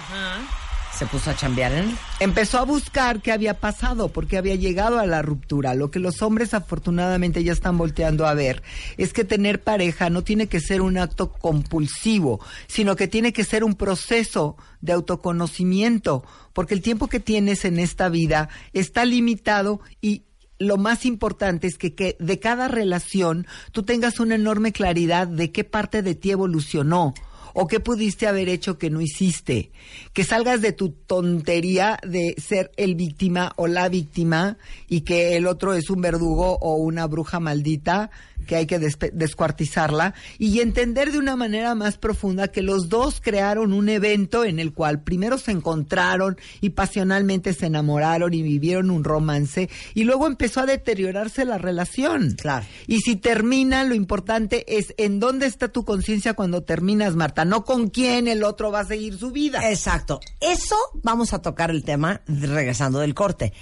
se puso a chambear en él. Empezó a buscar qué había pasado, porque había llegado a la ruptura. Lo que los hombres afortunadamente ya están volteando a ver es que tener pareja no tiene que ser un acto compulsivo, sino que tiene que ser un proceso de autoconocimiento, porque el tiempo que tienes en esta vida está limitado y lo más importante es que, que de cada relación tú tengas una enorme claridad de qué parte de ti evolucionó o qué pudiste haber hecho que no hiciste. Que salgas de tu tontería de ser el víctima o la víctima y que el otro es un verdugo o una bruja maldita que hay que descuartizarla y entender de una manera más profunda que los dos crearon un evento en el cual primero se encontraron y pasionalmente se enamoraron y vivieron un romance y luego empezó a deteriorarse la relación. Claro. Y si termina, lo importante es en dónde está tu conciencia cuando terminas, Marta, no con quién el otro va a seguir su vida. Exacto. Eso vamos a tocar el tema regresando del corte.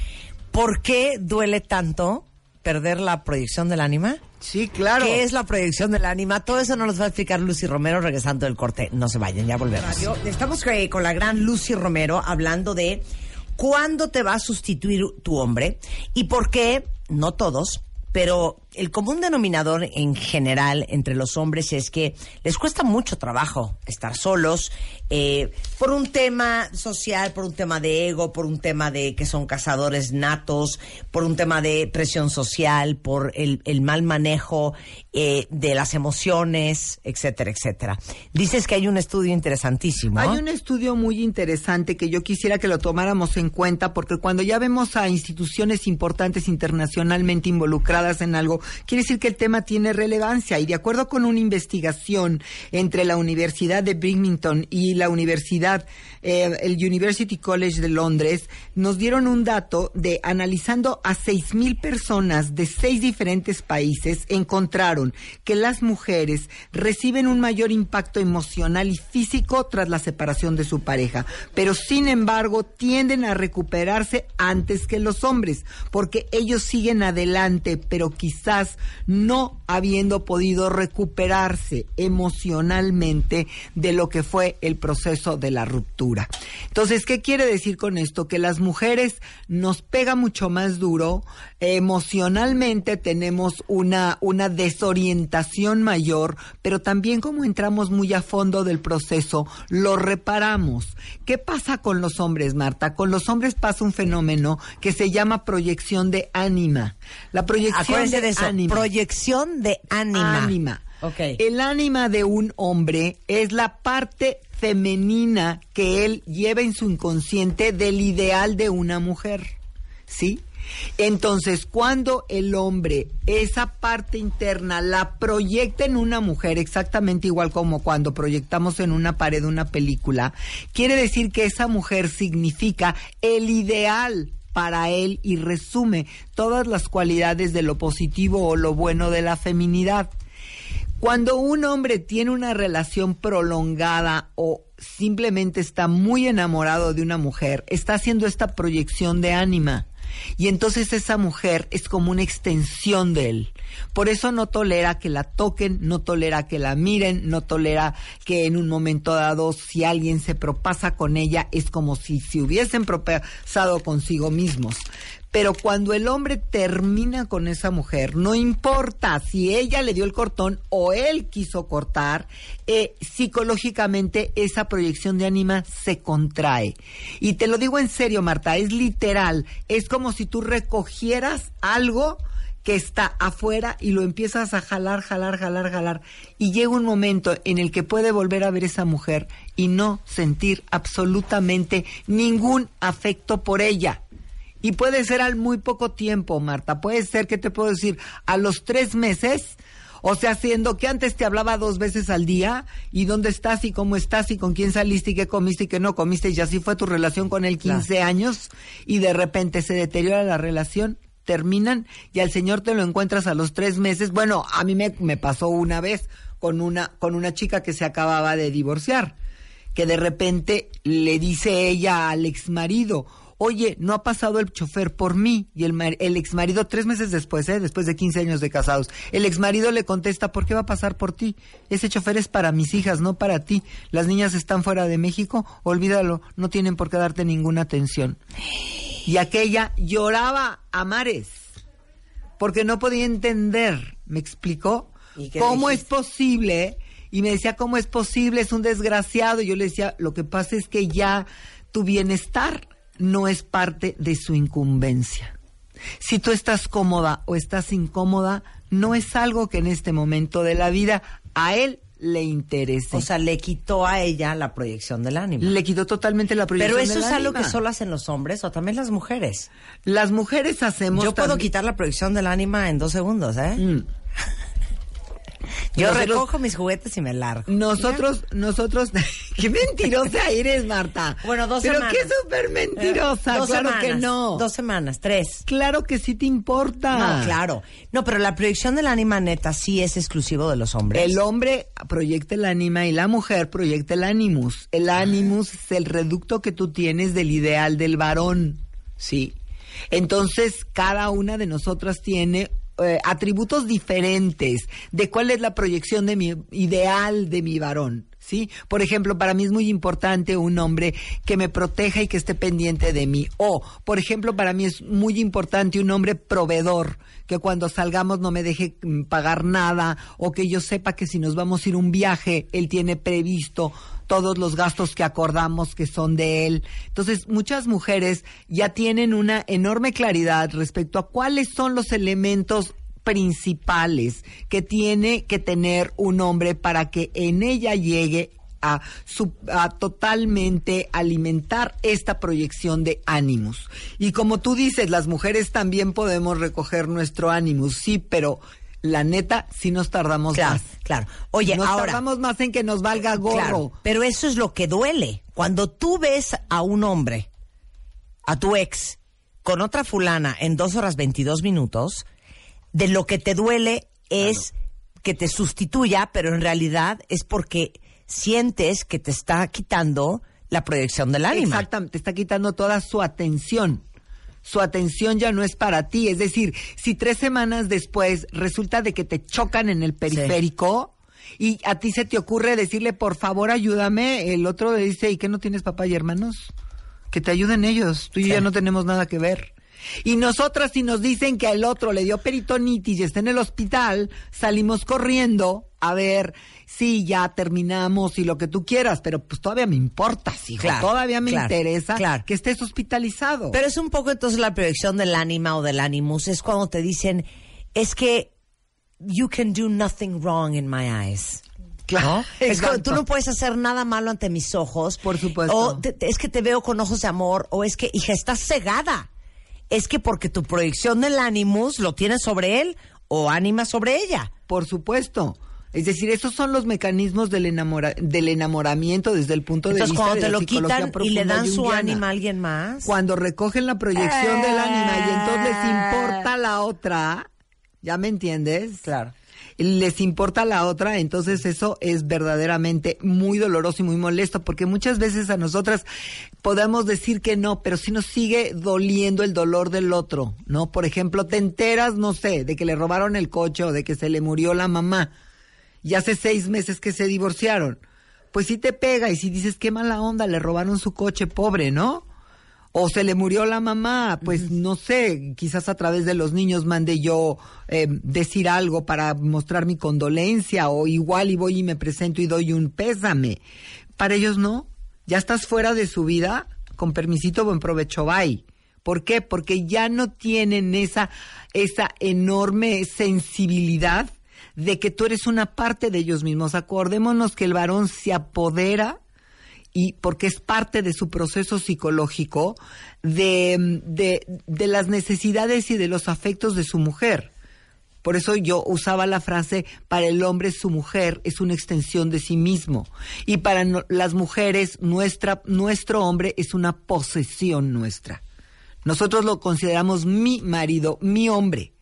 ¿Por qué duele tanto perder la proyección del ánima? Sí, claro. ¿Qué es la proyección del ánima? Todo eso nos lo va a explicar Lucy Romero regresando del corte. No se vayan, ya volvemos. Estamos eh, con la gran Lucy Romero hablando de cuándo te va a sustituir tu hombre y por qué, no todos, pero el común denominador en general entre los hombres es que les cuesta mucho trabajo estar solos eh, por un tema social, por un tema de ego, por un tema de que son cazadores natos, por un tema de presión social, por el, mal manejo eh, de las emociones, etcétera, etcétera. Dices que hay un estudio interesantísimo. Hay un estudio muy interesante que yo quisiera que lo tomáramos en cuenta porque cuando ya vemos a instituciones importantes internacionalmente involucradas en algo, quiere decir que el tema tiene relevancia y de acuerdo con una investigación entre la Universidad de Birmingham y la Universidad, eh, el University College de Londres, nos dieron un dato de analizando a seis mil personas de seis diferentes países, encontraron que las mujeres reciben un mayor impacto emocional y físico tras la separación de su pareja, pero sin embargo tienden a recuperarse antes que los hombres, porque ellos siguen adelante, pero quizá quizás no habiendo podido recuperarse emocionalmente de lo que fue el proceso de la ruptura. Entonces, ¿qué quiere decir con esto? Que las mujeres nos pega mucho más duro, emocionalmente tenemos una, una desorientación mayor, pero también como entramos muy a fondo del proceso, lo reparamos. ¿Qué pasa con los hombres, Marta? Con los hombres pasa un fenómeno que se llama proyección de ánima. La proyección Acuérdense de, de eso, ánima. proyección de ánima. Ánima. Ok. El ánima de un hombre es la parte femenina que él lleva en su inconsciente del ideal de una mujer. ¿Sí? Entonces, cuando el hombre esa parte interna la proyecta en una mujer, exactamente igual como cuando proyectamos en una pared una película, quiere decir que esa mujer significa el ideal para él y resume todas las cualidades de lo positivo o lo bueno de la feminidad. Cuando un hombre tiene una relación prolongada o simplemente está muy enamorado de una mujer, está haciendo esta proyección de ánima. Y entonces esa mujer es como una extensión de él. Por eso no tolera que la toquen, no tolera que la miren, no tolera que en un momento dado si alguien se propasa con ella es como si se hubiesen propasado consigo mismos. Pero cuando el hombre termina con esa mujer, no importa si ella le dio el cortón o él quiso cortar, eh, psicológicamente esa proyección de ánima se contrae. Y te lo digo en serio, Marta, es literal. Es como si tú recogieras algo que está afuera y lo empiezas a jalar, jalar, jalar, jalar. Y llega un momento en el que puede volver a ver esa mujer y no sentir absolutamente ningún afecto por ella. Y puede ser al muy poco tiempo, Marta. Puede ser, que te puedo decir? A los tres meses. O sea, siendo que antes te hablaba dos veces al día, y dónde estás, y cómo estás, y con quién saliste, y qué comiste, y qué no comiste, y así fue tu relación con él 15 años, y de repente se deteriora la relación, terminan, y al señor te lo encuentras a los tres meses. Bueno, a mí me, me pasó una vez con una, con una chica que se acababa de divorciar, que de repente le dice ella al exmarido, oye, no ha pasado el chofer por mí. Y el, el exmarido, tres meses después, ¿eh? después de 15 años de casados, el exmarido le contesta, ¿por qué va a pasar por ti? Ese chofer es para mis hijas, no para ti. Las niñas están fuera de México, olvídalo, no tienen por qué darte ninguna atención. Y aquella lloraba a mares, porque no podía entender, ¿me explicó? ¿Y qué ¿Cómo dijiste? es posible? Y me decía, ¿cómo es posible? Es un desgraciado. Y yo le decía, lo que pasa es que ya tu bienestar no es parte de su incumbencia. Si tú estás cómoda o estás incómoda, no es algo que en este momento de la vida a él le interese. O sea, le quitó a ella la proyección del ánimo. le quitó totalmente la proyección Pero eso del es algo ánima. que solo hacen los hombres o también las mujeres. Las mujeres hacemos... Yo puedo quitar la proyección del ánima en dos segundos, ¿eh? Mm. Yo Nosotros- recojo mis juguetes y me largo. Nosotros, nosotros, qué mentirosa eres, Marta. Bueno, dos Pero semanas. qué súper mentirosa, Eh, dos claro que no. Dos semanas, tres. Claro que sí te importa. No, claro. No, pero la proyección del ánima neta sí es exclusivo de los hombres. El hombre proyecta el ánima y la mujer proyecta el ánimus. El ánimus es el reducto que tú tienes del ideal del varón, ¿sí? Entonces, cada una de nosotras tiene eh, atributos diferentes de cuál es la proyección de mi ideal de mi varón. ¿Sí? Por ejemplo, para mí es muy importante un hombre que me proteja y que esté pendiente de mí. O, por ejemplo, para mí es muy importante un hombre proveedor, que cuando salgamos no me deje mm, pagar nada, o que yo sepa que si nos vamos a ir un viaje, él tiene previsto todos los gastos que acordamos que son de él. Entonces, muchas mujeres ya tienen una enorme claridad respecto a cuáles son los elementos principales que tiene que tener un hombre para que en ella llegue a, su- a totalmente alimentar esta proyección de ánimos. Y como tú dices, las mujeres también podemos recoger nuestro ánimos, sí, pero la neta, sí nos tardamos Claro, más. claro. Oye, nos ahora- tardamos más en que nos valga gorro. Claro, pero eso es lo que duele. Cuando tú ves a un hombre, a tu ex, con otra fulana en dos horas 22 minutos, de lo que te duele es que te sustituya, pero en realidad es porque sientes que te está quitando la proyección del ánima. Exactamente, te está quitando toda su atención. Su atención ya no es para ti. Es decir, si tres semanas después resulta de que te chocan en el periférico y a ti se te ocurre decirle, por favor, ayúdame, el otro le dice, ¿y qué no tienes papá y hermanos? Que te ayuden ellos, tú y yo ya no tenemos nada que ver. Y nosotras si nos dicen que al otro le dio peritonitis y está en el hospital, salimos corriendo a ver si ya terminamos y lo que tú quieras, pero pues todavía me importa, hijo, Claro, todavía me claro, interesa claro. que estés hospitalizado. Pero es un poco entonces la proyección del ánima o del animus. Es cuando te dicen, es que you can do nothing wrong in my eyes. Claro, Es que tú no puedes hacer nada malo ante mis ojos. Por supuesto. O te- es que te veo con ojos de amor. O es que, hija, estás cegada. Es que porque tu proyección del animus lo tienes sobre él o ánima sobre ella. Por supuesto. Es decir, esos son los mecanismos del, enamora- del enamoramiento desde el punto de Entonces, vista cuando de te la lo psicología quitan y le dan su ánima a alguien más. Cuando recogen la proyección del ánima y entonces les importa la otra, ¿ya me entiendes? Claro. Les importa la otra, entonces eso es verdaderamente muy doloroso y muy molesto, porque muchas veces a nosotras podemos decir que no, pero si nos sigue doliendo el dolor del otro, ¿no? Por ejemplo, te enteras, no sé, de que le robaron el coche o de que se le murió la mamá, y hace seis meses que se divorciaron. Pues sí te pega y si dices qué mala onda, le robaron su coche, pobre, ¿no? O se le murió la mamá, pues no sé, quizás a través de los niños mande yo eh, decir algo para mostrar mi condolencia o igual y voy y me presento y doy un pésame. Para ellos no, ya estás fuera de su vida, con permisito, buen provecho, bye. ¿Por qué? Porque ya no tienen esa, esa enorme sensibilidad de que tú eres una parte de ellos mismos. Acordémonos que el varón se apodera y porque es parte de su proceso psicológico de, de, de las necesidades y de los afectos de su mujer. Por eso yo usaba la frase, para el hombre su mujer es una extensión de sí mismo. Y para las mujeres, nuestra, nuestro hombre es una posesión nuestra. Nosotros lo consideramos mi marido, mi hombre.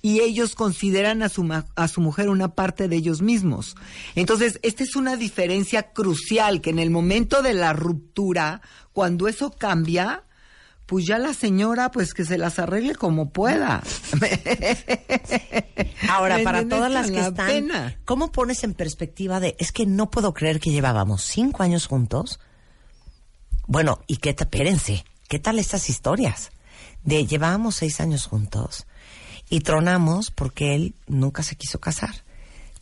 Y ellos consideran a su, ma- a su mujer una parte de ellos mismos. Entonces, esta es una diferencia crucial que en el momento de la ruptura, cuando eso cambia, pues ya la señora, pues que se las arregle como pueda. Ahora, ¿Me para todas las que la están, pena. ¿cómo pones en perspectiva de, es que no puedo creer que llevábamos cinco años juntos? Bueno, y qué, espérense, ¿qué tal estas historias? De llevábamos seis años juntos y tronamos porque él nunca se quiso casar.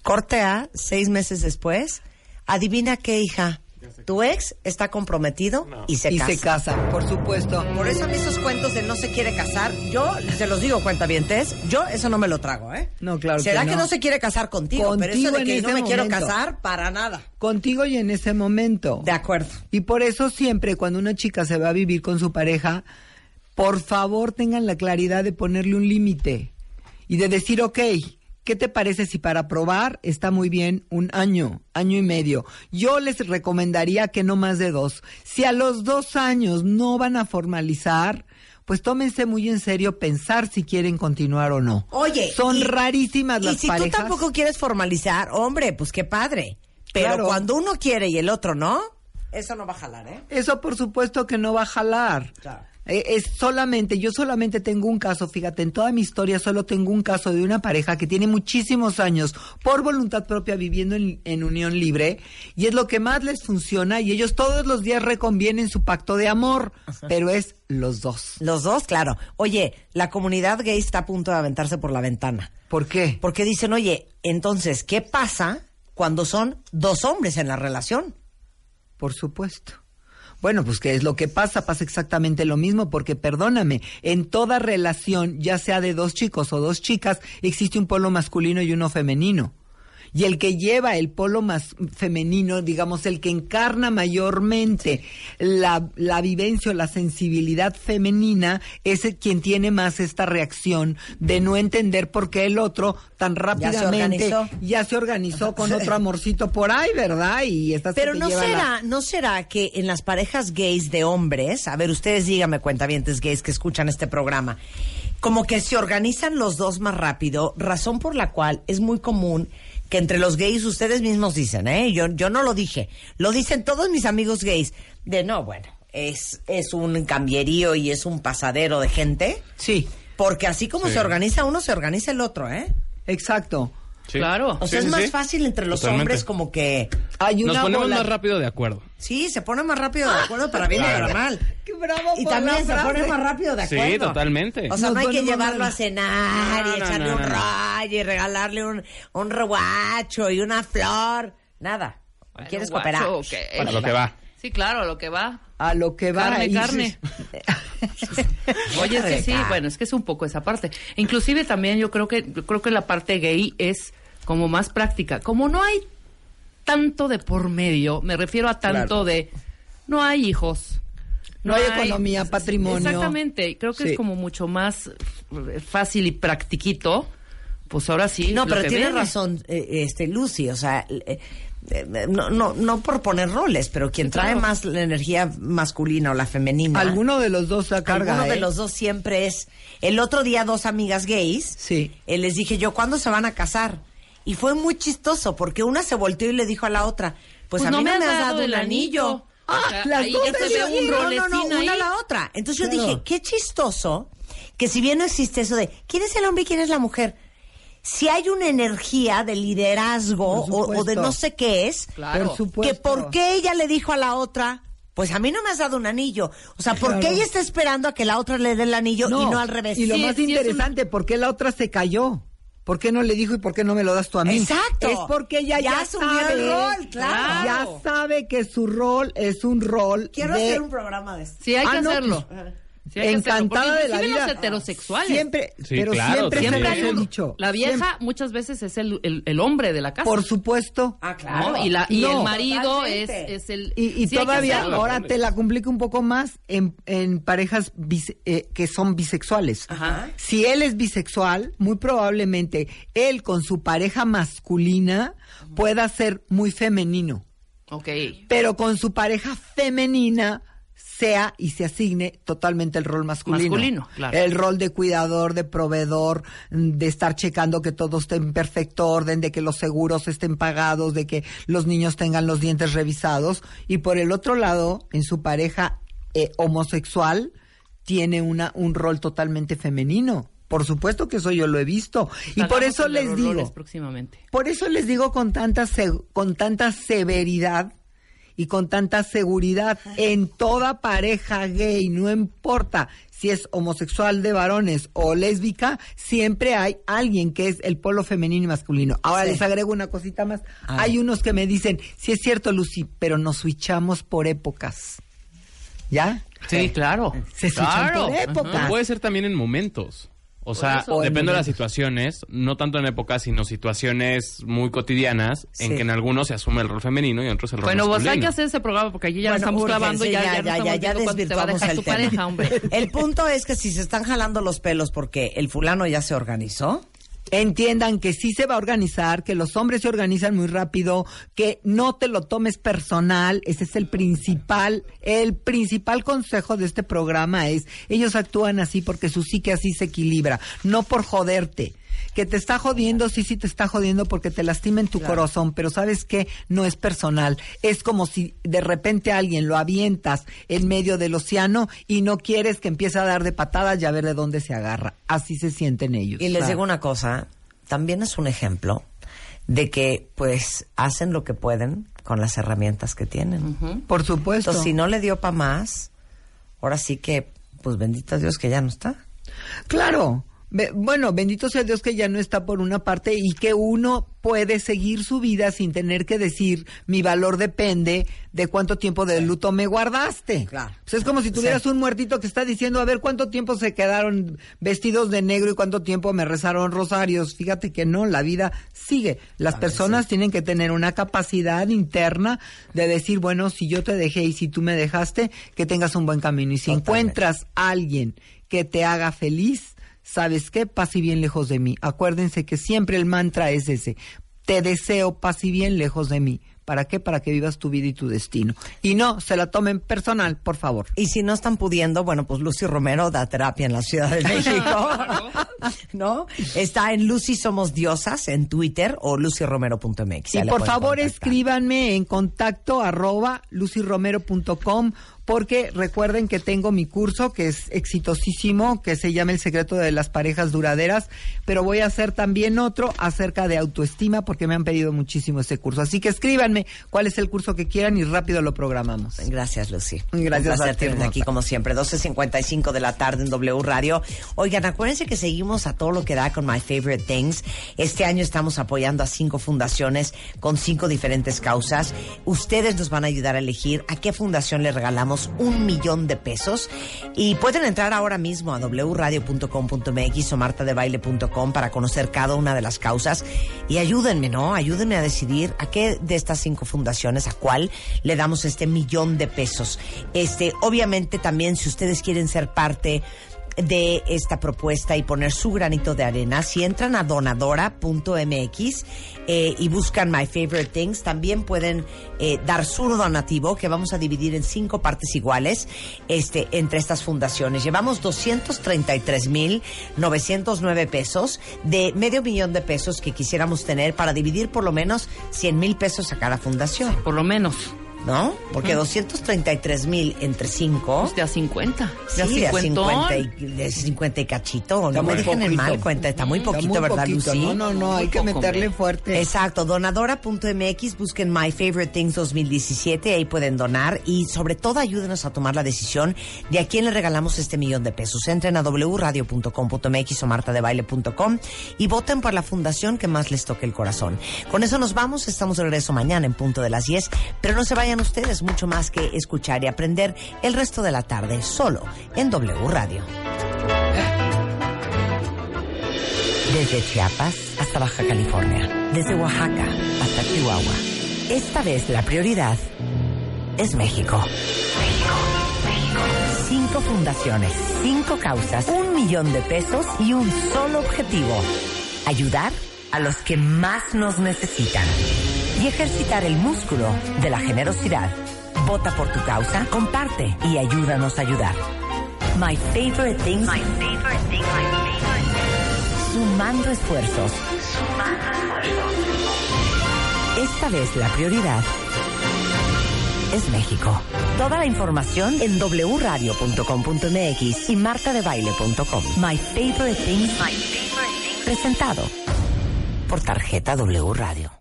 Corte A, seis meses después, adivina qué, hija, tu ex está comprometido y se y casa. se casa, por supuesto. Por eso a mí esos cuentos de no se quiere casar, yo se los digo cuentavientes, yo eso no me lo trago, ¿eh? No, claro ¿Será que que no. no. se quiere casar contigo? pero Contigo eso de en que no me quiero casar, para nada. Contigo y en ese momento. De acuerdo. Y por eso siempre cuando una chica se va a vivir con su pareja, por favor tengan la claridad de ponerle un límite y de decir, ok, ¿qué te parece si para probar está muy bien un año, año y medio? Yo les recomendaría que no más de dos. Si a los dos años no van a formalizar, pues tómense muy en serio pensar si quieren continuar o no. Oye, son y- rarísimas Y las si parejas. tú tampoco quieres formalizar, hombre, pues qué padre. Pero Claro. cuando uno quiere y el otro no, eso no va a jalar, ¿eh? Eso por supuesto que no va a jalar. Claro. Eh, Es solamente, yo solamente tengo un caso, fíjate, en toda mi historia solo tengo un caso de una pareja que tiene muchísimos años por voluntad propia viviendo en, en unión libre y es lo que más les funciona y ellos todos los días reconvienen su pacto de amor, pero es los dos. Los dos, claro. Oye, la comunidad gay está a punto de aventarse por la ventana. ¿Por qué? Porque dicen, oye, entonces, ¿qué pasa cuando son dos hombres en la relación? Por supuesto. Bueno, pues ¿qué es lo que pasa? Pasa exactamente lo mismo, porque perdóname, en toda relación, ya sea de dos chicos o dos chicas, existe un polo masculino y uno femenino. Y el que lleva el polo más femenino, digamos, el que encarna mayormente la, la vivencia o la sensibilidad femenina, es el quien tiene más esta reacción de no entender por qué el otro tan se rápidamente organizó. ya se organizó con otro amorcito por ahí, ¿verdad? Y estás Pero no lleva la- será, no será que en las parejas gays de hombres, a ver, ustedes díganme cuentavientes gays que escuchan este programa, como que se organizan los dos más rápido, razón por la cual es muy común que entre los gays ustedes mismos dicen, ¿eh? Yo, yo no lo dije, lo dicen todos mis amigos gays, de no, bueno, es, es un cambierío y es un pasadero de gente. Sí. Porque así como Sí. se organiza uno, se organiza el otro, ¿eh? Exacto. Claro. O sea, es más fácil entre los Totalmente. hombres como que... Hay Nos una ponemos bola- más rápido de acuerdo. Sí, se pone más rápido de acuerdo para bien y Claro. para mal. ¡Qué bravo Y también se pone más rápido de acuerdo. Sí, totalmente. O sea, no Nos hay que llevarlo mal. a cenar No, y no, echarle no, un no, no. rayo y regalarle un, un reguacho y una flor. Nada. Bueno, ¿Quieres guacho, cooperar? ok. Para lo que va. Sí, claro, a lo que va. A lo que va. Carne, y- carne. Oye, es que sí, bueno, es que es un poco esa parte. Inclusive también yo creo que yo creo que la parte gay es como más práctica. Como no hay tanto de por medio, me refiero a tanto Claro. de no hay hijos. No hay economía, patrimonio. Exactamente, y creo que Sí. es como mucho más fácil y practiquito. Pues ahora sí. No, lo pero que tiene viene. razón, eh, este Lucy, o sea, eh, no, no, no por poner roles, pero quien trae claro. más la energía masculina o la femenina. Alguno de los dos la carga. Alguno de ¿eh? los dos siempre es. El otro día dos amigas gays, Sí. eh, les dije yo, ¿cuándo se van a casar? Y fue muy chistoso porque una se volteó y le dijo a la otra, pues, a mí no me has dado el anillo. Ah, O sea, las ahí dos ya se ve un No, no, no, una ahí. a la otra. Entonces yo dije, qué chistoso que si bien no existe eso de quién es el hombre y quién es la mujer, si hay una energía de liderazgo o, o de no sé qué es, Claro. Por que por qué ella le dijo a la otra, pues a mí no me has dado un anillo. O sea, ¿por qué Claro. ella está esperando a que la otra le dé el anillo y no al revés? Y lo Sí, más sí, interesante, ¿por qué la otra se cayó? ¿Por qué no le dijo y por qué no me lo das tú a mí? Exacto. Es porque ella Ya ya, asumió sabe. el rol, claro. Ya sabe que su rol es un rol Quiero de... hacer un programa de esto. Sí, hay Ah, que no, hacerlo. pues, Sí, encantada de la vida. los heterosexuales. Siempre, Sí, pero claro, siempre se los Siempre he dicho. La vieja Siempre. muchas veces es el, el, el hombre de la casa. Por supuesto. Ah, ¿no? claro. Y, la, y No. el marido es, es el... Y, sí todavía, ahora te la complico un poco más en, en parejas bis- eh, que son bisexuales. Ajá. Si él es bisexual, muy probablemente él con su pareja masculina pueda ser muy femenino, Ok. pero con su pareja femenina sea y se asigne totalmente el rol masculino. Masculino, claro. El rol de cuidador, de proveedor, de estar checando que todo esté en perfecto orden, de que los seguros estén pagados, de que los niños tengan los dientes revisados. Y por el otro lado, en su pareja eh, homosexual, tiene una, un rol totalmente femenino. Por supuesto que eso yo lo he visto. Y por eso les digo, próximamente. por eso les digo con tanta, con tanta severidad y con tanta seguridad en toda pareja gay, no importa si es homosexual de varones o lésbica, siempre hay alguien que es el polo femenino y masculino. Ahora Sí. les agrego una cosita más. Hay unos que me dicen, sí es cierto, Lucy, pero nos switchamos por épocas. ¿Ya? Sí, claro. Se switchan Claro. por épocas. Puede ser también en momentos. O sea, eso. depende de las situaciones, no tanto en épocas, sino situaciones muy cotidianas en Sí. que en algunos se asume el rol femenino y en otros el rol Bueno, masculino. hay que hacer ese programa porque aquí ya Bueno, lo estamos urge, grabando y ya, ya, no estamos viendo cuánto te va a desvirtuamos dejar el tu tema. pareja, hombre. El punto es que si se están jalando los pelos porque el fulano ya se organizó, entiendan que sí se va a organizar, que los hombres se organizan muy rápido, que no te lo tomes personal, ese es el principal, el principal consejo de este programa es, ellos actúan así porque su psique así se equilibra, no por joderte. Que te está jodiendo, sí, sí te está jodiendo porque te lastima en tu corazón, pero sabes que no es personal. Es como si de repente alguien lo avientas en medio del océano y no quieres que empiece a dar de patadas y a ver de dónde se agarra. Así se sienten ellos. y les digo una cosa, también es un ejemplo de que pues hacen lo que pueden con las herramientas que tienen. Por supuesto. Entonces, si no le dio para más, ahora sí que, pues bendito Dios que ya no está. Claro. Bueno, bendito sea Dios que ya no está por una parte y que uno puede seguir su vida sin tener que decir mi valor depende de cuánto tiempo de luto me guardaste. Claro. Pues es como si tuvieras Sí. un muertito que está diciendo a ver cuánto tiempo se quedaron vestidos de negro y cuánto tiempo me rezaron rosarios. Fíjate que no, la vida sigue. Las personas tienen que tener una capacidad interna de decir, bueno, si yo te dejé y si tú me dejaste, que tengas un buen camino. Y si Totalmente. encuentras a alguien que te haga feliz, ¿sabes qué? Paz y bien lejos de mí. Acuérdense que siempre el mantra es ese. Te deseo paz y bien lejos de mí. ¿Para qué? Para que vivas tu vida y tu destino. Y no, se la tomen personal, por favor. Y si no están pudiendo, bueno, pues Lucy Romero da terapia en la Ciudad de México. ¿No? Está en Lucy Somos Diosas en Twitter o lucyromero.mx. Y por favor contactar. escríbanme en contacto arroba lucyromero.com porque recuerden que tengo mi curso que es exitosísimo, que se llama El secreto de las parejas duraderas, pero voy a hacer también otro acerca de autoestima porque me han pedido muchísimo ese curso. Así que escríbanme cuál es el curso que quieran y rápido lo programamos. Gracias, Lucy. Gracias Un a ti, aquí como siempre. 12.55 de la tarde en W Radio. Oigan, acuérdense que seguimos a todo lo que da con My Favorite Things. Este año estamos apoyando a cinco fundaciones con cinco diferentes causas. Ustedes nos van a ayudar a elegir a qué fundación le regalamos un millón de pesos. Y pueden entrar ahora mismo a wradio.com.mx o martadebaile.com para conocer cada una de las causas. Y ayúdenme, ¿no? Ayúdenme a decidir a qué de estas cinco fundaciones, a cuál le damos este millón de pesos. Este, obviamente también si ustedes quieren ser parte de esta propuesta y poner su granito de arena, si entran a donadora.mx eh, y buscan My Favorite Things, también pueden eh, dar su donativo que vamos a dividir en cinco partes iguales este, entre estas fundaciones. Llevamos 233 mil 909 pesos de medio millón de pesos que quisiéramos tener para dividir por lo menos 100 mil pesos a cada fundación. Por lo menos. ¿No? Porque 233 mil entre 5. Pues de a 50. Sí, de a 50 y, de 50 y cachito. Está no me dejen en mal cuenta. Está muy Está poquito, muy ¿verdad, poquito. Lucy? No, no, no, hay que meterle fuerte. Exacto. Donadora.mx. Busquen My Favorite Things 2017. Ahí pueden donar. Y sobre todo, ayúdenos a tomar la decisión de a quién le regalamos este millón de pesos. Entren a wradio.com.mx o martadebaile.com y voten por la fundación que más les toque el corazón. Con eso nos vamos. Estamos de regreso mañana en punto de las 10. Pero no se vayan ustedes. Mucho más que escuchar y aprender el resto de la tarde solo en W Radio. Desde Chiapas hasta Baja California, desde Oaxaca hasta Chihuahua. Esta vez la prioridad es México. Cinco fundaciones, cinco causas, un millón de pesos y un solo objetivo. Ayudar a los que más nos necesitan. Y ejercitar el músculo de la generosidad. Vota por tu causa, comparte y ayúdanos a ayudar. My favorite things. My favorite thing, my favorite thing. Sumando esfuerzos. Sumando esfuerzos. Esta vez la prioridad es México. Toda la información en wradio.com.mx y martadebaile.com. My favorite things. My favorite things. Presentado por tarjeta W Radio.